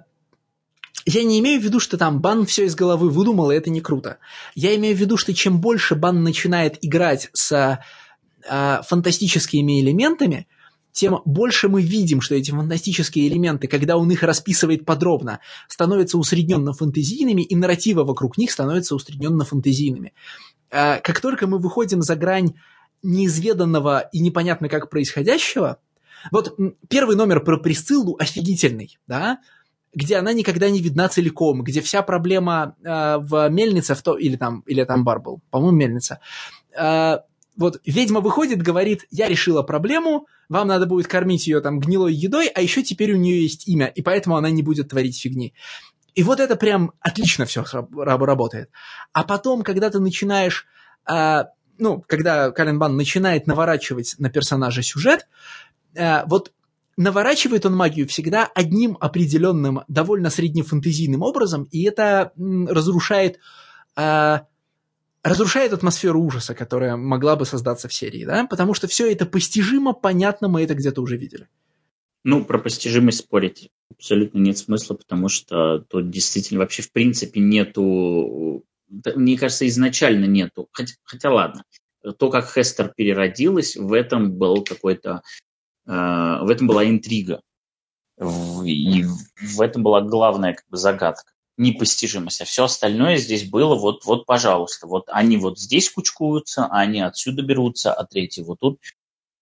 я не имею в виду, что там бан все из головы выдумал, и это не круто. Я имею в виду, что чем больше бан начинает играть с э, фантастическими элементами, тем больше мы видим, что эти фантастические элементы, когда он их расписывает подробно, становятся усредненно-фантазийными, и нарративы вокруг них становятся усредненно-фантазийными. Э, как только мы выходим за грань неизведанного и непонятно как происходящего, вот первый номер про Присциллу офигительный, да, где она никогда не видна целиком, где вся проблема э, в мельнице, в то, или там, или там бар был, по-моему, мельница. Э, вот ведьма выходит, говорит, я решила проблему, вам надо будет кормить ее там гнилой едой, а еще теперь у нее есть имя, и поэтому она не будет творить фигни. И вот это прям отлично все работает. А потом, когда ты начинаешь, э, ну, когда Кален Бан начинает наворачивать на персонажа сюжет, э, вот наворачивает он магию всегда одним определенным, довольно среднефантазийным образом, и это разрушает, э, разрушает атмосферу ужаса, которая могла бы создаться в серии, да, потому что все это постижимо, понятно, мы это где-то уже видели. Ну, про постижимость спорить абсолютно нет смысла, потому что тут действительно вообще в принципе нету, мне кажется, изначально нету, хотя, хотя ладно, то, как Хестер переродилась, в этом был какой-то Э, в этом была интрига. И в этом была главная как бы, загадка непостижимость, а все остальное здесь было вот, вот, пожалуйста, вот они вот здесь кучкуются, а они отсюда берутся, а третий вот тут.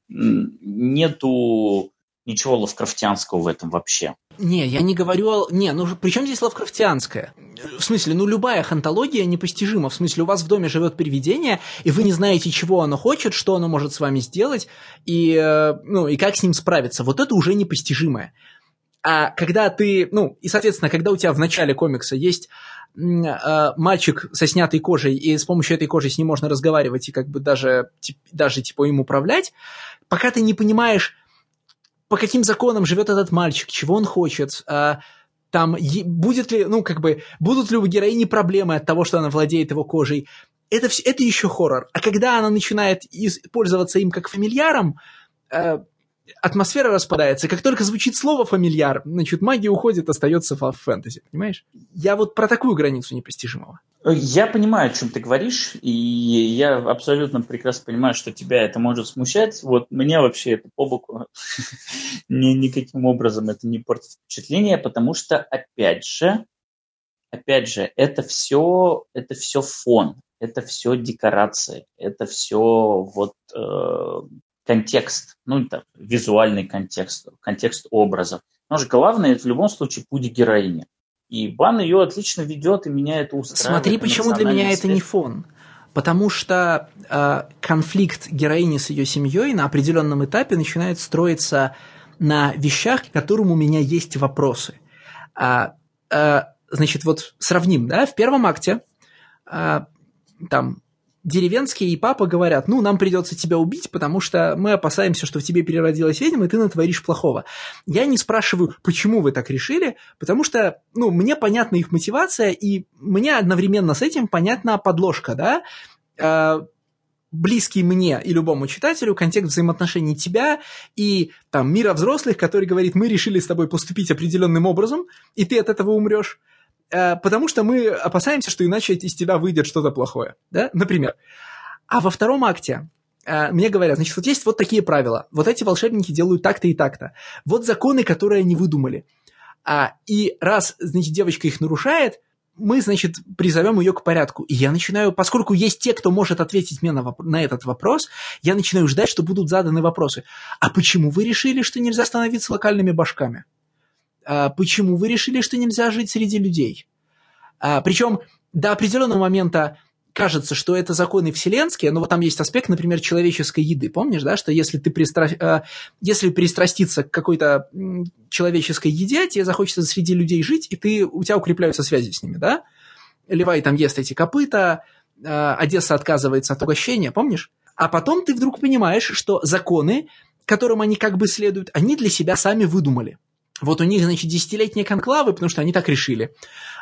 Нету ничего лавкрафтианского в этом вообще. Не, я не говорю... Не, ну при чем здесь лавкрафтианское? В смысле, ну любая хантология непостижима. В смысле, у вас в доме живет привидение, и вы не знаете, чего оно хочет, что оно может с вами сделать, и, э, ну, и как с ним справиться. Вот это уже непостижимое. А когда ты... Ну, и, соответственно, когда у тебя в начале комикса есть э, мальчик со снятой кожей, и с помощью этой кожи с ним можно разговаривать и как бы даже, даже типа им управлять, пока ты не понимаешь, по каким законам живет этот мальчик, чего он хочет, а, там будет ли, ну, как бы, будут ли у героини проблемы от того, что она владеет его кожей. Это, все, это еще хоррор. А когда она начинает пользоваться им как фамильяром, э, атмосфера распадается. Как только звучит слово фамильяр, значит, магия уходит, остается в фэнтези, понимаешь? Я вот про такую границу непостижимого. Я понимаю, о чем ты говоришь, и я абсолютно прекрасно понимаю, что тебя это может смущать. Вот меня вообще это по боку ни, никаким образом это не портит впечатление, потому что, опять же, опять же, это все, это все фон, это все декорации, это все вот э, контекст, ну, это визуальный контекст, контекст образа. Но же главное, это в любом случае путь героини. И Бан ее отлично ведет, и меня это устраивает. Смотри, почему для меня свет. это не фон. Потому что э, конфликт героини с ее семьей на определенном этапе начинает строиться на вещах, к которым у меня есть вопросы. А, а, значит, вот сравним, да, в первом акте а, там деревенские и папа говорят, ну, нам придется тебя убить, потому что мы опасаемся, что в тебе переродилась ведьма, и ты натворишь плохого. Я не спрашиваю, почему вы так решили, потому что, ну, мне понятна их мотивация, и мне одновременно с этим понятна подложка, да, э, близкий мне и любому читателю контекст взаимоотношений тебя и там мира взрослых, который говорит, мы решили с тобой поступить определенным образом, и ты от этого умрешь. Э, потому что мы опасаемся, что иначе из тебя выйдет что-то плохое, да, например. А во втором акте э, мне говорят, значит, вот есть вот такие правила, вот эти волшебники делают так-то и так-то, вот законы, которые они выдумали. А, и раз, значит, девочка их нарушает, мы, значит, призовем ее к порядку. И я начинаю, поскольку есть те, кто может ответить мне на, на этот вопрос, я начинаю ждать, что будут заданы вопросы. А почему вы решили, что нельзя становиться локальными башками? А, почему вы решили, что нельзя жить среди людей? А, причем до определенного момента кажется, что это законы вселенские, но вот там есть аспект, например, человеческой еды. Помнишь, да, что если ты пристра... А, если пристраститься к какой-то человеческой еде, тебе захочется среди людей жить, и ты... у тебя укрепляются связи с ними, да? Левай там ест эти копыта, Одесса отказывается от угощения, помнишь? А потом ты вдруг понимаешь, что законы, которым они как бы следуют, они для себя сами выдумали. Вот у них, значит, десятилетние конклавы, потому что они так решили.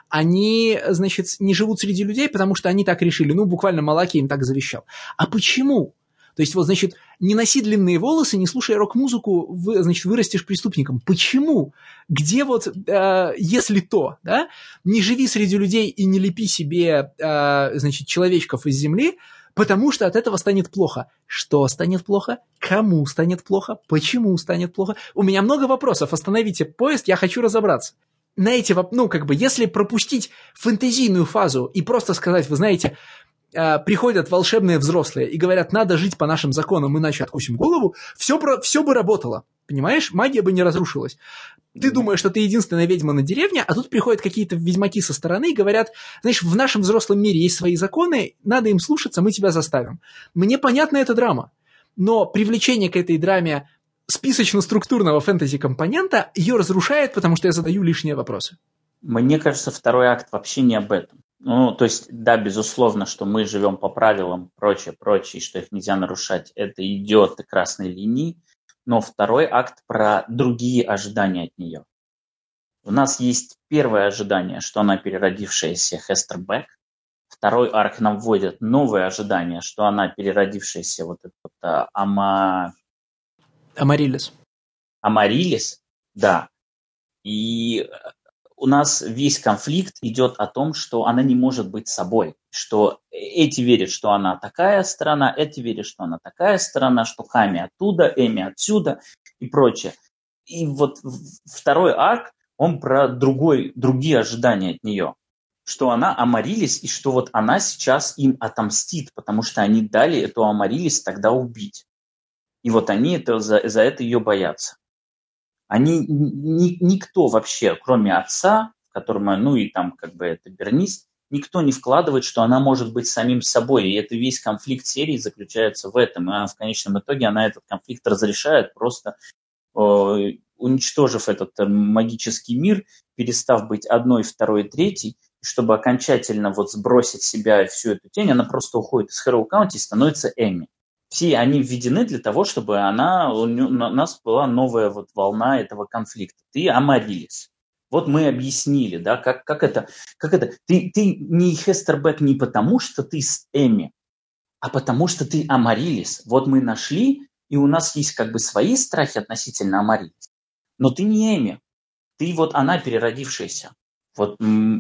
Они, значит, не живут среди людей, потому что они так решили. Ну, буквально Малаки им так завещал. А почему? То есть, вот, значит, не носи длинные волосы, не слушай рок-музыку, вы, значит, вырастешь преступником. Почему? Где вот, э, если то, да? Не живи среди людей и не лепи себе, э, значит, человечков из земли, Потому что от этого станет плохо. Что станет плохо? Кому станет плохо? Почему станет плохо? У меня много вопросов. Остановите поезд, я хочу разобраться. На эти, ну, как бы, если пропустить фэнтезийную фазу и просто сказать, вы знаете, э, приходят волшебные взрослые и говорят, надо жить по нашим законам, иначе откусим голову, все, про, все бы работало. Понимаешь? Магия бы не разрушилась. Ты думаешь, что ты единственная ведьма на деревне, а тут приходят какие-то ведьмаки со стороны и говорят, знаешь, в нашем взрослом мире есть свои законы, надо им слушаться, мы тебя заставим. Мне понятна эта драма, но привлечение к этой драме списочно-структурного фэнтези-компонента ее разрушает, потому что я задаю лишние вопросы. Мне кажется, второй акт вообще не об этом. Ну, то есть, да, безусловно, что мы живем по правилам, прочее, прочее, что их нельзя нарушать, это идет и красной линии но второй акт про другие ожидания от нее. У нас есть первое ожидание, что она переродившаяся Хестер Бек. Второй арк нам вводит новое ожидание, что она переродившаяся вот этот вот, а, Ама... Амарилис. Амарилис, да. И у нас весь конфликт идет о том, что она не может быть собой, что эти верят, что она такая страна, эти верят, что она такая страна, что Хами оттуда, Эми отсюда и прочее. И вот второй арк, он про другой, другие ожидания от нее, что она Амарилис и что вот она сейчас им отомстит, потому что они дали эту Амарилис тогда убить. И вот они это, за, за это ее боятся. Они, ни, никто вообще, кроме отца, которому, ну и там как бы это Бернис, никто не вкладывает, что она может быть самим собой. И это весь конфликт серии заключается в этом. И она, в конечном итоге она этот конфликт разрешает, просто э, уничтожив этот э, магический мир, перестав быть одной, второй, третьей, чтобы окончательно вот сбросить себя всю эту тень, она просто уходит из Хэрроу Каунти и становится Эми все они введены для того, чтобы она, у нас была новая вот волна этого конфликта. Ты Амарилис. Вот мы объяснили, да, как, как это, как это. Ты, ты не Хестербек не потому, что ты с Эми, а потому что ты Амарилис. Вот мы нашли, и у нас есть как бы свои страхи относительно Амарилис. Но ты не Эми. Ты вот она переродившаяся. Вот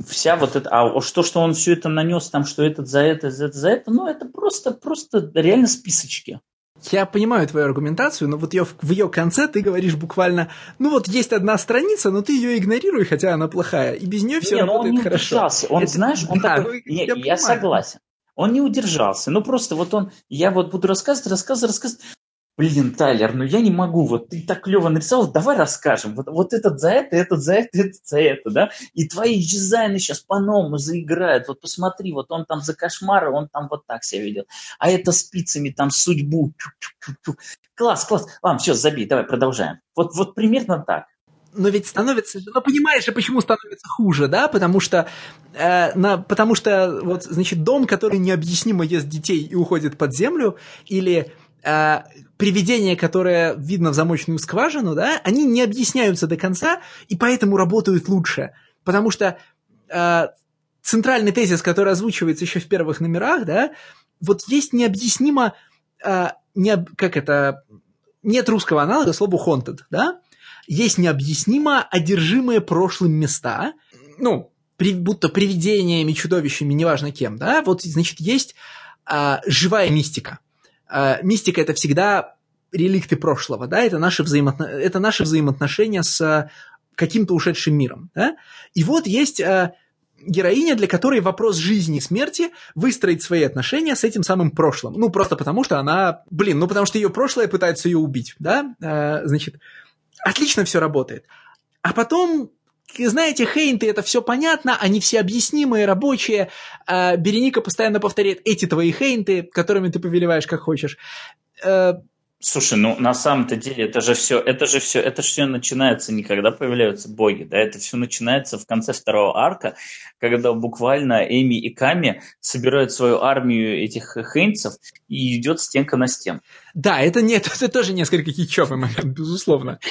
вся вот эта, а что, что он все это нанес, там, что этот за это, за это, за это, ну, это просто, просто реально списочки. Я понимаю твою аргументацию, но вот ее, в ее конце ты говоришь буквально, ну вот есть одна страница, но ты ее игнорируй, хотя она плохая, и без нее все не, работает он не хорошо. Удержался. Он, это, знаешь, он да, такой, ну, я, я согласен. Он не удержался. Ну просто вот он, я вот буду рассказывать, рассказывать, рассказывать блин, Тайлер, ну я не могу, вот ты так клево нарисовал, давай расскажем. Вот, вот этот за это, этот за это, этот за это, да? И твои дизайны сейчас по-новому заиграют. Вот посмотри, вот он там за кошмары, он там вот так себя видел. А это спицами там судьбу. Класс, класс. Ладно, все, забей, давай продолжаем. Вот, вот примерно так но ведь становится, ну понимаешь почему становится хуже, да, потому что, э, на, потому что вот, значит, дом, который необъяснимо ест детей и уходит под землю, или э, привидения, которые видно в замочную скважину, да, они не объясняются до конца и поэтому работают лучше. Потому что э, центральный тезис, который озвучивается еще в первых номерах, да, вот есть необъяснимо, э, не, как это, нет русского аналога слову haunted, да, есть необъяснимо одержимые прошлым места, ну, при, будто привидениями, чудовищами, неважно кем, да, вот, значит, есть э, живая мистика – э, мистика это всегда реликты прошлого, да, это наши, взаимоотно... это наши взаимоотношения с каким-то ушедшим миром, да? И вот есть э, героиня, для которой вопрос жизни и смерти выстроить свои отношения с этим самым прошлым. Ну, просто потому что она, блин, ну, потому что ее прошлое пытается ее убить, да? Э, значит, отлично все работает. А потом знаете, хейнты, это все понятно, они все объяснимые, рабочие. А Береника постоянно повторяет эти твои хейнты, которыми ты повелеваешь как хочешь. Слушай, ну на самом-то деле это же все, это же все, это же все начинается не когда появляются боги, да, это все начинается в конце второго арка, когда буквально Эми и Ками собирают свою армию этих хейнцев и идет стенка на стен. Да, это нет, это тоже несколько кичевый момент, безусловно.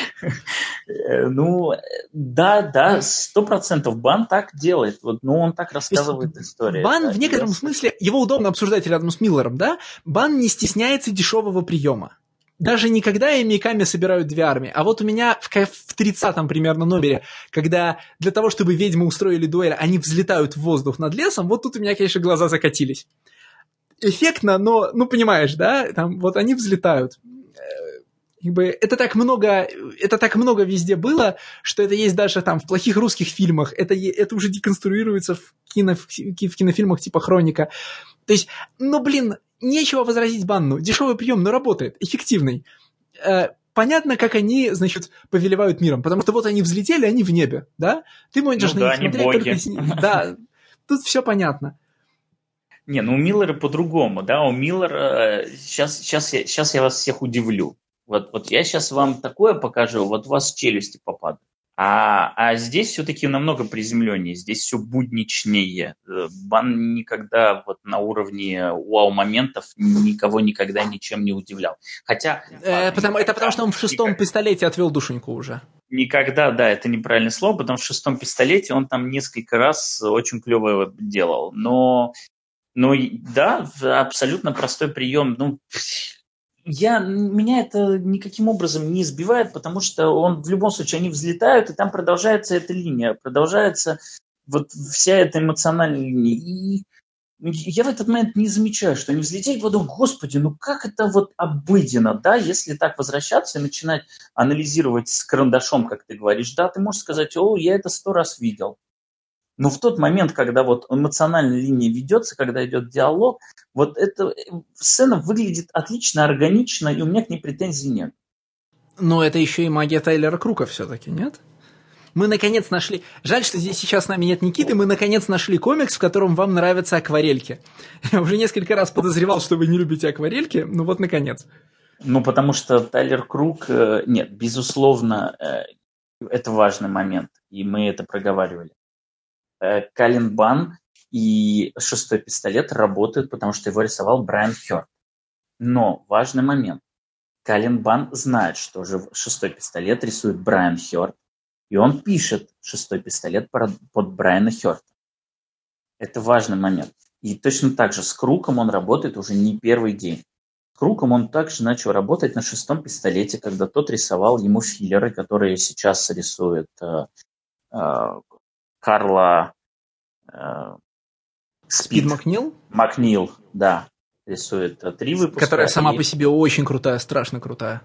Э, ну, да, да, сто процентов Бан так делает, вот, ну он так рассказывает историю. Бан в некотором смысле, его удобно обсуждать рядом с Миллером, да, Бан не стесняется дешевого приема даже не когда Миками собирают две армии, а вот у меня в, в 30-м примерно номере, когда для того, чтобы ведьмы устроили дуэль, они взлетают в воздух над лесом, вот тут у меня, конечно, глаза закатились. эффектно, но, ну, понимаешь, да, там вот они взлетают. Э, как бы это так много, это так много везде было, что это есть даже там в плохих русских фильмах, это, это уже деконструируется в, кино, в кинофильмах типа «Хроника». То есть, ну, блин, нечего возразить Банну. Дешевый прием, но работает, эффективный. Э, понятно, как они, значит, повелевают миром, потому что вот они взлетели, они в небе, да? Ты можешь ну, на них да, смотреть только... Да, тут все понятно. Не, ну у Миллера по-другому, да, у Миллера... Сейчас, сейчас, я, сейчас я вас всех удивлю. Вот, вот я сейчас вам такое покажу, вот у вас челюсти попадут. А, а здесь все-таки намного приземленнее, здесь все будничнее. Бан никогда вот на уровне вау-моментов никого никогда ничем не удивлял. Хотя... Э, потому, это потому, что он в шестом никак... пистолете отвел душеньку уже. Никогда, да, это неправильное слово, потому что в шестом пистолете он там несколько раз очень клево делал. Но ну, да, абсолютно простой прием. Ну, я, меня это никаким образом не избивает, потому что он в любом случае, они взлетают, и там продолжается эта линия, продолжается вот вся эта эмоциональная линия. И я в этот момент не замечаю, что они взлетели, потом, господи, ну как это вот обыденно, да, если так возвращаться и начинать анализировать с карандашом, как ты говоришь, да, ты можешь сказать, о, я это сто раз видел. Но в тот момент, когда вот эмоциональная линия ведется, когда идет диалог, вот эта сцена выглядит отлично, органично, и у меня к ней претензий нет. Но это еще и магия Тайлера Крука все-таки, нет? Мы наконец нашли... Жаль, что здесь сейчас с нами нет Никиты. Мы наконец нашли комикс, в котором вам нравятся акварельки. Я уже несколько раз подозревал, что вы не любите акварельки. Ну вот, наконец. Ну, потому что Тайлер Круг... Э, нет, безусловно, э, это важный момент. И мы это проговаривали. Э, Калин Бан и шестой пистолет работают, потому что его рисовал Брайан Хёрд. Но важный момент. Калин Бан знает, что же шестой пистолет рисует Брайан Хёрд, и он пишет шестой пистолет под Брайана Хёрда. Это важный момент. И точно так же с Круком он работает уже не первый день. С Круком он также начал работать на шестом пистолете, когда тот рисовал ему филлеры, которые сейчас рисует э, э, Карла э, Спид Макнил? Макнил, да. Рисует э, три выпуска. Которая сама и... по себе очень крутая, страшно крутая.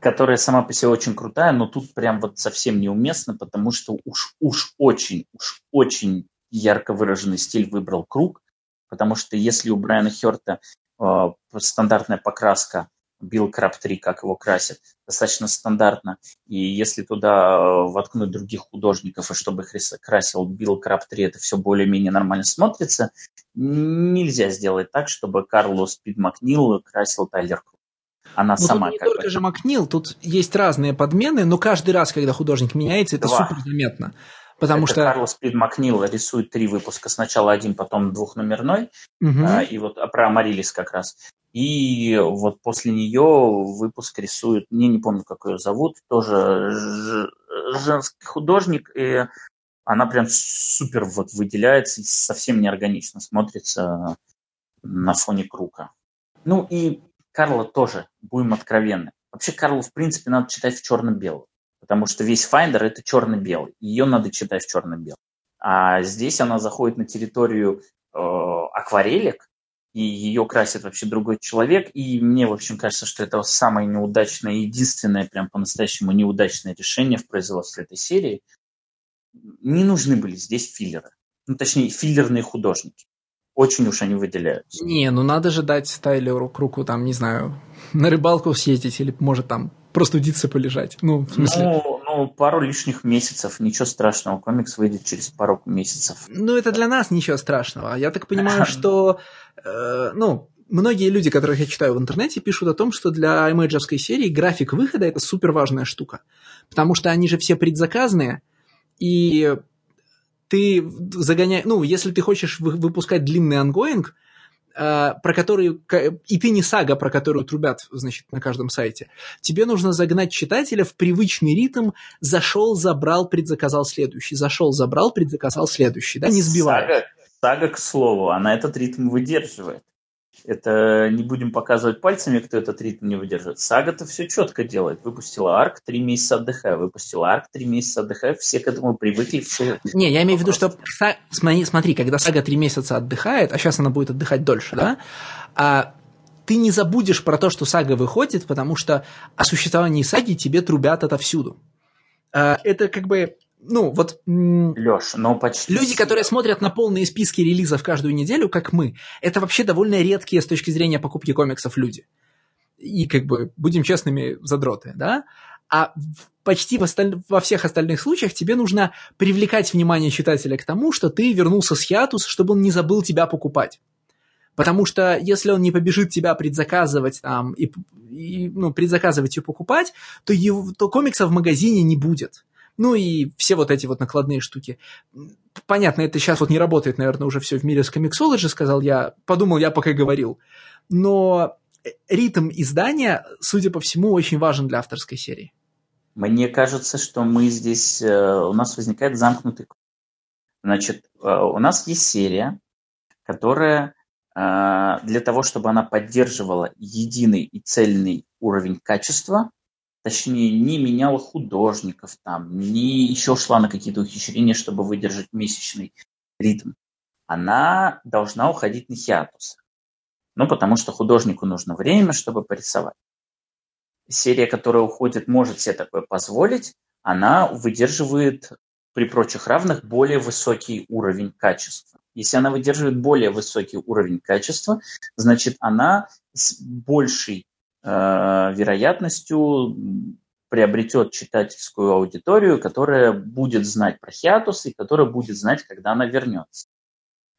Которая сама по себе очень крутая, но тут прям вот совсем неуместно, потому что уж, уж очень, уж очень ярко выраженный стиль выбрал круг, потому что если у Брайана Херта э, стандартная покраска Билл Краб 3, как его красят, достаточно стандартно. И если туда э, воткнуть других художников, и чтобы их красил Билл Краб 3, это все более-менее нормально смотрится, нельзя сделать так, чтобы Карлос Пид Макнил красил Тайлер. Она ну, сама тут не как только бы... же Макнил, тут есть разные подмены, но каждый раз, когда художник меняется, это Два. супер заметно. Потому это что... Карлос Пид Макнил рисует три выпуска. Сначала один, потом двухномерной. Угу. А, и вот про Амарилис как раз. И вот после нее выпуск рисует, мне не помню, как ее зовут, тоже женский художник, и она прям супер вот выделяется и совсем неорганично смотрится на фоне Крука. Ну и Карла тоже, будем откровенны. Вообще Карлу, в принципе, надо читать в черно-белом, потому что весь Finder это черно-белый. Ее надо читать в черно-белом. А здесь она заходит на территорию э, акварелек, и ее красит вообще другой человек. И мне, в общем, кажется, что это самое неудачное, единственное, прям по-настоящему неудачное решение в производстве этой серии. Не нужны были здесь филлеры. Ну, точнее, филлерные художники. Очень уж они выделяются. Не, ну надо же дать Тайлеру Круку, там, не знаю, на рыбалку съездить или, может, там простудиться, полежать. Ну, в смысле... Ну, ну, пару лишних месяцев, ничего страшного. Комикс выйдет через пару месяцев. Ну, это для нас ничего страшного. Я так понимаю, что, э, ну, многие люди, которых я читаю в интернете, пишут о том, что для имейджевской серии график выхода – это супер важная штука. Потому что они же все предзаказные, и ты загоняешь... Ну, если ты хочешь выпускать длинный ongoing, про которую, и ты не сага, про которую трубят, значит, на каждом сайте. Тебе нужно загнать читателя в привычный ритм, зашел, забрал, предзаказал следующий, зашел, забрал, предзаказал следующий, да, не сбивая. Сага, сага, к слову, она этот ритм выдерживает. Это не будем показывать пальцами, кто этот ритм не выдержит. Сага-то все четко делает. Выпустила арк, три месяца отдыхая. Выпустила арк, три месяца отдыхая. Все к этому привыкли. Все... Не, я имею в виду, что смотри, смотри, когда сага три месяца отдыхает, а сейчас она будет отдыхать дольше, да? А ты не забудешь про то, что сага выходит, потому что о существовании саги тебе трубят отовсюду. А, это как бы, ну, вот... Леш, но почти... Люди, которые смотрят на полные списки релизов каждую неделю, как мы, это вообще довольно редкие с точки зрения покупки комиксов люди. И как бы, будем честными, задроты, да? А почти в осталь... во всех остальных случаях тебе нужно привлекать внимание читателя к тому, что ты вернулся с хиатус, чтобы он не забыл тебя покупать. Потому что если он не побежит тебя предзаказывать там, и, и ну, предзаказывать и покупать, то, его, то комикса в магазине не будет. Ну и все вот эти вот накладные штуки. Понятно, это сейчас вот не работает, наверное, уже все в мире с комиксологи, сказал я. Подумал я, пока говорил. Но ритм издания, судя по всему, очень важен для авторской серии. Мне кажется, что мы здесь, э, у нас возникает замкнутый круг. Значит, э, у нас есть серия, которая для того, чтобы она поддерживала единый и цельный уровень качества, точнее, не меняла художников там, не еще шла на какие-то ухищрения, чтобы выдержать месячный ритм, она должна уходить на хиатус. Ну, потому что художнику нужно время, чтобы порисовать. Серия, которая уходит, может себе такое позволить, она выдерживает при прочих равных более высокий уровень качества. Если она выдерживает более высокий уровень качества, значит она с большей вероятностью приобретет читательскую аудиторию, которая будет знать про хиатус и которая будет знать, когда она вернется.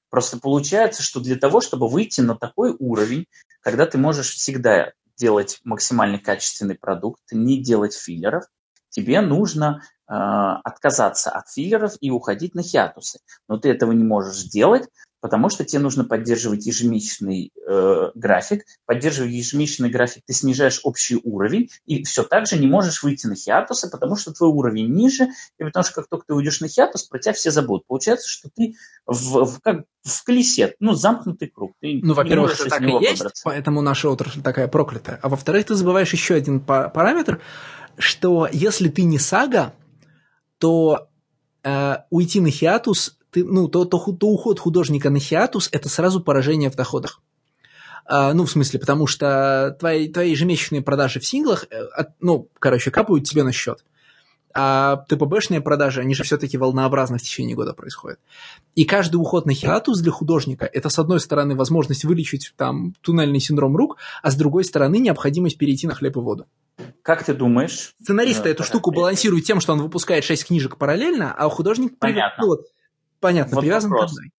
Просто получается, что для того, чтобы выйти на такой уровень, когда ты можешь всегда делать максимально качественный продукт, не делать филлеров, тебе нужно э, отказаться от филлеров и уходить на хиатусы. Но ты этого не можешь сделать, потому что тебе нужно поддерживать ежемесячный э, график. Поддерживая ежемесячный график, ты снижаешь общий уровень, и все так же не можешь выйти на хиатусы, потому что твой уровень ниже, и потому что как только ты уйдешь на хиатус, про тебя все забудут. Получается, что ты в, в, как в колесе, ну, замкнутый круг. Ты ну, во-первых, это так и есть, выбраться. поэтому наша отрасль такая проклятая. А во-вторых, ты забываешь еще один параметр – что если ты не сага, то э, уйти на хиатус, ты, ну, то, то, то уход художника на хиатус – это сразу поражение в доходах. Uh, ну, в смысле, потому что твои, твои ежемесячные продажи в синглах, э, от, ну, короче, капают тебе на счет. А ТПБшные продажи, они же все-таки волнообразно в течение года происходят. И каждый уход на хиатус для художника – это, с одной стороны, возможность вылечить там туннельный синдром рук, а с другой стороны, необходимость перейти на хлеб и воду. Как ты думаешь? Сценарист э, эту штуку балансирует тем, что он выпускает шесть книжек параллельно, а художник понятно, ну, вот, понятно вот привязан вопрос. к одной.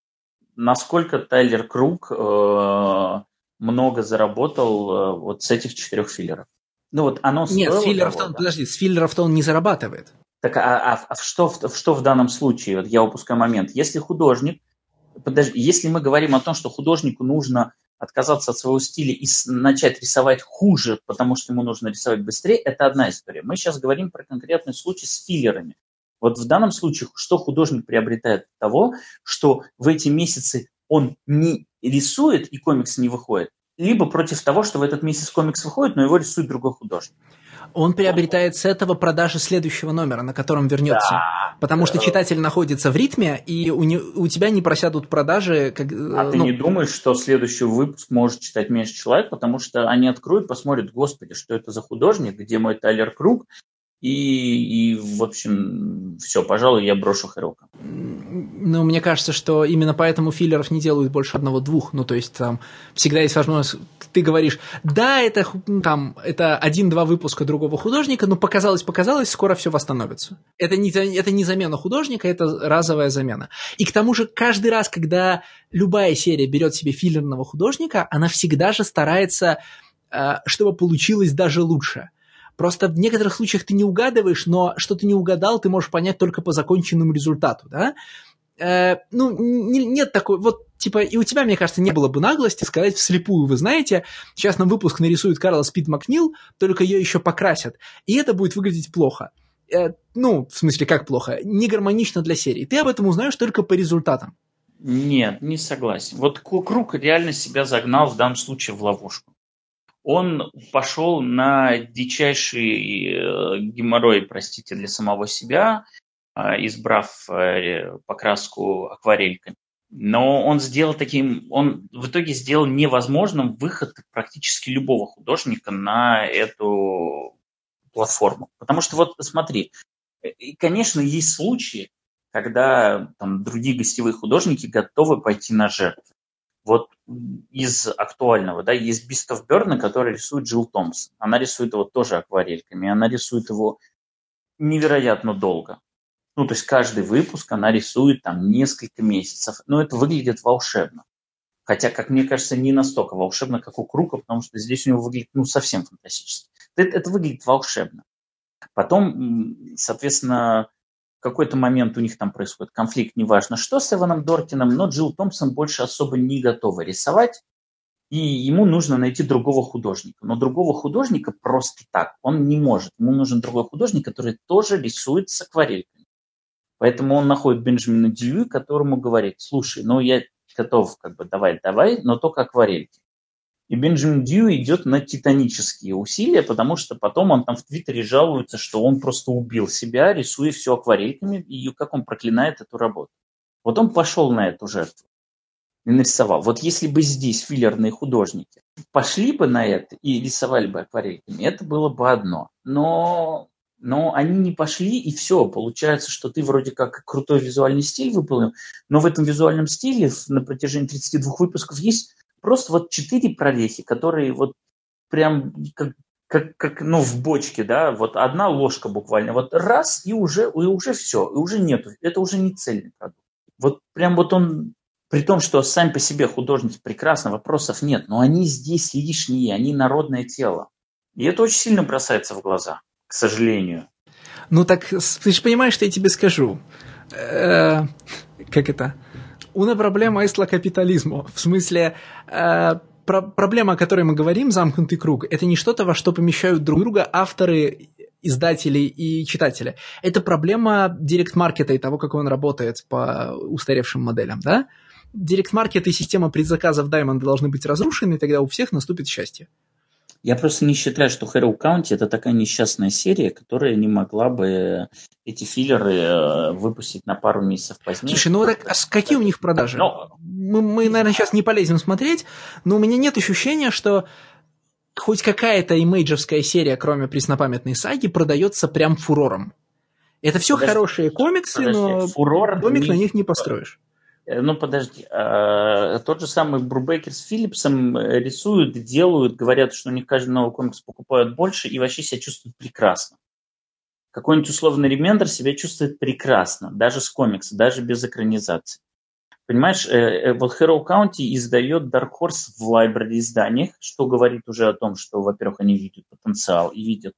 Насколько Тайлер Круг э, много заработал э, вот с этих четырех филлеров? Ну вот оно Нет, с филлеров он, да? подожди, с филлеров-то он не зарабатывает. Так, а, а, а что, что в данном случае? Вот я упускаю момент. Если художник, подожди, если мы говорим о том, что художнику нужно отказаться от своего стиля и начать рисовать хуже, потому что ему нужно рисовать быстрее, это одна история. Мы сейчас говорим про конкретный случай с филлерами. Вот в данном случае, что художник приобретает от того, что в эти месяцы он не рисует и комикс не выходит, либо против того, что в этот месяц комикс выходит, но его рисует другой художник. Он приобретает с этого продажи следующего номера, на котором вернется. Да. Потому что читатель находится в ритме, и у, не, у тебя не просядут продажи. Как, а ну, ты не думаешь, что следующий выпуск может читать меньше человек, потому что они откроют, посмотрят, господи, что это за художник, где мой Тайлер Круг, и, и, в общем, все, пожалуй, я брошу Хэрока. Ну, мне кажется, что именно поэтому филлеров не делают больше одного-двух. Ну, то есть там всегда есть возможность, ты говоришь, да, это там это один-два выпуска другого художника, но показалось, показалось, скоро все восстановится. Это не, это не замена художника, это разовая замена. И к тому же каждый раз, когда любая серия берет себе филлерного художника, она всегда же старается, э, чтобы получилось даже лучше. Просто в некоторых случаях ты не угадываешь, но что ты не угадал, ты можешь понять только по законченному результату, да? Э, ну, не, нет такой, вот, типа, и у тебя, мне кажется, не было бы наглости сказать вслепую, вы знаете, сейчас нам выпуск нарисует Карла Спид Макнил, только ее еще покрасят, и это будет выглядеть плохо. Э, ну, в смысле, как плохо? Не гармонично для серии. Ты об этом узнаешь только по результатам. Нет, не согласен. Вот Круг реально себя загнал в данном случае в ловушку он пошел на дичайший э, геморрой, простите, для самого себя, а, избрав э, покраску акварельками. Но он сделал таким, он в итоге сделал невозможным выход практически любого художника на эту платформу. Потому что вот смотри, и, конечно, есть случаи, когда там, другие гостевые художники готовы пойти на жертву. Вот из актуального, да, есть Beast of который рисует Джилл Томпсон. Она рисует его тоже акварельками, она рисует его невероятно долго. Ну, то есть каждый выпуск она рисует там несколько месяцев. Но это выглядит волшебно. Хотя, как мне кажется, не настолько волшебно, как у Крука, потому что здесь у него выглядит ну, совсем фантастически. Это, это выглядит волшебно. Потом, соответственно, какой-то момент у них там происходит конфликт, неважно что с Эваном Доркином, но Джилл Томпсон больше особо не готова рисовать, и ему нужно найти другого художника. Но другого художника просто так он не может. Ему нужен другой художник, который тоже рисует с акварельками. Поэтому он находит Бенджамина Дьюи, которому говорит, слушай, ну я готов, как бы, давай, давай, но только акварельки. И Бенджамин Дью идет на титанические усилия, потому что потом он там в Твиттере жалуется, что он просто убил себя, рисуя все акварельками, и как он проклинает эту работу. Вот он пошел на эту жертву и нарисовал. Вот если бы здесь филлерные художники пошли бы на это и рисовали бы акварельками, это было бы одно. Но, но они не пошли, и все. Получается, что ты вроде как крутой визуальный стиль выполнил, но в этом визуальном стиле на протяжении 32 выпусков есть просто вот четыре прорехи, которые вот прям как, как, как ну, в бочке, да, вот одна ложка буквально, вот раз, и уже, и уже все, и уже нету, это уже не цельный продукт. Вот прям вот он, при том, что сами по себе художники прекрасно, вопросов нет, но они здесь лишние, они народное тело. И это очень сильно бросается в глаза, к сожалению. Ну так, ты же понимаешь, что я тебе скажу. Э, как это? Una проблема es la. В смысле, э, про проблема, о которой мы говорим, замкнутый круг, это не что-то, во что помещают друг друга авторы, издатели и читатели. Это проблема директ-маркета и того, как он работает по устаревшим моделям, да? Директ-маркет и система предзаказов Diamond должны быть разрушены, и тогда у всех наступит счастье. Я просто не считаю, что Hero County это такая несчастная серия, которая не могла бы эти филлеры э, выпустить на пару месяцев позднее. Слушай, ну так, а какие у них продажи? Но... Мы, мы, наверное, сейчас не полезем смотреть, но у меня нет ощущения, что хоть какая-то имейджевская серия, кроме преснопамятной саги, продается прям фурором. Это все подожди, хорошие комиксы, подожди, но фурор комик не... на них не построишь. Э, ну, подожди. А, тот же самый Брубейкер с Филлипсом э, рисуют, делают, говорят, что у них каждый новый комикс покупают больше и вообще себя чувствуют прекрасно. Какой-нибудь условный ремендер себя чувствует прекрасно, даже с комикса, даже без экранизации. Понимаешь, э, вот Hero County издает Dark Horse в лайбрери изданиях, что говорит уже о том, что, во-первых, они видят потенциал и видят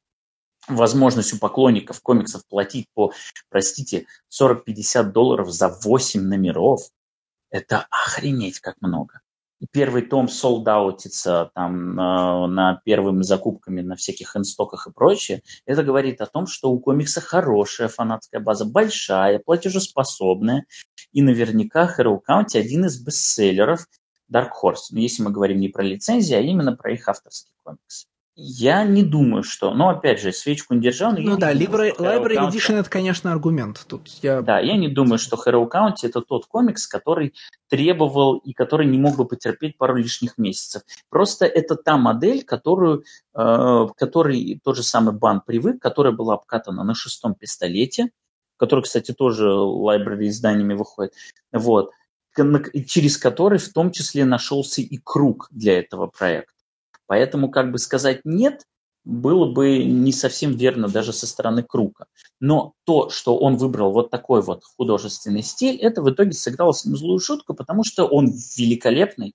возможность у поклонников комиксов платить по, простите, 40-50 долларов за 8 номеров. Это охренеть как много. Первый том солдаутится там э, на первыми закупками на всяких инстоках и прочее. Это говорит о том, что у комикса хорошая фанатская база, большая, платежеспособная. И наверняка Hero County один из бестселлеров Dark Horse. Если мы говорим не про лицензии, а именно про их авторские комиксы. Я не думаю, что... Но, опять же, свечку не держал. Но ну да, Library, Library Edition это, конечно, аргумент. Тут я... Да, я не думаю, что Hero County это тот комикс, который требовал и который не мог бы потерпеть пару лишних месяцев. Просто это та модель, которую, э, которой тот же самый бан привык, которая была обкатана на шестом пистолете, который, кстати, тоже Library изданиями выходит. Вот через который в том числе нашелся и круг для этого проекта. Поэтому как бы сказать «нет» было бы не совсем верно даже со стороны Крука. Но то, что он выбрал вот такой вот художественный стиль, это в итоге сыграло с ним злую шутку, потому что он великолепный,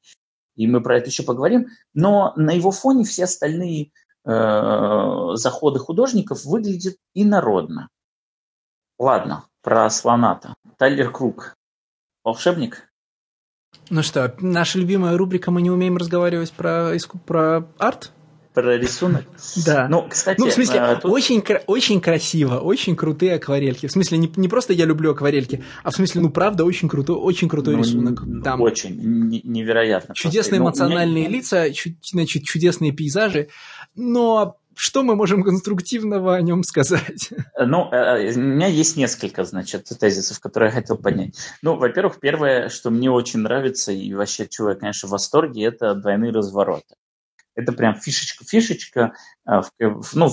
и мы про это еще поговорим, но на его фоне все остальные э, заходы художников выглядят инородно. Ладно, про слоната. Тайлер Крук. Волшебник? Ну что, наша любимая рубрика «Мы не умеем разговаривать про, про арт»? Про рисунок? Да. Ну, кстати... Ну, в смысле, а, тут... очень, очень красиво, очень крутые акварельки. В смысле, не, не просто я люблю акварельки, а в смысле, ну, правда, очень крутой, очень крутой ну, рисунок. Там очень, невероятно. Чудесные просто. эмоциональные меня... лица, чу, значит, чудесные пейзажи. Но что мы можем конструктивного о нем сказать? Ну, у меня есть несколько, значит, тезисов, которые я хотел поднять. Ну, во-первых, первое, что мне очень нравится, и вообще, чего я, конечно, в восторге, это двойные развороты. Это прям фишечка-фишечка. Ну,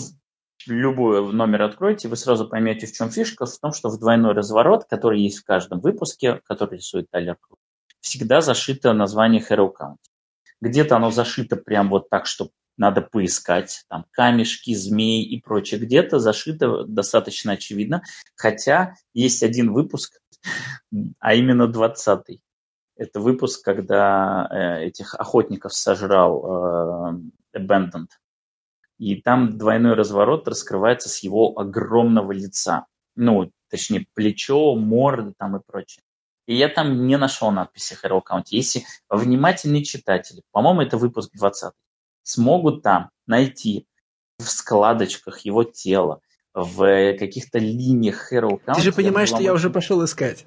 любой номер откройте, вы сразу поймете, в чем фишка. В том, что в двойной разворот, который есть в каждом выпуске, который рисует Тайлер всегда зашито название Hero. Где-то оно зашито прям вот так, что надо поискать, там камешки, змеи и прочее. Где-то зашито достаточно очевидно, хотя есть один выпуск, а именно двадцатый. Это выпуск, когда э, этих охотников сожрал э, Abandoned. И там двойной разворот раскрывается с его огромного лица. Ну, точнее, плечо, морда там и прочее. И я там не нашел надписи Hero Count. Если внимательные читатели, по-моему, это выпуск 20, смогут там найти в складочках его тела, в каких-то линиях Hero Count. Ты же понимаешь, что я уже пошел искать.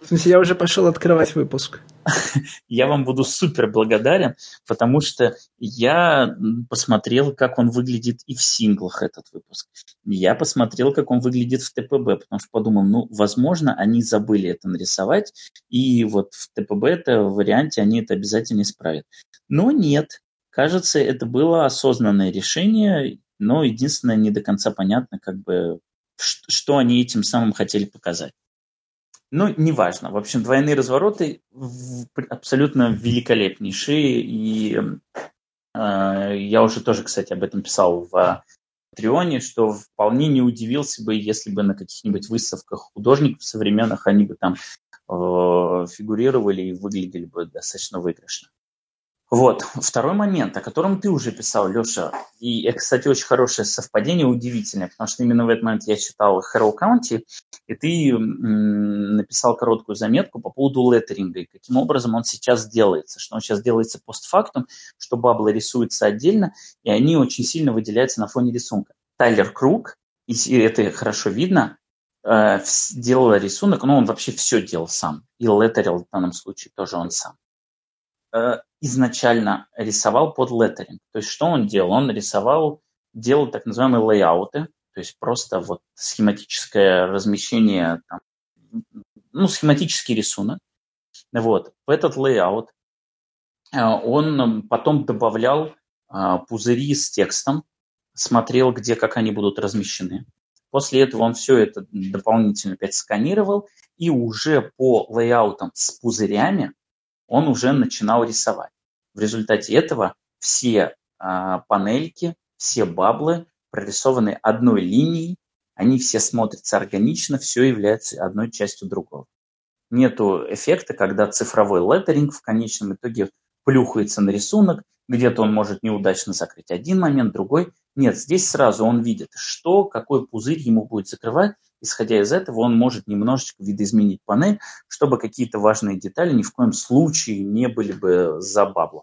В смысле, я уже пошел открывать выпуск. Я вам буду супер благодарен, потому что я посмотрел, как он выглядит и в синглах этот выпуск. Я посмотрел, как он выглядит в ТПБ, потому что подумал, ну, возможно, они забыли это нарисовать, и вот в ТПБ это варианте они это обязательно исправят. Но нет, кажется, это было осознанное решение, но единственное, не до конца понятно, как бы, что они этим самым хотели показать. Ну, неважно. В общем, двойные развороты абсолютно великолепнейшие. И э, я уже тоже, кстати, об этом писал в Трионе, что вполне не удивился бы, если бы на каких-нибудь выставках художников современных они бы там э, фигурировали и выглядели бы достаточно выигрышно. Вот. Второй момент, о котором ты уже писал, Леша, и, кстати, очень хорошее совпадение, удивительное, потому что именно в этот момент я читал Хэрроу County, и ты написал короткую заметку по поводу леттеринга, и каким образом он сейчас делается, что он сейчас делается постфактум, что баблы рисуются отдельно, и они очень сильно выделяются на фоне рисунка. Тайлер Круг, и это хорошо видно, э, делал рисунок, но он вообще все делал сам, и леттерил в данном случае тоже он сам. Э, изначально рисовал под леттеринг. То есть что он делал? Он рисовал, делал так называемые layout 'ы, то есть просто вот схематическое размещение, там, ну, схематический рисунок. Вот. В этот layout э, он потом добавлял э, пузыри с текстом, смотрел, где, как они будут размещены. После этого он все это дополнительно опять сканировал и уже по layout 'ам с пузырями он уже начинал рисовать. В результате этого все а, панельки, все баблы прорисованы одной линией, они все смотрятся органично, все является одной частью другого. Нету эффекта, когда цифровой леттеринг в конечном итоге плюхается на рисунок, где-то он может неудачно закрыть один момент, другой. Нет, здесь сразу он видит, что, какой пузырь ему будет закрывать, Исходя из этого, он может немножечко видоизменить панель, чтобы какие-то важные детали ни в коем случае не были бы за баблом.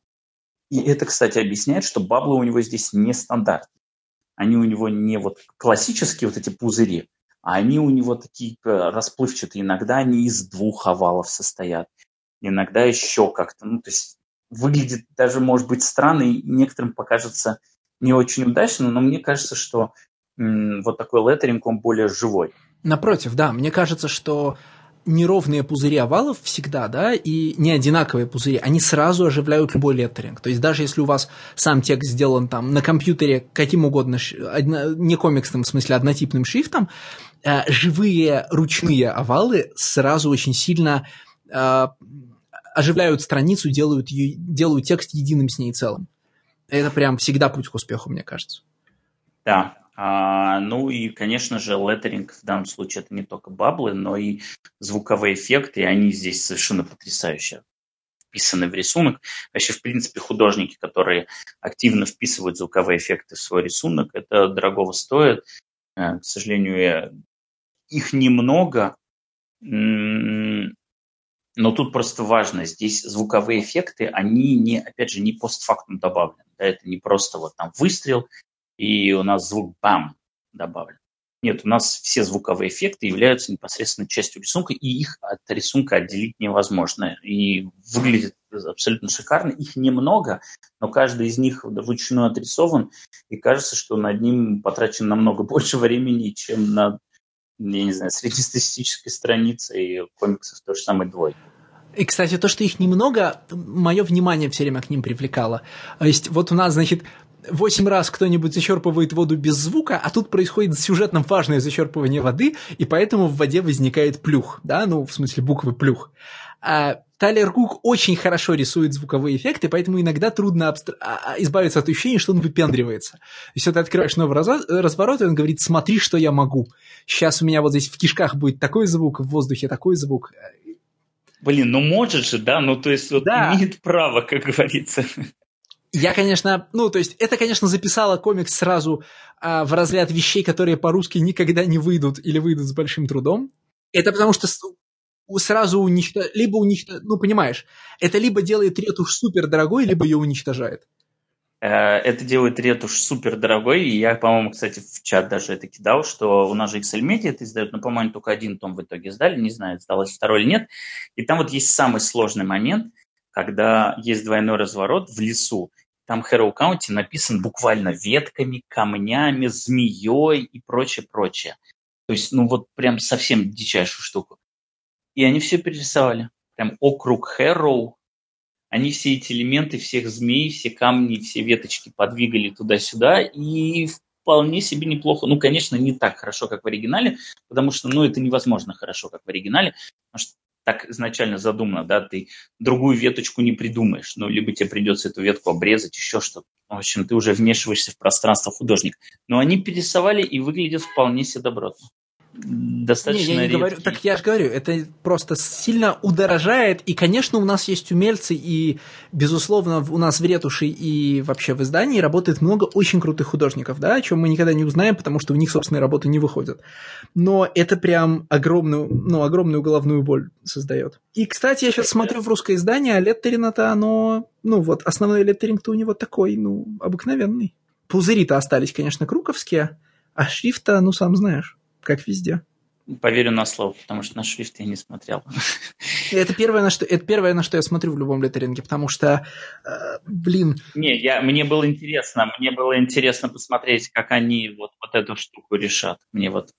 И это, кстати, объясняет, что баблы у него здесь не стандартные. Они у него не вот классические вот эти пузыри, а они у него такие э, расплывчатые. Иногда они из двух овалов состоят, иногда еще как-то. Ну, то есть выглядит даже, может быть, странно и некоторым покажется не очень удачно, но мне кажется, что вот такой леттеринг, он более живой. Напротив, да, мне кажется, что неровные пузыри овалов всегда, да, и не одинаковые пузыри, они сразу оживляют любой леттеринг. То есть даже если у вас сам текст сделан там на компьютере каким угодно, не комиксным, в смысле однотипным шрифтом, э, живые ручные овалы сразу очень сильно э, оживляют страницу, делают, делают текст единым с ней целым. Это прям всегда путь к успеху, мне кажется. Да, а, ну и, конечно же, леттеринг в данном случае это не только баблы, но и звуковые эффекты, и они здесь совершенно потрясающе вписаны в рисунок. Вообще, в принципе, художники, которые активно вписывают звуковые эффекты в свой рисунок, это дорогого стоит. Э, к сожалению, их немного, но тут просто важно, здесь звуковые эффекты, они не, опять же, не постфактум добавлены. Да, это не просто вот там выстрел, и у нас звук бам добавлен. Нет, у нас все звуковые эффекты являются непосредственно частью рисунка, и их от рисунка отделить невозможно. И выглядит абсолютно шикарно. Их немного, но каждый из них вручную отрисован, и кажется, что над ним потрачено намного больше времени, чем над, я не знаю, среднестатистической страницей комиксов той же самой двойки. И, кстати, то, что их немного, мое внимание все время к ним привлекало. То есть, вот у нас, значит, восемь раз кто-нибудь зачерпывает воду без звука, а тут происходит сюжетно важное зачерпывание воды, и поэтому в воде возникает плюх, да, ну, в смысле буквы плюх. А Тайлер Кук очень хорошо рисует звуковые эффекты, поэтому иногда трудно абстр... А, а, избавиться от ощущения, что он выпендривается. То есть, вот ты открываешь новый разворот, и он говорит, смотри, что я могу. Сейчас у меня вот здесь в кишках будет такой звук, в воздухе такой звук. Блин, ну может же, да? Ну, то есть, вот да. имеет право, как говорится. Я, конечно, ну, то есть, это, конечно, записало комикс сразу а, в разряд вещей, которые по-русски никогда не выйдут или выйдут с большим трудом. Это потому что сразу уничтожает, либо уничтожает, ну, понимаешь, это либо делает ретушь супер дорогой, либо ее уничтожает. Э, это делает ретушь супер дорогой, и я, по-моему, кстати, в чат даже это кидал, что у нас же XL Media это издает, но, по-моему, только один том в итоге сдали, не знаю, сдалось второй или нет. И там вот есть самый сложный момент, когда есть двойной разворот в лесу, там Хэрроу Каунти написан буквально ветками, камнями, змеей и прочее, прочее. То есть, ну вот прям совсем дичайшую штуку. И они все перерисовали. Прям округ Хэрроу. Они все эти элементы, всех змей, все камни, все веточки подвигали туда-сюда. И вполне себе неплохо. Ну, конечно, не так хорошо, как в оригинале, потому что, ну, это невозможно хорошо, как в оригинале, потому что так изначально задумано, да, ты другую веточку не придумаешь, ну, либо тебе придется эту ветку обрезать, еще что-то. В общем, ты уже вмешиваешься в пространство художника. Но они перерисовали и выглядят вполне себе добротно достаточно не, я не говорю, Так я же говорю, это просто сильно удорожает, и, конечно, у нас есть умельцы, и, безусловно, у нас в ретуши и вообще в издании работает много очень крутых художников, да, о чем мы никогда не узнаем, потому что у них собственные работы не выходят. Но это прям огромную, ну, огромную головную боль создает. И, кстати, я сейчас смотрю в русское издание, а леттерина-то оно, ну, вот, основной леттеринг-то у него такой, ну, обыкновенный. Пузыри-то остались, конечно, круковские, а шрифта, ну, сам знаешь как везде. Поверю на слово, потому что на шрифт я не смотрел. Это первое, на что, это первое, на что я смотрю в любом леттеринге, потому что, э, блин... Не, я, мне было интересно, мне было интересно посмотреть, как они вот, вот эту штуку решат. Мне вот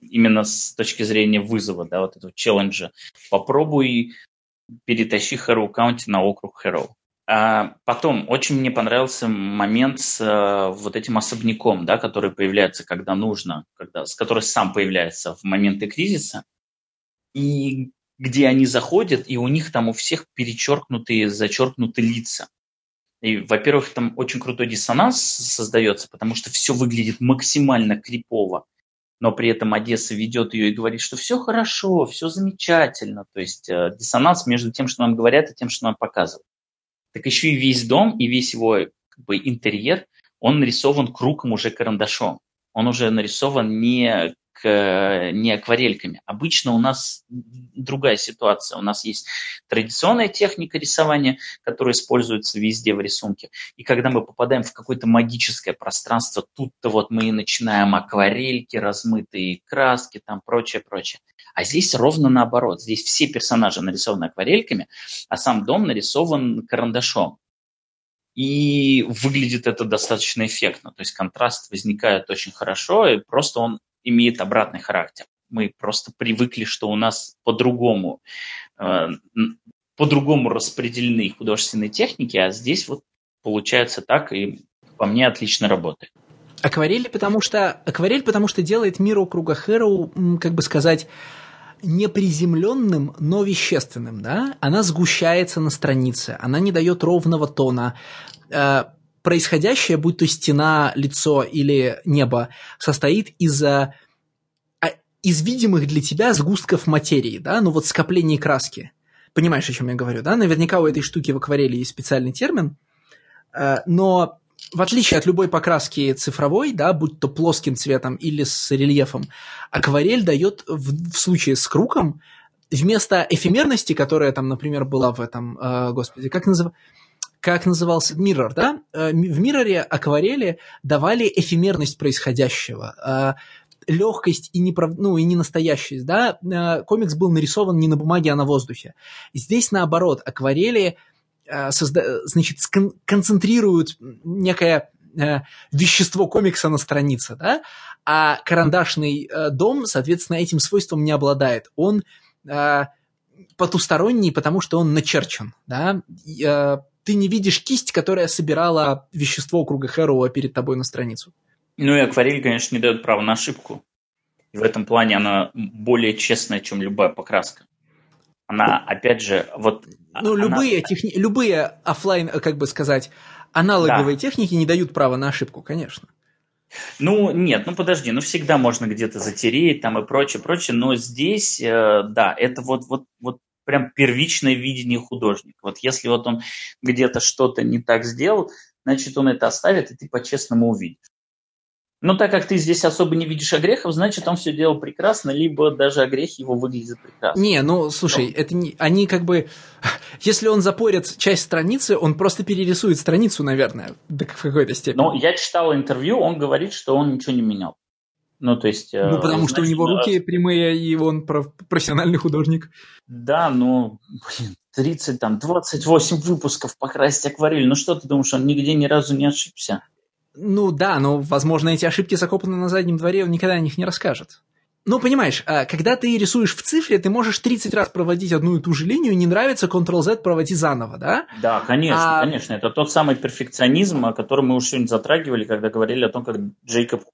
именно с точки зрения вызова, да, вот этого челленджа. Попробуй перетащи Хэроу Каунти на округ Хэроу. А потом очень мне понравился момент с э, вот этим особняком, да, который появляется, когда нужно, когда, с который сам появляется в моменты кризиса, и где они заходят, и у них там у всех перечеркнутые, зачеркнуты лица. И, во-первых, там очень крутой диссонанс создается, потому что все выглядит максимально крипово, но при этом Одесса ведет ее и говорит, что все хорошо, все замечательно. То есть э, диссонанс между тем, что нам говорят, и тем, что нам показывают так еще и весь дом и весь его как бы, интерьер, он нарисован кругом уже карандашом. Он уже нарисован не, не акварельками. Обычно у нас другая ситуация. У нас есть традиционная техника рисования, которая используется везде в рисунке. И когда мы попадаем в какое-то магическое пространство, тут-то вот мы и начинаем акварельки, размытые краски, там прочее, прочее. А здесь ровно наоборот. Здесь все персонажи нарисованы акварельками, а сам дом нарисован карандашом. И выглядит это достаточно эффектно. То есть контраст возникает очень хорошо, и просто он имеет обратный характер. Мы просто привыкли, что у нас по-другому, э, по-другому распределены художественные техники, а здесь вот получается так, и по мне отлично работает. Акварель, потому что акварель, потому что делает мир округа Хэроу, как бы сказать, неприземленным, но вещественным, да, она сгущается на странице, она не дает ровного тона. Э, происходящее, будь то стена, лицо или небо, состоит из а, из видимых для тебя сгустков материи, да, ну вот скоплений краски. Понимаешь, о чем я говорю, да? Наверняка у этой штуки в акварели есть специальный термин, э, но в отличие от любой покраски цифровой, да, будь то плоским цветом или с рельефом, акварель дает в, в случае с круком вместо эфемерности, которая там, например, была в этом, э, господи, как называется, как назывался Mirror, да? Э, в Mirror акварели давали эфемерность происходящего. Э, легкость и, неправ... ну, и ненастоящесть, да, э, комикс был нарисован не на бумаге, а на воздухе. Здесь, наоборот, акварели созда... значит, скон... концентрируют некое вещество комикса на странице, да, а карандашный дом, соответственно, этим свойством не обладает. Он потусторонний, потому что он начерчен, да, ты не видишь кисть, которая собирала вещество круга Хэроуа перед тобой на страницу. Ну и акварель, конечно, не дает права на ошибку. И в этом плане она более честная, чем любая покраска. Она, опять же, вот... Ну, она... любые, техни... любые офлайн, как бы сказать, аналоговые да. техники не дают права на ошибку, конечно. Ну, нет, ну подожди, ну всегда можно где-то затереть там и прочее, прочее, но здесь, э, да, это вот, вот, вот прям первичное видение художника. Вот если вот он где-то что-то не так сделал, значит, он это оставит, и ты по-честному увидишь. Но так как ты здесь особо не видишь огрехов, значит, он все делал прекрасно, либо даже огрехи его выглядят прекрасно. Не, ну, слушай, Но... это не... Они как бы... Если он запорит часть страницы, он просто перерисует страницу, наверное, в какой-то степени. Но я читал интервью, он говорит, что он ничего не менял. Ну, то есть... Ну, потому значит, что у него руки прямые, и он профессиональный художник. Да, но, блин, 30, там, 28 выпусков покрасить акварель. Ну, что ты думаешь, он нигде ни разу не ошибся? Ну да, но, возможно, эти ошибки закопаны на заднем дворе, он никогда о них не расскажет. Ну, понимаешь, а, когда ты рисуешь в цифре, ты можешь 30 раз проводить одну и ту же линию, не нравится, Ctrl-Z проводи заново, да? Да, конечно, а... конечно. Это тот самый перфекционизм, о котором мы уже сегодня затрагивали, когда говорили о том, как Джейкоб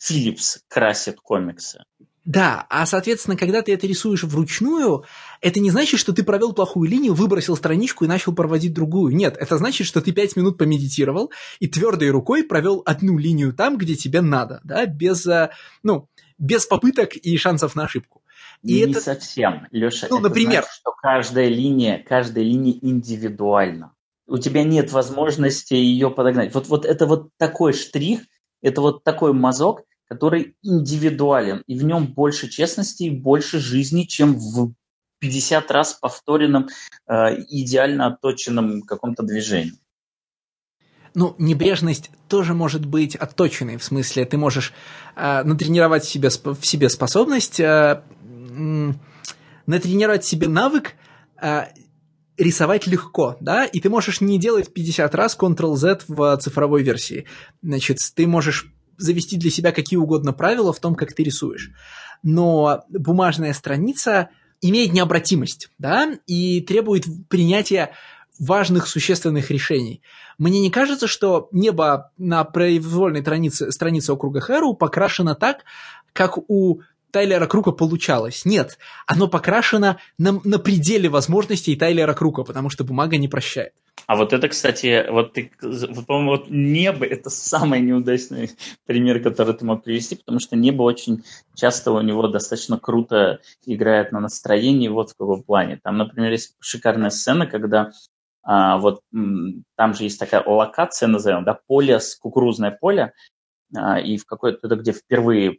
Филлипс красит комиксы. Да, а соответственно, когда ты это рисуешь вручную, это не значит, что ты провел плохую линию, выбросил страничку и начал проводить другую. Нет, это значит, что ты пять минут помедитировал и твердой рукой провел одну линию там, где тебе надо, да, без, э, ну, без попыток и шансов на ошибку. И не это... совсем, Леша. Ну, это например, значит, что каждая линия, каждая линия индивидуальна. У тебя нет возможности ее подогнать. Вот, вот это вот такой штрих, это вот такой мазок, который индивидуален, и в нем больше честности и больше жизни, чем в 50 раз повторенном, э, идеально отточенном каком-то движении. Ну, небрежность тоже может быть отточенной, в смысле, ты можешь э, натренировать в себе, в себе способность, э, э, натренировать себе навык э, рисовать легко, да, и ты можешь не делать 50 раз Ctrl-Z в цифровой версии. Значит, ты можешь завести для себя какие угодно правила в том, как ты рисуешь. Но бумажная страница имеет необратимость, да, и требует принятия важных существенных решений. Мне не кажется, что небо на произвольной странице, странице округа Хэру покрашено так, как у Тайлера Крука получалось. Нет, оно покрашено на, на пределе возможностей Тайлера Крука, потому что бумага не прощает. А вот это, кстати, вот ты, вот, по-моему, вот небо – это самый неудачный пример, который ты мог привести, потому что небо очень часто у него достаточно круто играет на настроении, вот в каком плане. Там, например, есть шикарная сцена, когда а, вот там же есть такая локация, назовем, да, поле, кукурузное поле, а, и в какой-то, где впервые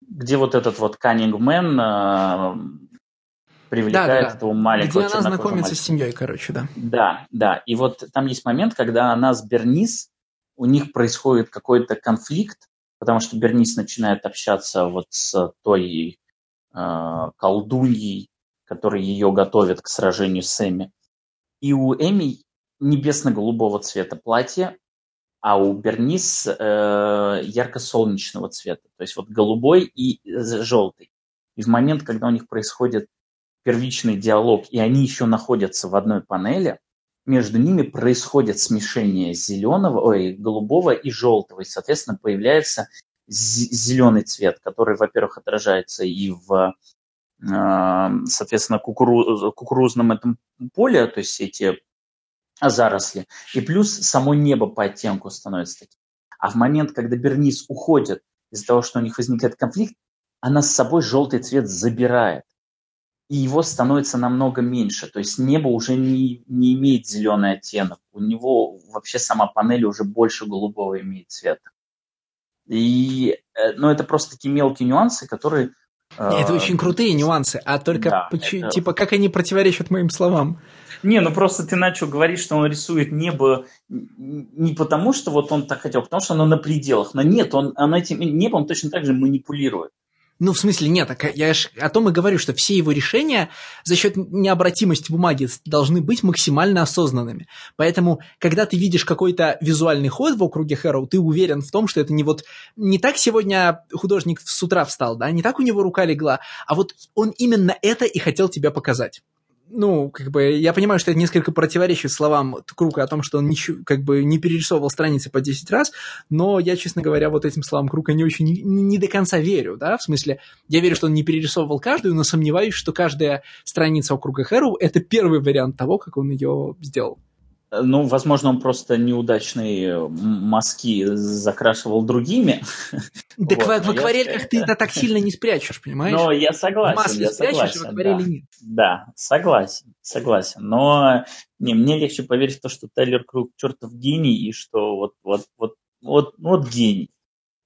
где вот этот вот Каннингмен привлекает да, да, этого маленького Где она знакомится мальчика. с семьей, короче, да. Да, да. И вот там есть момент, когда она с Бернис, у них происходит какой-то конфликт, потому что Бернис начинает общаться вот с той э, колдуньей, которая ее готовит к сражению с Эми. И у Эми небесно-голубого цвета платье, а у Бернис э, ярко-солнечного цвета, то есть вот голубой и желтый. И в момент, когда у них происходит первичный диалог, и они еще находятся в одной панели, между ними происходит смешение зеленого, ой, голубого и желтого, и, соответственно, появляется зеленый цвет, который, во-первых, отражается и в, э, соответственно, кукуруз, кукурузном этом поле, то есть эти заросли. И плюс само небо по оттенку становится таким. А в момент, когда Бернис уходит из-за того, что у них возникает конфликт, она с собой желтый цвет забирает. И его становится намного меньше. То есть небо уже не, не имеет зеленый оттенок. У него вообще сама панель уже больше голубого имеет цвета. И, э, ну, это просто такие мелкие нюансы, которые... Это э, очень крутые нюансы, а только, да, поч- это... типа, как они противоречат моим словам? Не, ну просто ты начал говорить, что он рисует небо не потому, что вот он так хотел, а потому что оно на пределах. Но нет, он, он этим небом точно так же манипулирует. Ну, в смысле, нет, так я ж о том и говорю, что все его решения за счет необратимости бумаги должны быть максимально осознанными. Поэтому, когда ты видишь какой-то визуальный ход в округе Хэроу, ты уверен в том, что это не вот... Не так сегодня художник с утра встал, да, не так у него рука легла, а вот он именно это и хотел тебе показать ну, как бы, я понимаю, что это несколько противоречит словам Крука о том, что он ничего, как бы не перерисовывал страницы по 10 раз, но я, честно говоря, вот этим словам Крука не очень, не, не до конца верю, да, в смысле, я верю, что он не перерисовывал каждую, но сомневаюсь, что каждая страница округа Хэру – это первый вариант того, как он ее сделал. Ну, возможно, он просто неудачные мазки закрашивал другими. Так вот, в акварельках ты это так сильно не спрячешь, понимаешь? Но я согласен. Масле я спрячешь, согласен, в акварели да. нет. Да, согласен, согласен. Но не, мне легче поверить в то, что Тайлер Круг чертов гений, и что вот, вот, вот, вот, вот гений.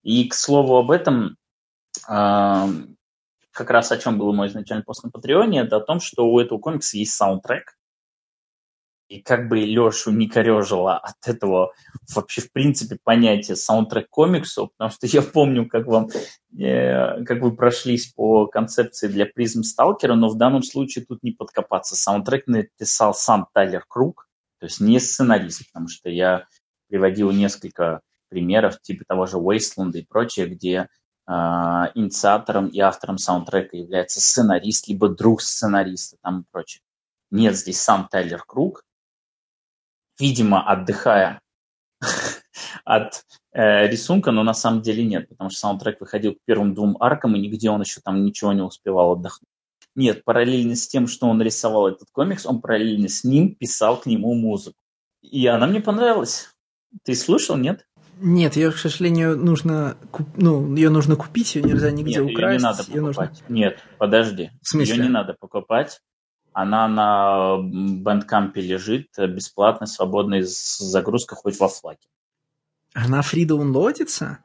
И, к слову об этом, э, как раз о чем был мой изначальный пост на Патреоне, это о том, что у этого комикса есть саундтрек, и как бы Лешу не корежило от этого вообще, в принципе, понятия саундтрек комиксу, потому что я помню, как вам, э, как вы прошлись по концепции для призм Сталкера, но в данном случае тут не подкопаться. Саундтрек написал сам Тайлер Круг, то есть не сценарист, потому что я приводил несколько примеров, типа того же Wasteland и прочее, где э, инициатором и автором саундтрека является сценарист, либо друг сценариста там и прочее. Нет здесь сам Тайлер Круг, видимо, отдыхая от э, рисунка, но на самом деле нет, потому что саундтрек выходил к первым двум аркам, и нигде он еще там ничего не успевал отдохнуть. Нет, параллельно с тем, что он рисовал этот комикс, он параллельно с ним писал к нему музыку. И она мне понравилась. Ты слушал, нет? Нет, ее, к сожалению, нужно, ну, ее нужно купить, ее нельзя нигде Нет, украсть. Ее не надо покупать. нужно... Нет, подожди. В смысле? Ее не надо покупать. Она на бэндкампе лежит, бесплатно, свободно из загрузка хоть во флаге. Она фридаунлодится?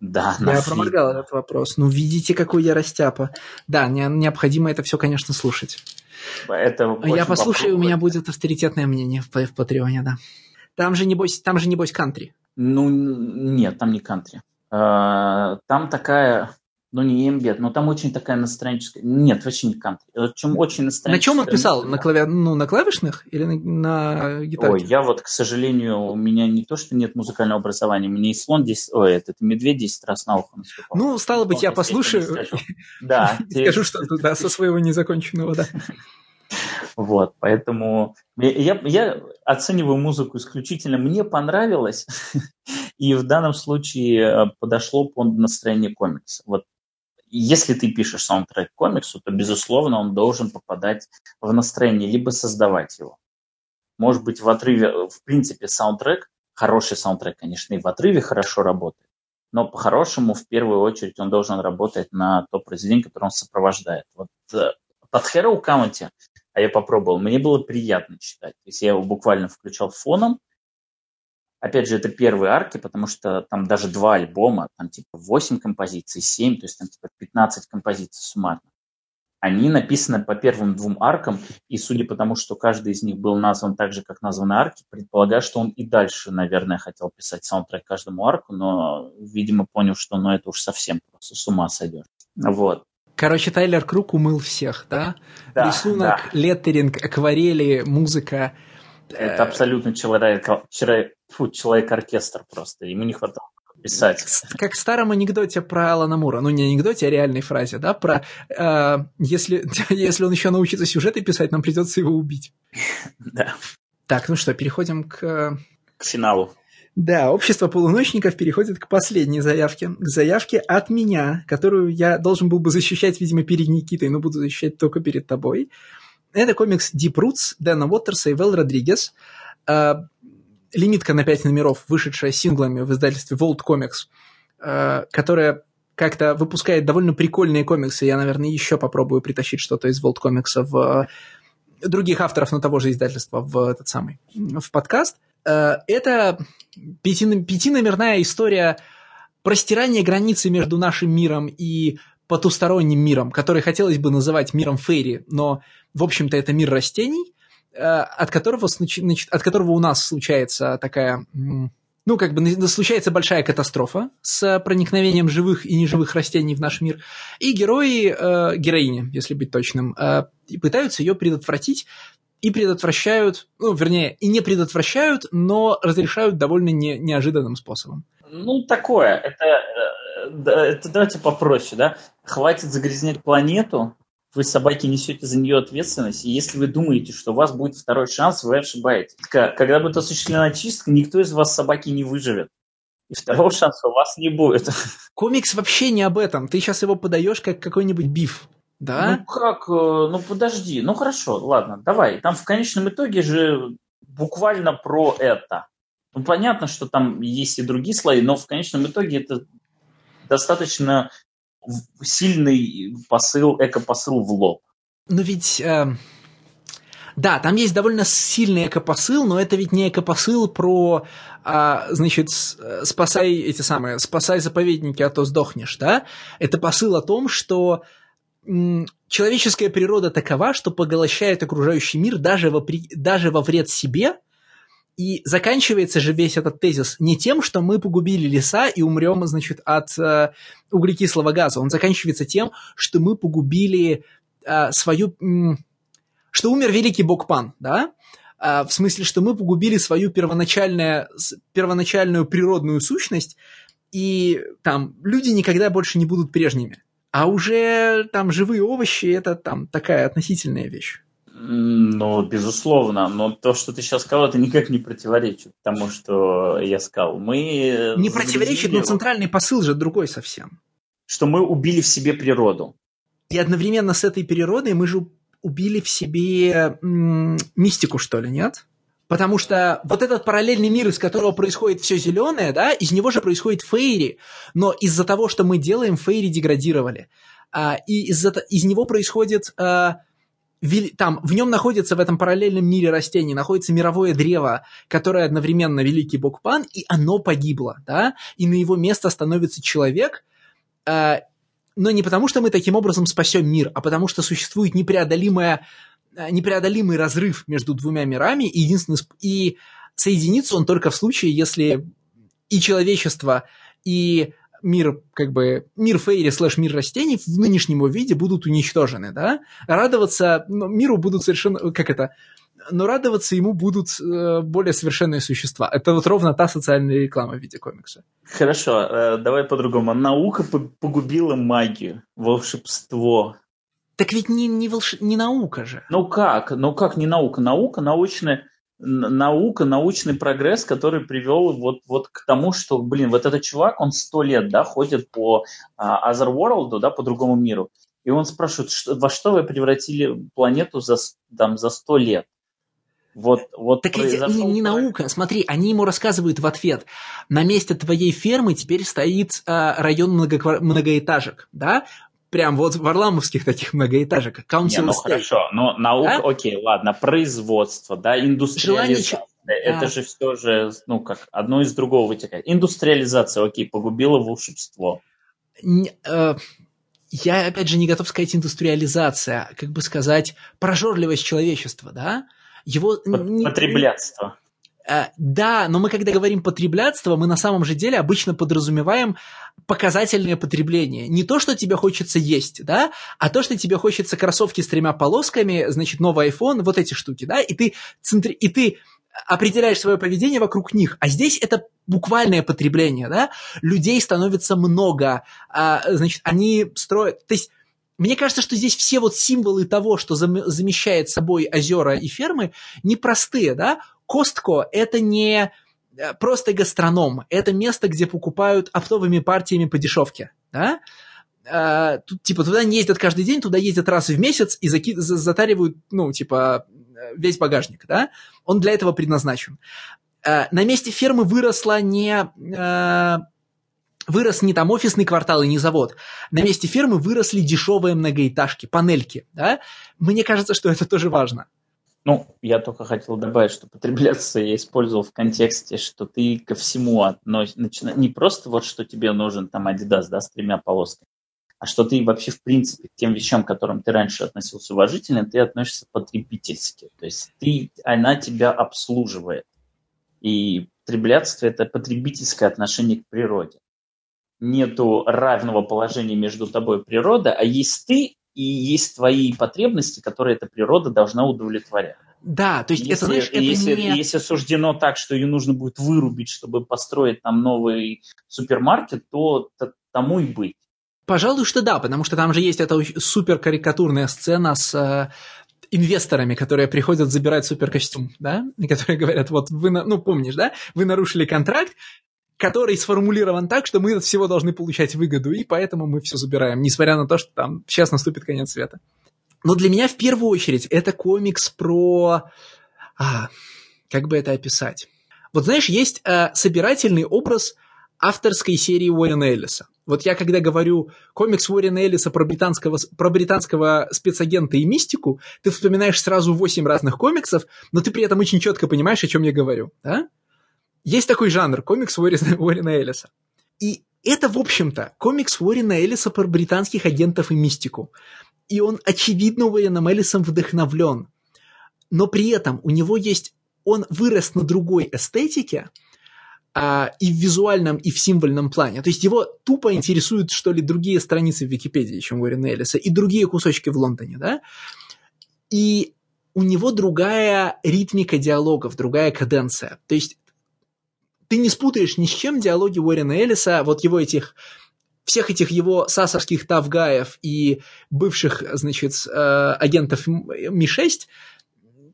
Да, Я проморгал этот вопрос. Ну, видите, какой я растяпа. Да, не, необходимо это все, конечно, слушать. Это я послушаю, у меня будет авторитетное мнение в, в Патреоне, да. Там же, небось, там же, небось, кантри. Ну, нет, там не кантри. А, там такая ну не эмбед, но там очень такая настроенческая. Нет, вообще не кантри. Чем очень настроенческая. На чем он писал? На, клави... ну, на клавишных или на, на гитаре? Ой, я вот, к сожалению, у меня не то, что нет музыкального образования, меня и слон 10, ой, этот медведь 10 раз на ухо наступал. Ну, стало быть, я послушаю. Да. Скажу что-то, да, со своего незаконченного, да. Вот, поэтому я, я оцениваю музыку исключительно. Мне понравилось, и в данном случае э, подошло по настроению комикса. Вот если ты пишешь саундтрек к комиксу, то, безусловно, он должен попадать в настроение, либо создавать его. Может быть, в отрыве, в принципе, саундтрек, хороший саундтрек, конечно, и в отрыве хорошо работает, но по-хорошему, в первую очередь, он должен работать на то произведение, которое он сопровождает. Вот э, под Hero County, а я попробовал, мне было приятно читать. То есть я его буквально включал фоном, Опять же, это первые арки, потому что там даже два альбома, там типа 8 композиций, 7, то есть там типа 15 композиций суммарно. Они написаны по первым двум аркам, и судя по тому, что каждый из них был назван так же, как названы арки, предполагаю, что он и дальше, наверное, хотел писать саундтрек каждому арку, но, видимо, понял, что ну, это уж совсем просто с ума сойдешь. Вот. Короче, Тайлер Круг умыл всех, да? да Рисунок, да. леттеринг, акварели, музыка – это абсолютно человек, человек, фу, человек-оркестр просто. Ему не хватало писать. Как в старом анекдоте про Алана Мура. Ну, не анекдоте, а реальной фразе, да? Про э, если, если он еще научится сюжеты писать, нам придется его убить. Да. Так, ну что, переходим к... К финалу. Да, общество полуночников переходит к последней заявке. К заявке от меня, которую я должен был бы защищать, видимо, перед Никитой, но буду защищать только перед тобой. Это комикс Deep Roots Дэна Уотерса и Вэл Родригес. А, лимитка на 5 номеров, вышедшая синглами в издательстве World Comics, а, которая как-то выпускает довольно прикольные комиксы. Я, наверное, еще попробую притащить что-то из World Comics в других авторов на того же издательства в этот самый в подкаст. Это пяти, пятиномерная история простирания границы между нашим миром и потусторонним миром, который хотелось бы называть миром Фейри, но, в общем-то, это мир растений. от которого, от которого у нас случается такая ну, как бы случается большая катастрофа с проникновением живых и неживых растений в наш мир, и герои, э, героини, если быть точным, э, пытаются ее предотвратить и предотвращают, ну, вернее, и не предотвращают, но разрешают довольно не, неожиданным способом. Ну, такое. Это, э, это давайте попроще, да? Хватит загрязнять планету, вы, собаки, несете за нее ответственность, и если вы думаете, что у вас будет второй шанс, вы ошибаетесь. Когда будет осуществлена чистка, никто из вас, собаки, не выживет. И второго шанса у вас не будет. Комикс вообще не об этом. Ты сейчас его подаешь как какой-нибудь биф. Да? Ну как? Э, ну подожди. Ну хорошо, ладно, давай. Там в конечном итоге же буквально про это. Ну понятно, что там есть и другие слои, но в конечном итоге это достаточно сильный посыл, эко-посыл в лоб. Но ведь... Э, да, там есть довольно сильный эко-посыл, но это ведь не эко-посыл про, а, значит, спасай эти самые, спасай заповедники, а то сдохнешь, да? Это посыл о том, что м, человеческая природа такова, что поглощает окружающий мир даже, вопри, даже во вред себе, и заканчивается же весь этот тезис не тем, что мы погубили леса и умрем, значит, от э, углекислого газа. Он заканчивается тем, что мы погубили э, свою... М, что умер великий бог Пан, да? Э, в смысле, что мы погубили свою первоначальную, первоначальную природную сущность, и там люди никогда больше не будут прежними. А уже там живые овощи – это там такая относительная вещь. Ну, безусловно, но то, что ты сейчас сказал, это никак не противоречит тому, что я сказал. Мы не противоречит, но центральный посыл же другой совсем. Что мы убили в себе природу. И одновременно с этой природой мы же убили в себе м- мистику, что ли, нет? Потому что вот этот параллельный мир, из которого происходит все зеленое, да, из него же происходит фейри, но из-за того, что мы делаем, фейри деградировали. А, и из-за, из него происходит а, там в нем находится в этом параллельном мире растений, находится мировое древо, которое одновременно великий бог Пан, и оно погибло, да, и на его место становится человек, э, но не потому, что мы таким образом спасем мир, а потому что существует непреодолимая, э, непреодолимый разрыв между двумя мирами, и, единственный, и соединится он только в случае, если и человечество, и мир, как бы, мир фейри слэш мир растений в нынешнем его виде будут уничтожены, да? Радоваться ну, миру будут совершенно, как это, но радоваться ему будут э, более совершенные существа. Это вот ровно та социальная реклама в виде комикса. Хорошо, э, давай по-другому. Наука погубила магию, волшебство. Так ведь не, не, волш... не наука же. Ну как? Ну как не наука? Наука научная наука, научный прогресс, который привел вот, вот к тому, что, блин, вот этот чувак, он сто лет, да, ходит по uh, Otherworld, да, по другому миру, и он спрашивает, что, во что вы превратили планету за, там, за сто лет? Вот, вот так это не, не наука. Смотри, они ему рассказывают в ответ. На месте твоей фермы теперь стоит э, район много, многоэтажек, да? Прям вот в варламовских таких многоэтажек. Не, ну хорошо, но наука, да? окей, ладно, производство, да, индустриализация. Желание... Это да. же все же, ну как, одно из другого вытекает. Индустриализация, окей, погубила волшебство. Не, э, я, опять же, не готов сказать индустриализация, как бы сказать, прожорливость человечества, да? Его... Потреблятство. Э, да, но мы когда говорим потреблятство, мы на самом же деле обычно подразумеваем показательное потребление. Не то, что тебе хочется есть, да, а то, что тебе хочется кроссовки с тремя полосками, значит, новый iPhone, вот эти штуки, да, и ты, центри... и ты определяешь свое поведение вокруг них. А здесь это буквальное потребление, да, людей становится много, а, значит, они строят, то есть мне кажется, что здесь все вот символы того, что замещает собой озера и фермы, непростые, да. Костко – это не э, просто гастроном, это место, где покупают оптовыми партиями по дешевке, да. А, тут, типа, туда не ездят каждый день, туда ездят раз в месяц и заки- затаривают, ну, типа, весь багажник, да. Он для этого предназначен. А, на месте фермы выросла не а, вырос не там офисный квартал и не завод. На месте фермы выросли дешевые многоэтажки, панельки. Да? Мне кажется, что это тоже важно. Ну, я только хотел добавить, что потребляться я использовал в контексте, что ты ко всему относишься, не просто вот, что тебе нужен там Adidas, да, с тремя полосками, а что ты вообще в принципе к тем вещам, к которым ты раньше относился уважительно, ты относишься потребительски. То есть ты, она тебя обслуживает. И потреблятство – это потребительское отношение к природе. Нету равного положения между тобой и природой, а есть ты и есть твои потребности, которые эта природа должна удовлетворять. Да, то есть если, это, знаешь, это если, не... если суждено так, что ее нужно будет вырубить, чтобы построить там новый супермаркет, то тому и быть. Пожалуй, что да, потому что там же есть эта супер карикатурная сцена с э, инвесторами, которые приходят забирать суперкостюм, да, и которые говорят, вот вы, ну помнишь, да, вы нарушили контракт, который сформулирован так, что мы от всего должны получать выгоду, и поэтому мы все забираем, несмотря на то, что там сейчас наступит конец света. Но для меня в первую очередь это комикс про... А, как бы это описать? Вот знаешь, есть э, собирательный образ авторской серии Уоррена Эллиса. Вот я когда говорю комикс Уоррена Эллиса про британского, про британского спецагента и мистику, ты вспоминаешь сразу восемь разных комиксов, но ты при этом очень четко понимаешь, о чем я говорю. Да? Есть такой жанр, комикс Уоррена, Уоррена Эллиса. И это, в общем-то, комикс Уоррена Эллиса про британских агентов и мистику и он, очевидно, Уэйном Эллисом вдохновлен. Но при этом у него есть... Он вырос на другой эстетике, а, и в визуальном, и в символьном плане. То есть его тупо интересуют, что ли, другие страницы в Википедии, чем Уоррена Эллиса, и другие кусочки в Лондоне, да? И у него другая ритмика диалогов, другая каденция. То есть ты не спутаешь ни с чем диалоги Уоррена Эллиса, вот его этих всех этих его сасовских тавгаев и бывших, значит, э, агентов Ми-6,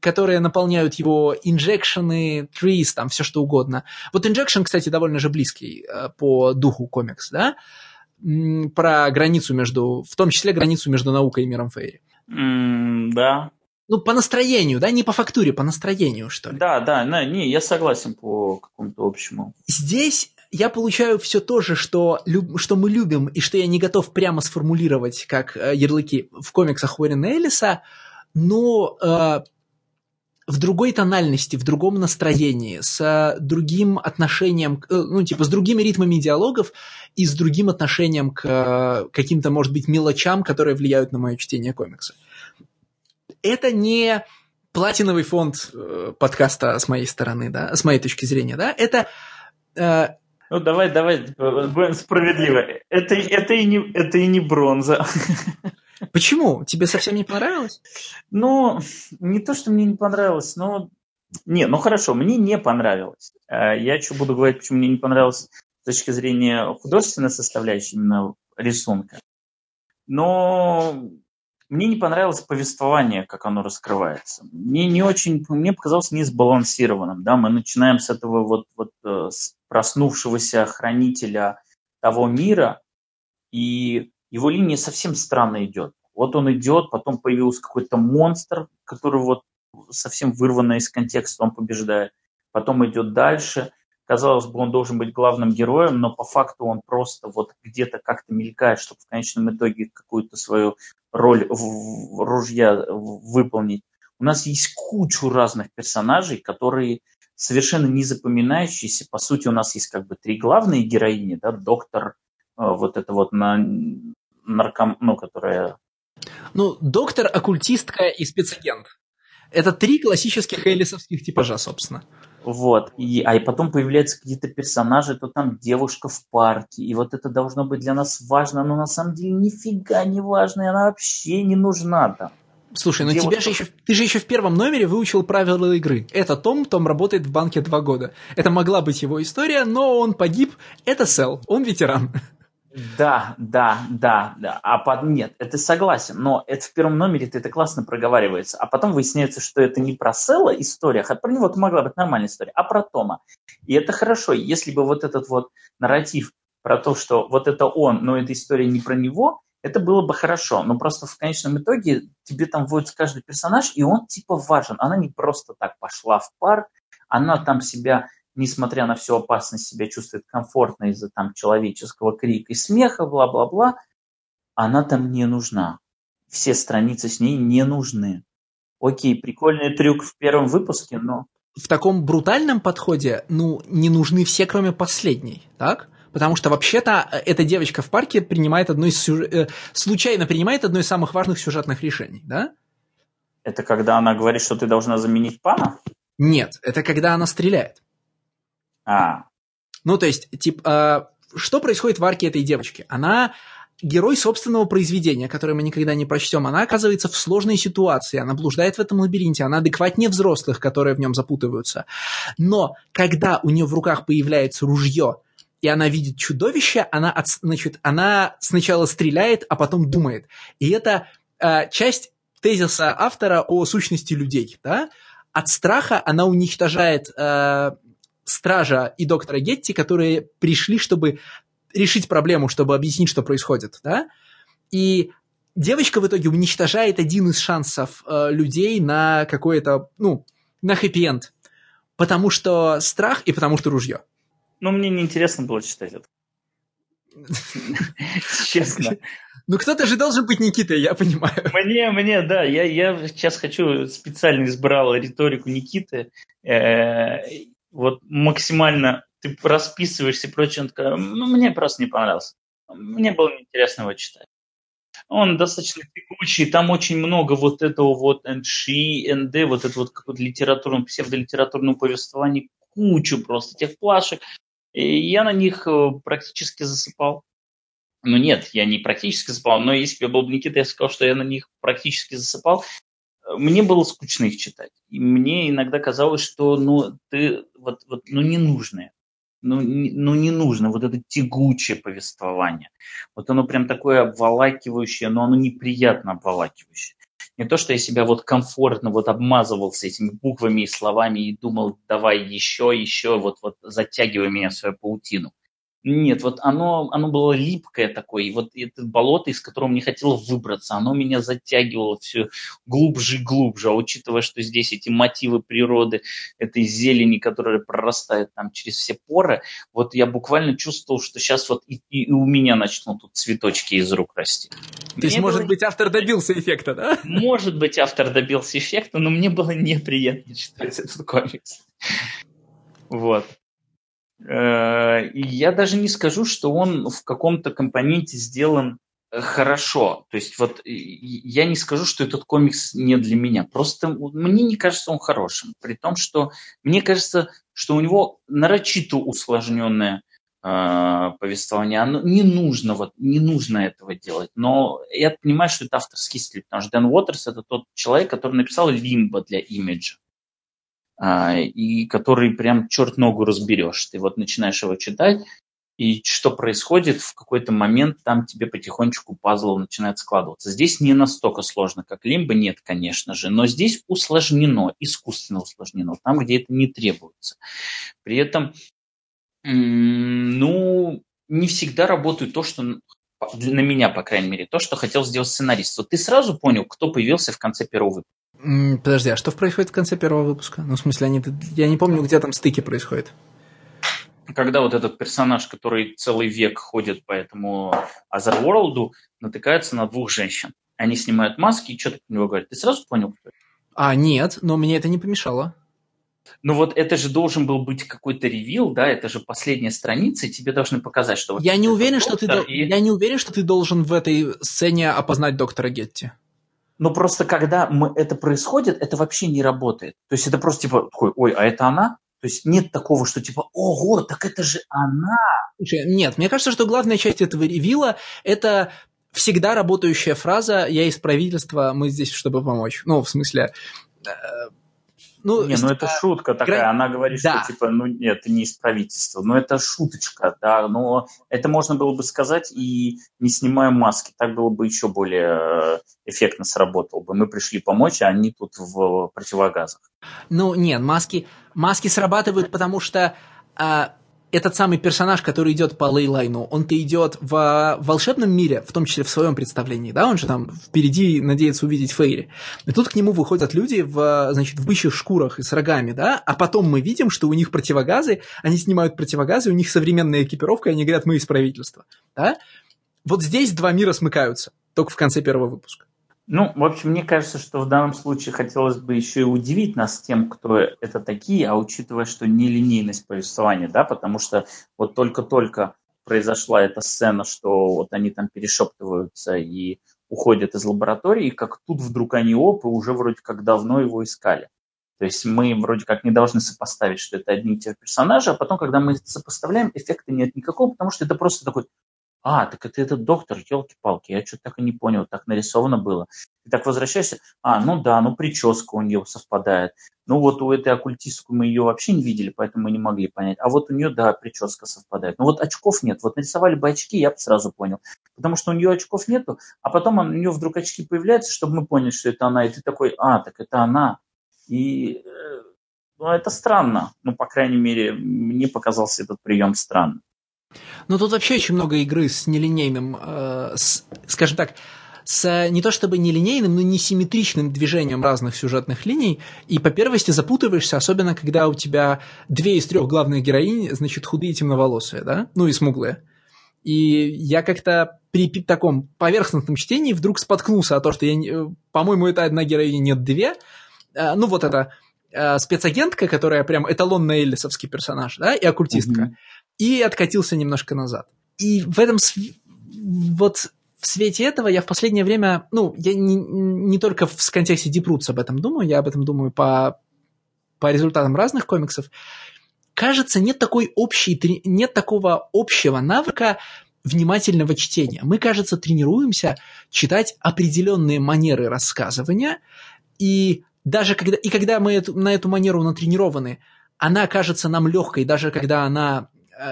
которые наполняют его инжекшены, трис, там все что угодно. Вот инжекшн, кстати, довольно же близкий э, по духу комикс, да? Про границу между, в том числе границу между наукой и миром Фейри. Mm, да. Ну, по настроению, да, не по фактуре, по настроению, что ли. Да, да, не, я согласен по какому-то общему. Здесь я получаю все то же, что, что мы любим, и что я не готов прямо сформулировать, как э, ярлыки в комиксах Уоррена Эллиса, но э, в другой тональности, в другом настроении, с другим отношением, э, ну, типа, с другими ритмами диалогов и с другим отношением к э, каким-то, может быть, мелочам, которые влияют на мое чтение комикса. Это не платиновый фонд э, подкаста с моей стороны, да, с моей точки зрения, да, это э, ну, давай, давай, будем справедливы. Это, это, и, не, это и не бронза. Почему? Тебе совсем не понравилось? Ну, не то, что мне не понравилось, но... Не, ну хорошо, мне не понравилось. А я что буду говорить, почему мне не понравилось с точки зрения художественной составляющей именно рисунка. Но мне не понравилось повествование, как оно раскрывается. Мне не очень, мне показалось не сбалансированным. Да? Мы начинаем с этого вот, вот э, с проснувшегося хранителя того мира, и его линия совсем странно идет. Вот он идет, потом появился какой-то монстр, который вот совсем вырванный из контекста, он побеждает. Потом идет дальше. Казалось бы, он должен быть главным героем, но по факту он просто вот где-то как-то мелькает, чтобы в конечном итоге какую-то свою роль ружья выполнить. У нас есть кучу разных персонажей, которые совершенно не запоминающиеся. По сути, у нас есть как бы три главные героини, да, доктор, э, вот это вот на нарком, ну, которая... Ну, доктор, оккультистка и спецагент. Это три классических элисовских типажа, собственно. Вот. И, а и потом появляются какие-то персонажи, то там девушка в парке. И вот это должно быть для нас важно, но на самом деле нифига не важно, и она вообще не нужна там. Слушай, ну тебя же еще, ты же еще в первом номере выучил правила игры. Это Том, Том работает в банке два года. Это могла быть его история, но он погиб. Это Сел, он ветеран. Да, да, да, да. А под... нет, это согласен, но это в первом номере это классно проговаривается. А потом выясняется, что это не про Села история, а про него это могла быть нормальная история, а про Тома. И это хорошо, если бы вот этот вот нарратив про то, что вот это он, но эта история не про него, это было бы хорошо. Но просто в конечном итоге тебе там вводится каждый персонаж, и он типа важен. Она не просто так пошла в парк, она там себя несмотря на всю опасность, себя чувствует комфортно из-за там человеческого крика и смеха, бла-бла-бла, она там не нужна. Все страницы с ней не нужны. Окей, прикольный трюк в первом выпуске, но... В таком брутальном подходе, ну, не нужны все, кроме последней, так? Потому что вообще-то э, эта девочка в парке принимает одно из сюж... э, случайно принимает одно из самых важных сюжетных решений, да? Это когда она говорит, что ты должна заменить пана? Нет, это когда она стреляет. А. Ну, то есть, типа, э, что происходит в арке этой девочки? Она герой собственного произведения, которое мы никогда не прочтем, она оказывается в сложной ситуации, она блуждает в этом лабиринте, она адекватнее взрослых, которые в нем запутываются. Но когда у нее в руках появляется ружье, и она видит чудовище, она, от, значит, она сначала стреляет, а потом думает. И это э, часть тезиса автора о сущности людей. Да? От страха она уничтожает э, стража и доктора Гетти, которые пришли, чтобы решить проблему, чтобы объяснить, что происходит, да? И девочка в итоге уничтожает один из шансов э, людей на какое-то, ну, на хэппи-энд. Потому что страх и потому что ружье. Ну, мне неинтересно было читать это. Честно. Ну, кто-то же должен быть Никитой, я понимаю. Мне, мне, да, я, я сейчас хочу, специально избрал риторику Никиты. Э, вот максимально ты расписываешься и прочее, он такой, ну, мне просто не понравился. Мне было неинтересно его читать. Он достаточно текучий, там очень много вот этого вот НШИ, НД, вот это вот какое-то литературное, псевдолитературное повествование, кучу просто тех плашек. И я на них э, практически засыпал. Ну нет, я не практически засыпал, но если бы я был Никита, я сказал, что я на них практически засыпал мне было скучно их читать. И мне иногда казалось, что ну, ты, вот, вот, ну, не нужно ну, не, ну, не нужно вот это тягучее повествование. Вот оно прям такое обволакивающее, но оно неприятно обволакивающее. Не то, что я себя вот комфортно вот обмазывался этими буквами и словами и думал, давай еще, еще, вот, вот затягивай меня в свою паутину. Нет, вот оно, оно было липкое такое, и вот это болото, из которого мне хотелось выбраться, оно меня затягивало все глубже и глубже, а учитывая, что здесь эти мотивы природы, этой зелени, которая прорастает там через все поры, вот я буквально чувствовал, что сейчас вот и, и у меня начнут тут цветочки из рук расти. То мне есть, было... может быть, автор добился эффекта, да? Может быть, автор добился эффекта, но мне было неприятно читать этот комикс. Вот. Э, я даже не скажу, что он в каком-то компоненте сделан э, хорошо. То есть вот я не скажу, что этот комикс не для меня. Просто мне не кажется он хорошим. При том, что мне кажется, что у него нарочито усложненное э, повествование. Оно не нужно, вот, не нужно этого делать. Но я понимаю, что это авторский стиль, потому что Дэн Уотерс это тот человек, который написал Лимбо для имиджа. А, и который прям черт ногу разберешь. Ты вот начинаешь его читать, и что происходит, в какой-то момент там тебе потихонечку пазл начинает складываться. Здесь не настолько сложно, как Лимба, нет, конечно же, но здесь усложнено, искусственно усложнено, там, где это не требуется. При этом, ну, не всегда работает то, что на меня, по крайней мере, то, что хотел сделать сценарист. Вот ты сразу понял, кто появился в конце первого выпуска. Подожди, а что происходит в конце первого выпуска? Ну, в смысле, они, я не помню, где там стыки происходят. Когда вот этот персонаж, который целый век ходит по этому Азерворлду, натыкается на двух женщин. Они снимают маски и что-то про него говорят. Ты сразу понял, кто это? А, нет, но мне это не помешало. Ну вот это же должен был быть какой-то ревил, да, это же последняя страница, и тебе должны показать, что... Вот я, не уверен, что ты, и... я не уверен, что ты должен в этой сцене опознать доктора Гетти. Но просто когда мы, это происходит, это вообще не работает. То есть это просто типа такой, ой, а это она? То есть нет такого, что типа, ого, так это же она. Нет, мне кажется, что главная часть этого ревила – это всегда работающая фраза «я из правительства, мы здесь, чтобы помочь». Ну, в смысле, э, ну, не, ну это шутка такая. Гра... Она говорит, да. что типа, ну нет, это не из правительства. Ну это шуточка, да. Но это можно было бы сказать и не снимая маски. Так было бы еще более э, эффектно сработало бы. Мы пришли помочь, а они тут в противогазах. Ну нет, маски, маски срабатывают, потому что а, этот самый персонаж, который идет по лейлайну, он-то идет в волшебном мире, в том числе в своем представлении, да, он же там впереди надеется увидеть Фейри. И тут к нему выходят люди в, значит, в бычьих шкурах и с рогами, да, а потом мы видим, что у них противогазы, они снимают противогазы, у них современная экипировка, и они говорят, мы из правительства, да. Вот здесь два мира смыкаются, только в конце первого выпуска. Ну, в общем, мне кажется, что в данном случае хотелось бы еще и удивить нас тем, кто это такие, а учитывая, что нелинейность повествования, да, потому что вот только-только произошла эта сцена, что вот они там перешептываются и уходят из лаборатории, и как тут вдруг они оп, и уже вроде как давно его искали. То есть мы вроде как не должны сопоставить, что это одни и те же персонажи, а потом, когда мы сопоставляем, эффекта нет никакого, потому что это просто такой, а, так это этот доктор, елки-палки, я что-то так и не понял, так нарисовано было. Ты так возвращаешься, а, ну да, ну прическа у нее совпадает. Ну вот у этой оккультистку мы ее вообще не видели, поэтому мы не могли понять. А вот у нее, да, прическа совпадает. Но вот очков нет. Вот нарисовали бы очки, я бы сразу понял. Потому что у нее очков нету, а потом у нее вдруг очки появляются, чтобы мы поняли, что это она. И ты такой, а, так это она. И э, ну, это странно. Ну, по крайней мере, мне показался этот прием странным. Ну, тут вообще очень много игры с нелинейным, э, с, скажем так, с не то чтобы нелинейным, но несимметричным движением разных сюжетных линий, и по первости запутываешься, особенно когда у тебя две из трех главных героинь, значит, худые и темноволосые, да, ну и смуглые. И я как-то при таком поверхностном чтении вдруг споткнулся о том, что я, по-моему, это одна героиня, нет две. А, ну, вот это а, спецагентка, которая прям эталонный эллисовский персонаж, да, и оккультистка. Mm-hmm и откатился немножко назад. И в этом вот в свете этого я в последнее время, ну, я не, не только в контексте Deep Roots об этом думаю, я об этом думаю по, по результатам разных комиксов. Кажется, нет такой общей, нет такого общего навыка внимательного чтения. Мы, кажется, тренируемся читать определенные манеры рассказывания, и даже когда, и когда мы эту, на эту манеру натренированы, она кажется нам легкой, даже когда она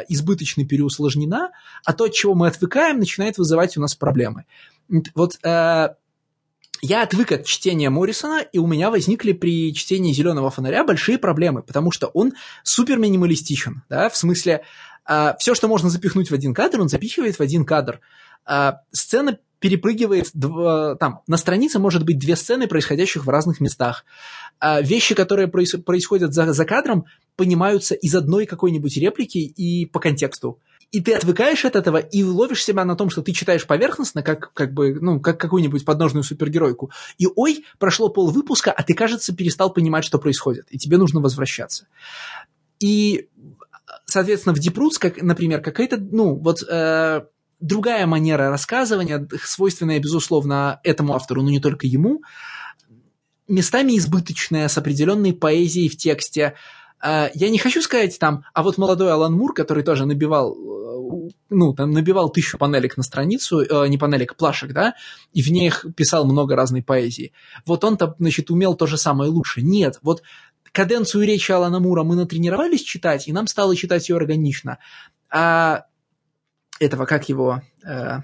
избыточно переусложнена, а то, от чего мы отвыкаем, начинает вызывать у нас проблемы. Вот э, я отвык от чтения Моррисона, и у меня возникли при чтении «Зеленого фонаря» большие проблемы, потому что он супер минималистичен, да, в смысле, э, все, что можно запихнуть в один кадр, он запихивает в один кадр. Э, сцена перепрыгивает, там, на странице может быть две сцены, происходящих в разных местах. А вещи, которые проис- происходят за, за кадром, понимаются из одной какой-нибудь реплики и по контексту. И ты отвыкаешь от этого и ловишь себя на том, что ты читаешь поверхностно, как, как бы, ну, как какую-нибудь подножную супергеройку. И ой, прошло пол выпуска, а ты, кажется, перестал понимать, что происходит, и тебе нужно возвращаться. И, соответственно, в Deep Roots, как, например, какая-то, ну, вот э, другая манера рассказывания, свойственная, безусловно, этому автору, но не только ему, местами избыточная, с определенной поэзией в тексте. А, я не хочу сказать там, а вот молодой Алан Мур, который тоже набивал, э, ну, там набивал тысячу панелек на страницу, э, не панелек, плашек, да, и в них писал много разной поэзии. Вот он-то, значит, умел то же самое лучше. Нет, вот каденцию речи Алана Мура мы натренировались читать, и нам стало читать ее органично. А этого, как его... Э,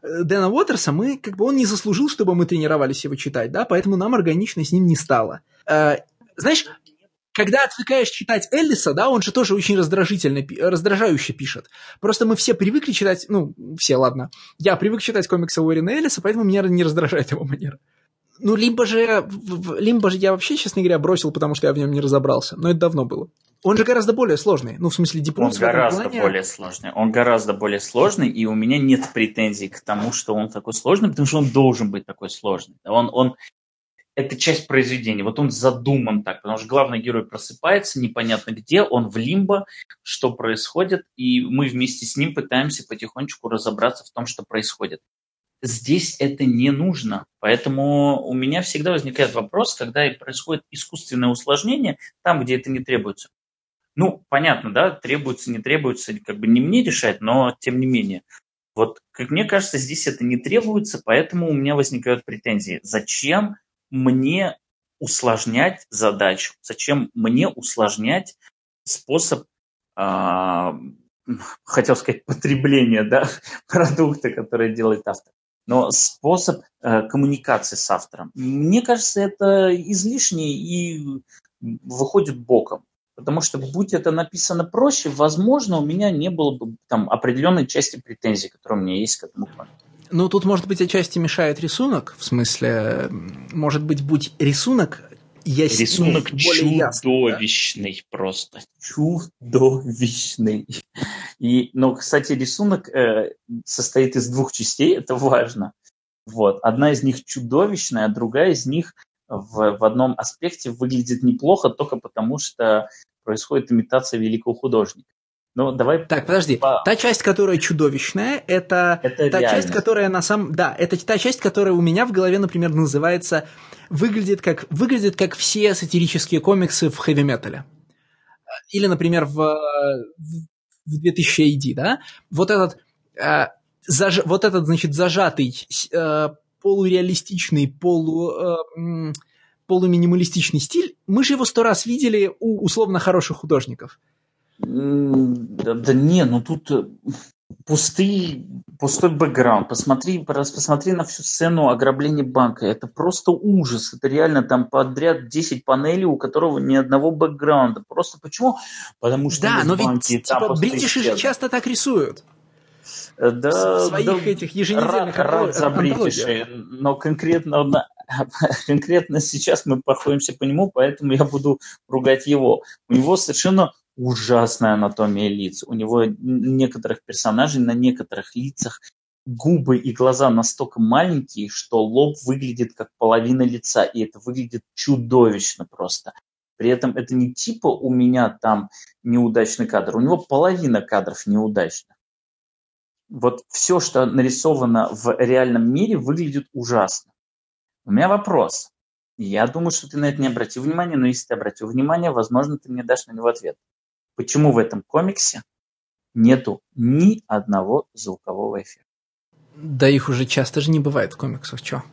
Дэна Уотерса, мы, как бы он не заслужил, чтобы мы тренировались его читать, да, поэтому нам органично с ним не стало. Э, знаешь, когда отвлекаешь читать Эллиса, да, он же тоже очень раздражительно, раздражающе пишет. Просто мы все привыкли читать, ну, все, ладно. Я привык читать комиксы Уоррена Эллиса, поэтому меня не раздражает его манера. Ну, либо же, либо же я вообще, честно говоря, бросил, потому что я в нем не разобрался. Но это давно было. Он же гораздо более сложный. Ну, в смысле, Deep Он гораздо плане... более сложный. Он гораздо более сложный, и у меня нет претензий к тому, что он такой сложный, потому что он должен быть такой сложный. Он, он, это часть произведения. Вот он задуман так, потому что главный герой просыпается, непонятно где, он в лимбо, что происходит, и мы вместе с ним пытаемся потихонечку разобраться в том, что происходит. Здесь это не нужно. Поэтому у меня всегда возникает вопрос, когда происходит искусственное усложнение, там, где это не требуется. Ну, понятно, да, требуется, не требуется, как бы не мне решать, но тем не менее. Вот, как мне кажется, здесь это не требуется, поэтому у меня возникают претензии. Зачем мне усложнять задачу? Зачем мне усложнять способ, э, хотел сказать, потребления да, продукта, который делает автор? Но способ э, коммуникации с автором. Мне кажется, это излишне и выходит боком. Потому что, будь это написано проще, возможно, у меня не было бы там определенной части претензий, которые у меня есть к этому плану. Ну, тут, может быть, отчасти мешает рисунок. В смысле, может быть, будь рисунок есть, рисунок ну, чудовищный ясно, да? просто. Чудовищный. И, но, кстати, рисунок э, состоит из двух частей, это важно. Вот. Одна из них чудовищная, а другая из них в, в одном аспекте выглядит неплохо только потому, что происходит имитация великого художника. Ну, давай... Так, подожди. По... Та часть, которая чудовищная, это, это та реальность. часть, которая на самом... Да, это та часть, которая у меня в голове, например, называется... Выглядит как, выглядит как все сатирические комиксы в хэви-метале. Или, например, в, в 2000 AD, да? Вот этот... Э, заж... Вот этот, значит, зажатый, э, полуреалистичный, полу... Э, полуминималистичный стиль, мы же его сто раз видели у условно хороших художников. Да, да не, ну тут э, пустый, пустой бэкграунд. Посмотри, посмотри на всю сцену ограбления банка. Это просто ужас. Это реально там подряд 10 панелей, у которого ни одного бэкграунда. Просто почему? Потому что Да, но ведь типа бритиши же часто так рисуют. Э, да, своих да, этих еженедельных рад, рад за бритиши, но конкретно конкретно сейчас мы проходимся по нему, поэтому я буду ругать его. У него совершенно ужасная анатомия лиц. У него некоторых персонажей на некоторых лицах губы и глаза настолько маленькие, что лоб выглядит как половина лица, и это выглядит чудовищно просто. При этом это не типа у меня там неудачный кадр, у него половина кадров неудачных. Вот все, что нарисовано в реальном мире, выглядит ужасно. У меня вопрос. Я думаю, что ты на это не обратил внимания, но если ты обратил внимание, возможно, ты мне дашь на него ответ. Почему в этом комиксе нету ни одного звукового эффекта? Да их уже часто же не бывает в комиксах, чё?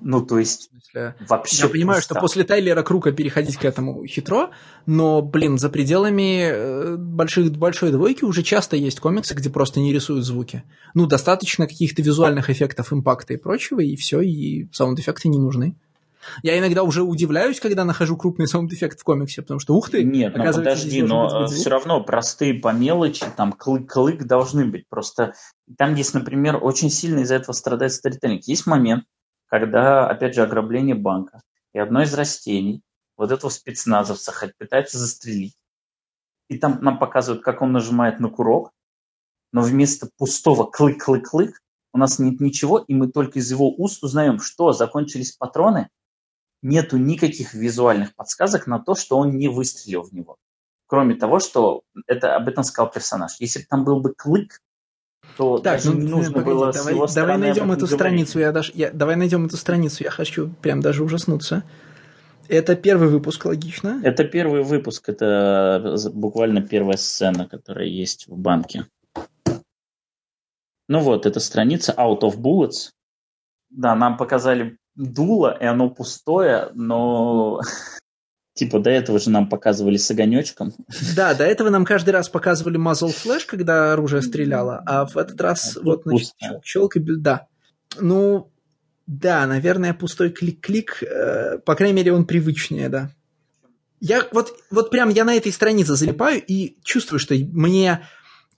Ну, то есть, смысле, вообще... Я понимаю, пусто. что после Тайлера Крука переходить к этому хитро, но, блин, за пределами э, больших, большой двойки уже часто есть комиксы, где просто не рисуют звуки. Ну, достаточно каких-то визуальных эффектов, impact 'а и прочего, и все, и sound-эффекты не нужны. Я иногда уже удивляюсь, когда нахожу крупный sound-эффект в комиксе, потому что ух ты, Нет, ну подожди, но все равно простые по мелочи, там клик-клик должны быть. Просто там есть, например, очень сильно из-за этого страдает сторителлинг. Есть момент, когда, опять же, ограбление банка, и одно из растений вот этого спецназовца пытается застрелить. И там нам показывают, как он нажимает на курок, но вместо пустого клык-клык-клык у нас нет ничего, и мы только из его уст узнаем, что закончились патроны, нету никаких визуальных подсказок на то, что он не выстрелил в него. Кроме того, что это об этом сказал персонаж. Если бы там был бы клык, то так, даже ну, не нужно погоди, было давай, с его давай найдем эту страницу, я даже, я, давай найдем эту страницу, я хочу прям даже ужаснуться. Это первый выпуск, логично? Это первый выпуск, это буквально первая сцена, которая есть в банке. Ну вот, это страница Out of Bullets. Да, нам показали дуло, и оно пустое, но Типа до этого же нам показывали с огонечком. Да, до этого нам каждый раз показывали muzzle flash, когда оружие стреляло, а в этот раз а вот значит, щелк и да. Ну, да, наверное, пустой клик-клик, э, по крайней мере, он привычнее, да. Я вот, вот прям я на этой странице залипаю и чувствую, что мне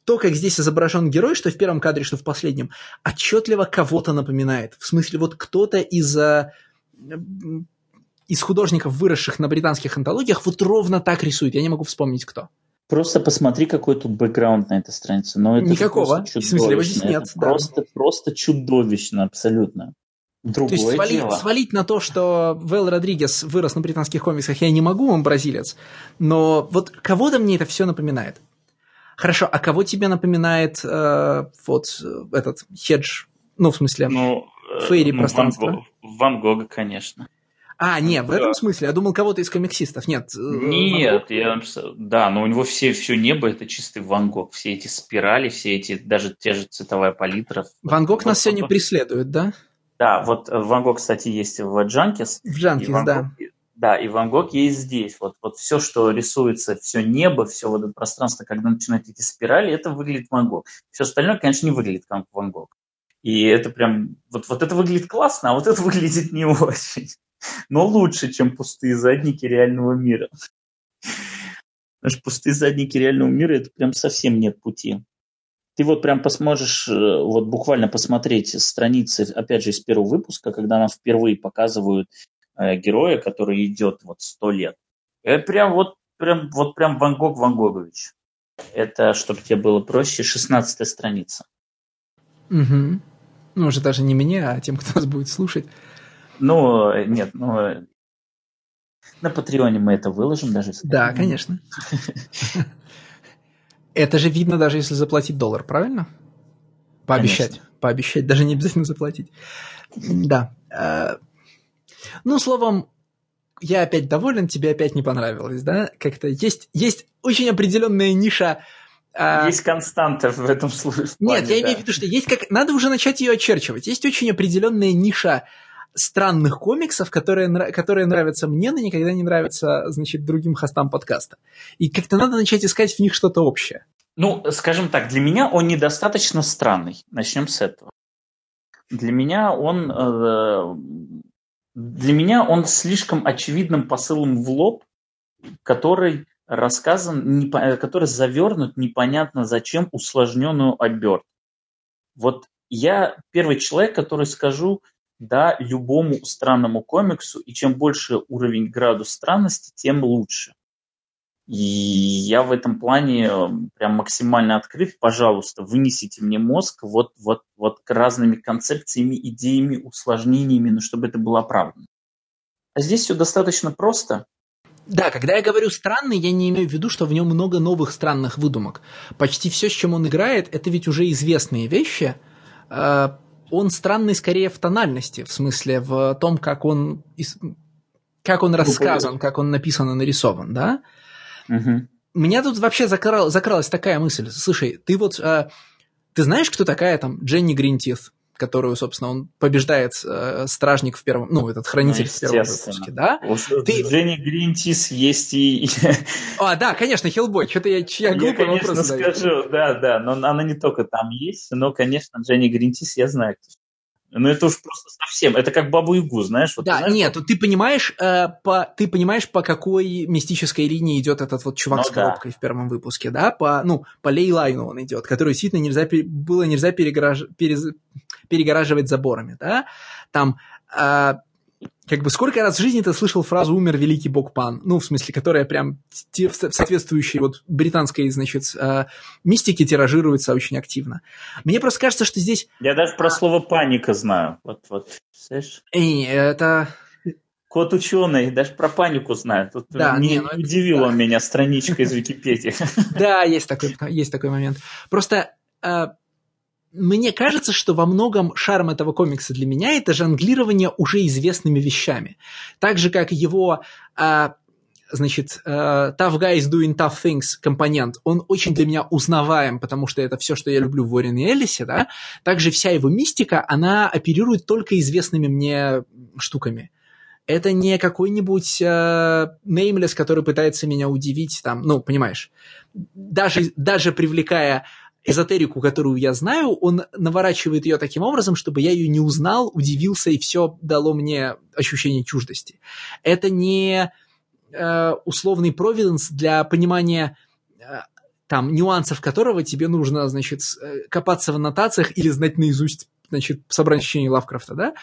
то, как здесь изображен герой, что в первом кадре, что в последнем, отчетливо кого-то напоминает. В смысле, вот кто-то из э, из художников, выросших на британских антологиях, вот ровно так рисует. Я не могу вспомнить, кто. Просто посмотри, какой тут бэкграунд на этой странице. Но это Никакого. В смысле, его здесь нет. Это да. просто, просто чудовищно, абсолютно. Другое то есть свали, дело. свалить на то, что Вэл Родригес вырос на британских комиксах, я не могу, он бразилец. Но вот кого-то мне это все напоминает. Хорошо, а кого тебе напоминает э, вот этот хедж, ну, в смысле, ну, фейри ну, пространство? Ван, Ван Гога, конечно. А, нет, в этом смысле. Я думал, кого-то из комиксистов. Нет. Э, нет, я, да, но у него все, все небо это чистый Ван Гог. Все эти спирали, все эти, даже те же цветовая палитра. Ван Гог вот, нас вот, сегодня вот, преследует, да? Да, вот э, Ван Гог, кстати, есть в Джанкис. В Джанкис, да. Гог, да, и Ван Гог есть здесь. Вот, вот все, что рисуется, все небо, все вот это пространство, когда начинают эти спирали, это выглядит Ван Гог. Все остальное, конечно, не выглядит как Ван Гог. И это прям, вот, вот это выглядит классно, а вот это выглядит не очень но лучше, чем пустые задники реального мира. Что пустые задники реального мира это прям совсем нет пути. Ты вот прям посможешь, э, вот буквально посмотреть страницы, опять же, из первого выпуска, когда нам впервые показывают героя, который идет вот сто лет. Это прям вот прям, вот прям Ван Гог Ван Гогович. Это, чтобы тебе было проще, шестнадцатая страница. Угу. Ну, уже даже не мне, а тем, кто нас будет слушать. Ну, нет, ну, на Патреоне мы это выложим даже. Да, конечно. Это же видно даже если заплатить доллар, правильно? Пообещать. Конечно. Пообещать, даже не обязательно заплатить. Да. Ну, словом, я опять доволен, тебе опять не понравилось, да? Как-то есть, есть очень определенная ниша а, есть константа в этом случае. Нет, я да. имею в виду, что есть как... Надо уже начать ее очерчивать. Есть очень определенная ниша странных комиксов, которые, которые нравятся мне, но никогда не нравятся, значит, другим хостам подкаста. И как-то надо начать искать в них что-то общее. Ну, скажем так, для меня он недостаточно странный. Начнем с этого. Для меня он... Э, для меня он слишком очевидным посылом в лоб, который рассказан, который завернут непонятно зачем усложненную обертку. Вот я первый человек, который скажу да любому странному комиксу, и чем больше уровень градус странности, тем лучше. И я в этом плане э, прям максимально открыт. Пожалуйста, вынесите мне мозг вот, вот, вот к разными концепциями, идеями, усложнениями, но чтобы это было оправдано. А здесь все достаточно просто. Да, когда я говорю странный, я не имею в виду, что в нем много новых странных выдумок. Почти все, с чем он играет, это ведь уже известные вещи. А, он странный скорее в тональности, в смысле в том, как он, как он рассказан, как он написан и нарисован, да? Угу. Меня тут вообще закрал, закралась такая мысль. Слушай, ты вот... А, ты знаешь, кто такая там Дженни Гринтith? которую, собственно, он побеждает э, стражник в первом, ну, этот хранитель ну, в первом выпуске, да? Ты... Дженни Гринтис есть и... А, да, конечно, Хиллбой, что-то я, я, я конечно, скажу, да, да, но она не только там есть, но, конечно, Дженни Гринтис я знаю, ну, это уж просто совсем. Это как бабу Ягу, знаешь? Вот, да, знаешь, нет, ты понимаешь, э, по, ты понимаешь, по какой мистической линии идет этот вот чувак ну, с коробкой да. в первом выпуске, да? По, ну, по лейлайну он идет, который действительно нельзя, было нельзя перегораж, перез, перегораживать заборами, да? Там э, как бы сколько раз в жизни ты слышал фразу «умер великий бог Пан», ну, в смысле, которая прям соответствующей вот британской, значит, э, мистике тиражируется очень активно. Мне просто кажется, что здесь... Я даже про слово «паника» знаю. Вот, вот, слышишь? Эй, это... Кот ученый, даже про панику знает. Тут да, не, не ну, удивила да. меня страничка из Википедии. Да, есть такой, есть такой момент. Просто э, мне кажется, что во многом шарм этого комикса для меня это жонглирование уже известными вещами. Так же, как его а, значит, uh, Tough Guys Doing Tough Things компонент, он очень для меня узнаваем, потому что это все, что я люблю в Уоррене Эллисе, да, также вся его мистика, она оперирует только известными мне штуками. Это не какой-нибудь uh, Nameless, который пытается меня удивить, там, ну, понимаешь, даже, даже привлекая эзотерику, которую я знаю, он наворачивает ее таким образом, чтобы я ее не узнал, удивился, и все дало мне ощущение чуждости. Это не э, условный провиденс для понимания э, там нюансов которого тебе нужно, значит, э, копаться в аннотациях или знать наизусть, значит, собрать ощущение Лавкрафта, да?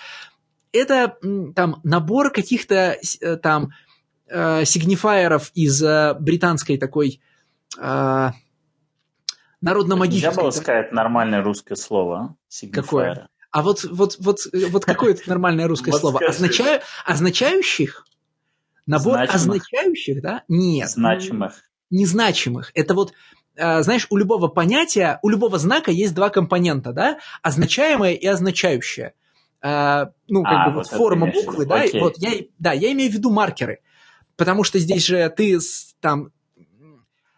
Это там набор каких-то э, там э, сигнифайеров из э, британской такой э, народно-магическое. Нельзя было сказать нормальное русское слово. Какое? А вот, вот, вот, вот какое это нормальное русское слово? Означаю, означающих? Набор означающих, да? Нет. Значимых. Незначимых. Это вот, а, знаешь, у любого понятия, у любого знака есть два компонента, да? Означаемое и означающее. А, ну, как а, бы вот, форма буквы, да? Окей. Вот я, да, я имею в виду маркеры. Потому что здесь же ты там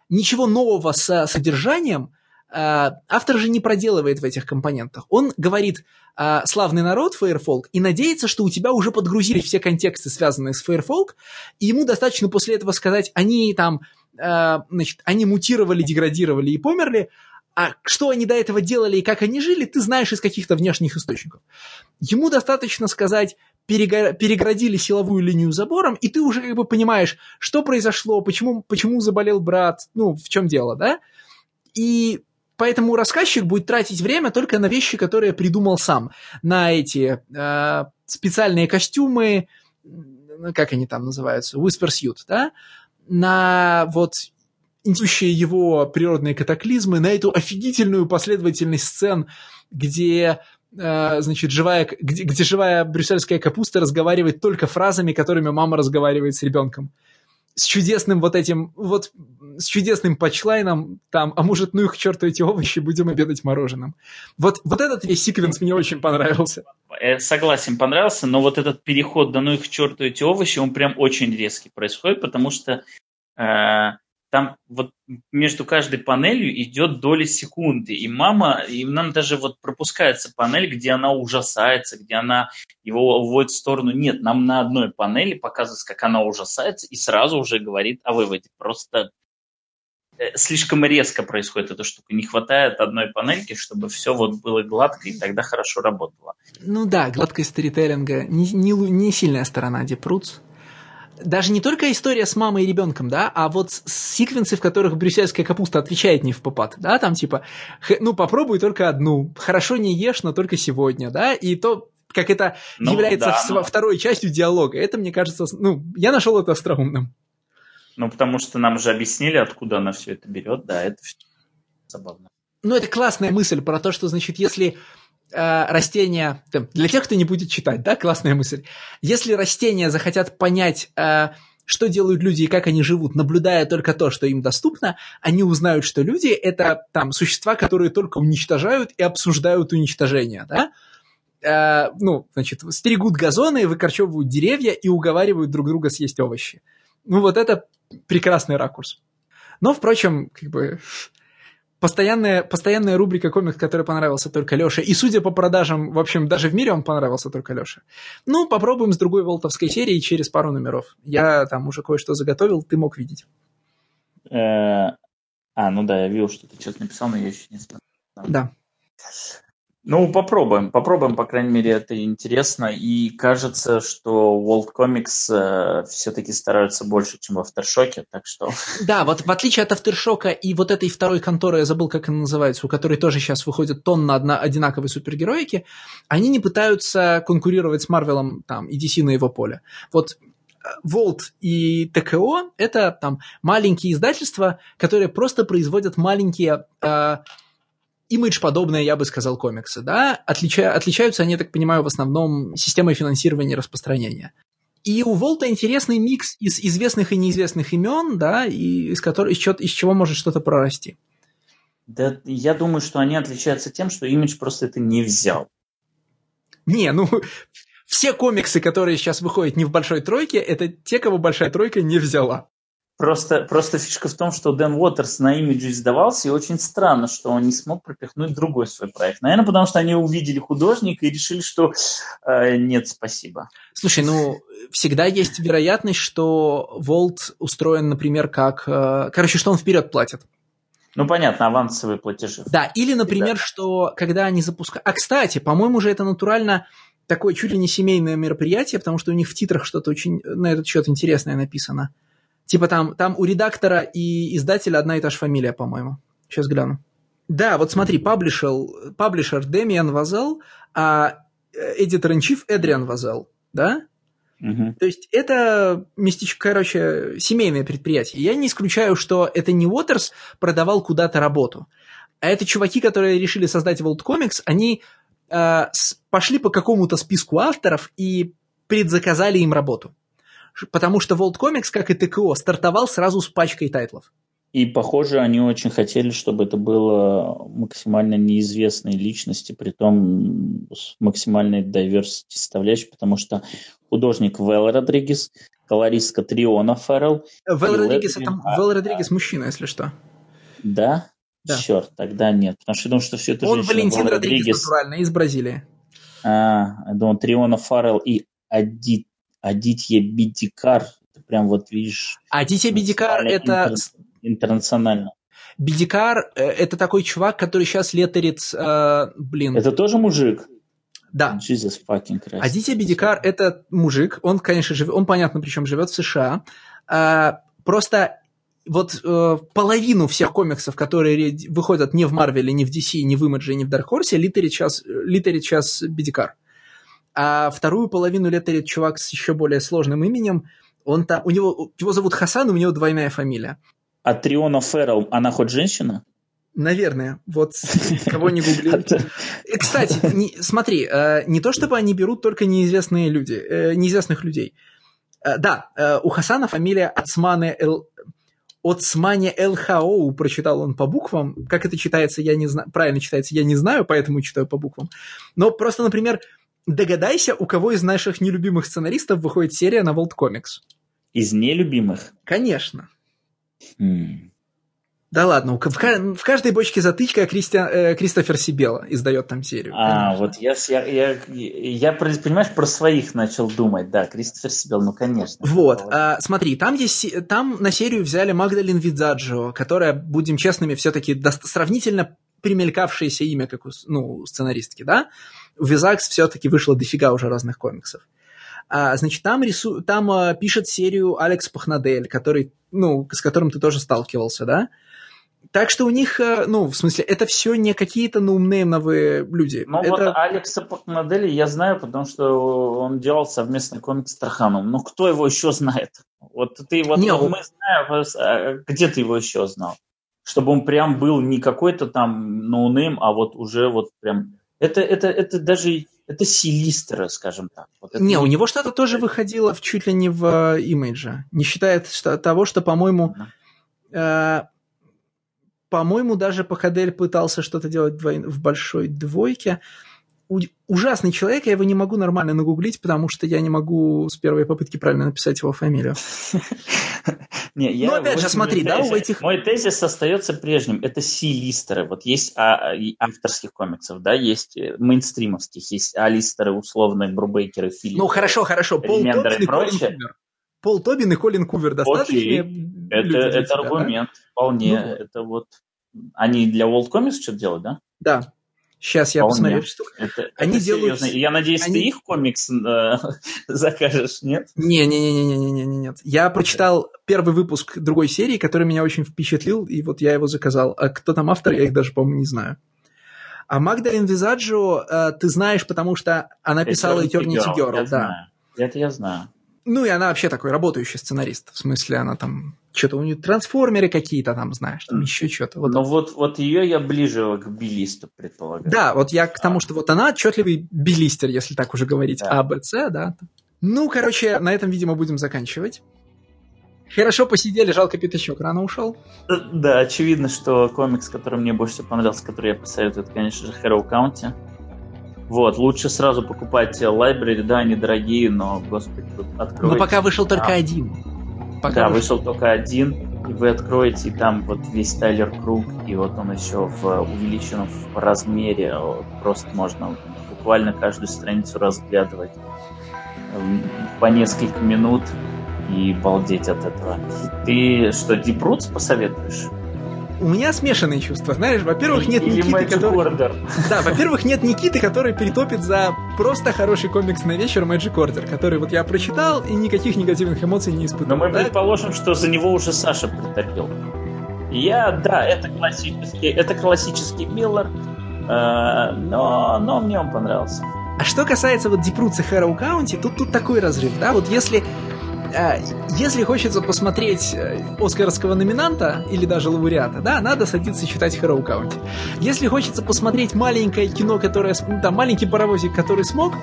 ничего нового с содержанием автор же не проделывает в этих компонентах. Он говорит э, «славный народ, Фейерфолк», и надеется, что у тебя уже подгрузили все контексты, связанные с Фейерфолк, и ему достаточно после этого сказать «они там, э, значит, они мутировали, деградировали и померли», а что они до этого делали и как они жили, ты знаешь из каких-то внешних источников. Ему достаточно сказать перегородили силовую линию забором, и ты уже как бы понимаешь, что произошло, почему, почему заболел брат, ну, в чем дело, да? И поэтому рассказчик будет тратить время только на вещи, которые придумал сам, на эти э, специальные костюмы, как они там называются, Whisper Suit, да? На вот идущие его природные катаклизмы, на эту офигительную последовательность сцен, где Э, значит, живая, где, где живая брюссельская капуста разговаривает только фразами, которыми мама разговаривает с ребенком. с чудесным вот этим, вот с чудесным патчлайном, там, а может, ну их к черту эти овощи, будем обедать мороженым. Вот, вот этот весь секвенс мне очень понравился. Я согласен, понравился, но вот этот переход, да ну их черту эти овощи, он прям очень резкий происходит, потому что э, там вот между каждой панелью идет доли секунды, и мама, и нам даже вот пропускается панель, где она ужасается, где она его уводит в сторону. Нет, нам на одной панели показывается, как она ужасается, и сразу уже говорит о выводе. Просто э, слишком резко происходит эта штука. Не хватает одной панельки, чтобы все вот было гладко и тогда хорошо работало. Ну да, гладкость сторителлинга не, не, не сильная сторона Депруц даже не только история с мамой и ребенком, да, а вот секвенсы, в которых брюссельская капуста отвечает не в попад, да, там типа, ну, попробуй только одну, хорошо не ешь, но только сегодня, да, и то, как это ну, является да, но... второй частью диалога, это, мне кажется, ну, я нашел это остроумным. Ну, потому что нам же объяснили, откуда она все это берет, да, это забавно. Ну, это классная мысль про то, что, значит, если э, растения, для тех, кто не будет читать, да, классная мысль. Если растения захотят понять, э, что делают люди и как они живут, наблюдая только то, что им доступно, они узнают, что люди – это там существа, которые только уничтожают и обсуждают уничтожение, да? Э, ну, значит, стерегут газоны, выкорчевывают деревья и уговаривают друг друга съесть овощи. Ну, вот это прекрасный ракурс. Но, впрочем, как бы постоянная, постоянная рубрика комикс, который понравился только Леше. И судя по продажам, в общем, даже в мире он понравился только Леше. Ну, попробуем с другой волтовской серии через пару номеров. Я там уже кое-что заготовил, ты мог видеть. Э, а, ну да, я видел, что ты что-то написал, но я еще не смотрел. Да. Ну, попробуем. Попробуем, по крайней мере, это интересно. И кажется, что World Comics э, все-таки стараются больше, чем в Aftershock, так что... Да, вот в отличие от Aftershock и вот этой второй конторы, я забыл, как она называется, у которой тоже сейчас выходит тонна одна, одинаковой супергероики, они не пытаются конкурировать с Марвелом там, и DC на его поле. Вот Волт э, и ТКО – это там маленькие издательства, которые просто производят маленькие э, имидж-подобные, я бы сказал, комиксы, да, Отлича... отличаются они, я так понимаю, в основном системой финансирования и распространения. И у Волта интересный микс из известных и неизвестных имен, да, и из, которых, из, чего, из чего может что-то прорасти. Да, я думаю, что они отличаются тем, что имидж просто это не взял. Не, ну, все комиксы, которые сейчас выходят не в большой тройке, это те, кого большая тройка не взяла. Просто, просто фишка в том, что Дэн Уотерс на имидже издавался, и очень странно, что он не смог пропихнуть другой свой проект. Наверное, потому что они увидели художника и решили, что э, нет, спасибо. Слушай, ну, всегда есть вероятность, что Волт устроен, например, как... Э, короче, что он вперед платит. Ну, понятно, авансовые платежи. Да, или, например, да. что когда они запускают... А, кстати, по-моему же это натурально такое чуть ли не семейное мероприятие, потому что у них в титрах что-то очень на этот счет интересное написано. Типа там, там у редактора и издателя одна и та же фамилия, по-моему. Сейчас гляну. Да, вот смотри, паблишер, паблишер Демиан Вазел, а эдитор-ин-чиф Эдриан Вазел, да? Угу. То есть это местечко, короче, семейное предприятие. Я не исключаю, что это не Уотерс продавал куда-то работу, а это чуваки, которые решили создать World Comics, они э, пошли по какому-то списку авторов и предзаказали им работу потому что World Comics, как и ТКО, стартовал сразу с пачкой тайтлов. И, похоже, они очень хотели, чтобы это было максимально неизвестные личности, при том с максимальной diversity составляющей, потому что художник Вэл Родригес, колористка Триона Феррелл. Вэл Родригес, это Вэл Родригес мужчина, если что. Да? Да. Черт, тогда нет. Потому что я думаю, что все это Он Валентин Родригес, натурально, из Бразилии. А, я думал, Триона Фаррелл и Адит Адитья Бидикар. Прям вот видишь... Адитья Бидикар это... Интернационально. Бидикар э, это такой чувак, который сейчас летерит... Э, блин. Это тоже мужик? Да. Jesus fucking Christ. Адитя Бидикар – это мужик, он, конечно, живет, он, понятно, причем живет в США. А, просто вот э, половину всех комиксов, которые выходят не в Марвеле, не в DC, не в Image, не в Dark Horse, литерит сейчас, литерит сейчас Бидикар а вторую половину летерит чувак с еще более сложным именем. Он там, у него, его зовут Хасан, у него двойная фамилия. А Триона Феррелл, она хоть женщина? Наверное. Вот кого не гуглил. Кстати, не, смотри, э, не то чтобы они берут только неизвестные люди, э, неизвестных людей. Э, да, э, у Хасана фамилия Ацмане Эл... Оцмане Элхаоу, прочитал он по буквам. Как это читается, я не знаю. Правильно читается, я не знаю, поэтому читаю по буквам. Но просто, например, догадайся, у кого из наших нелюбимых сценаристов выходит серия на World Comics. Из нелюбимых? Конечно. Хм. Да ладно, в, в каждой бочке затычка Кристиан, э, Кристофер Сибела издает там серию. А, конечно. вот я, я, я, я, понимаешь, про своих начал думать, да, Кристофер Сибел, ну, конечно. Вот, а, смотри, там, есть, там на серию взяли Магдалин Видзаджо, которая, будем честными, все-таки сравнительно примелькавшееся имя, как у ну, сценаристки, да? У Визакс все-таки вышло дофига уже разных комиксов. А, значит, там, рису... там а, пишет серию Алекс Пахнадель, который, ну, с которым ты тоже сталкивался, да? Так что у них, э, ну, в смысле, это все не какие-то no-name овые люди. Ну это... вот Алекса Пакмодели я знаю, потому что он делал совместный комикс с Тарханом. Но кто его еще знает? Вот ты вот не, мы знаем, а, где ты его еще знал? Чтобы он прям был не какой-то там no-name, а вот уже вот прям... Это, это, это даже это C-lister ы, скажем так. Вот не, у него что-то тоже выходило в, чуть ли не в имидже. Не считая что, того, что, по-моему, uh-huh. По-моему, даже Пахадель пытался что-то делать в большой двойке. Ужасный человек, я его не могу нормально нагуглить, потому что я не могу с первой попытки правильно написать его фамилию. Но опять же, смотри, да, у этих... Мой тезис остается прежним. Это си-листеры. Вот есть а, авторских комиксов, да, есть э, мейнстримовских, есть а-листеры, условно, Брубейкеры, Филипп. Ну, хорошо, хорошо. Пол Тобин и Колин Кувер. Пол Тобин и Колин Кувер достаточно? Это, аргумент, вполне. Ну, это вот они для World Comics что-то делают, да? Да. Сейчас я Вполне. посмотрю. Что... Это, они это делают... Серьезно. Я надеюсь, они... ты их комикс э, закажешь, нет? Не-не-не-не-не-не, нет. Я прочитал первый выпуск другой серии, который меня очень впечатлил, и вот я его заказал. А кто там автор, я их даже, по-моему, не знаю. А Магдалин Визаджо э, ты знаешь, потому что она писала Eternity Girl, Girl да. Знаю. Это я знаю. Ну, и она вообще такой работающий сценарист. В смысле, она там что-то у нее трансформеры какие-то там, знаешь, там еще что-то. Вот Но вот, вот ее я ближе к билисту предполагаю. Да, вот я к тому, что вот она отчетливый билистер, если так уже говорить. Да. А, Б, С, да. Ну, короче, на этом, видимо, будем заканчивать. Хорошо посидели, жалко пятачок рано ушел. Да, очевидно, что комикс, который мне больше всего понравился, который я посоветую, это, конечно же, Hero County. Вот, лучше сразу покупать library, да, они дорогие, но, господи, тут откройте. Но пока вышел только а. один. Пока да, вышел только один, и вы откроете, и там вот весь Тайлер Круг, и вот он еще в увеличенном в размере, просто можно буквально каждую страницу разглядывать по несколько минут и балдеть от этого. Ты что, Deep Roots посоветуешь? У меня смешанные чувства. Знаешь, во-первых, нет Или Никиты, который... Order. Да, во-первых, нет Никиты, который перетопит за просто хороший комикс на вечер Magic Order, который вот я прочитал и никаких негативных эмоций не испытал. Но мы да? предположим, что за него уже Саша притопил. Я, да, это классический, это классический Миллер, э, но, но мне он понравился. А что касается вот Deep Roots а Harrow County, тут, тут такой разрыв, да, вот если если хочется посмотреть э, оскаровского номинанта или даже лауреата, да, надо садиться читать Harrow County. Если хочется посмотреть маленькое кино, которое, там, маленький паровозик, который смог,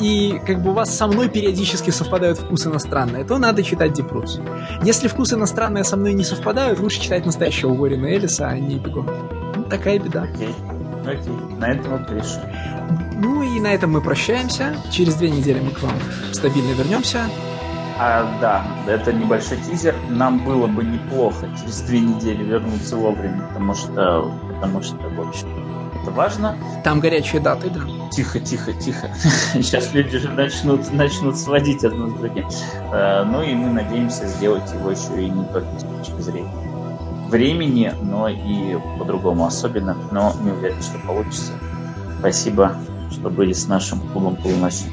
и как бы у вас со мной периодически совпадают вкусы иностранные, то надо читать Дипрус. Если вкусы иностранные со мной не совпадают, лучше читать настоящего Уоррена Элиса, а не Бегом. Ну, такая беда. Окей, окей, на этом мы пришли. Ну и на этом мы прощаемся. Через две недели мы к вам стабильно вернемся. А, да, это небольшой тизер. Нам было бы неплохо через две недели вернуться вовремя, потому что, потому что, в общем, это важно. Там горячие даты, да. Тихо, тихо, тихо. Сейчас люди же начнут, начнут сводить одно с другим. А, ну и мы надеемся сделать его еще и не только с точки зрения времени, но и по-другому особенно. Но не уверен, что получится. Спасибо, что были с нашим клубом полуночи.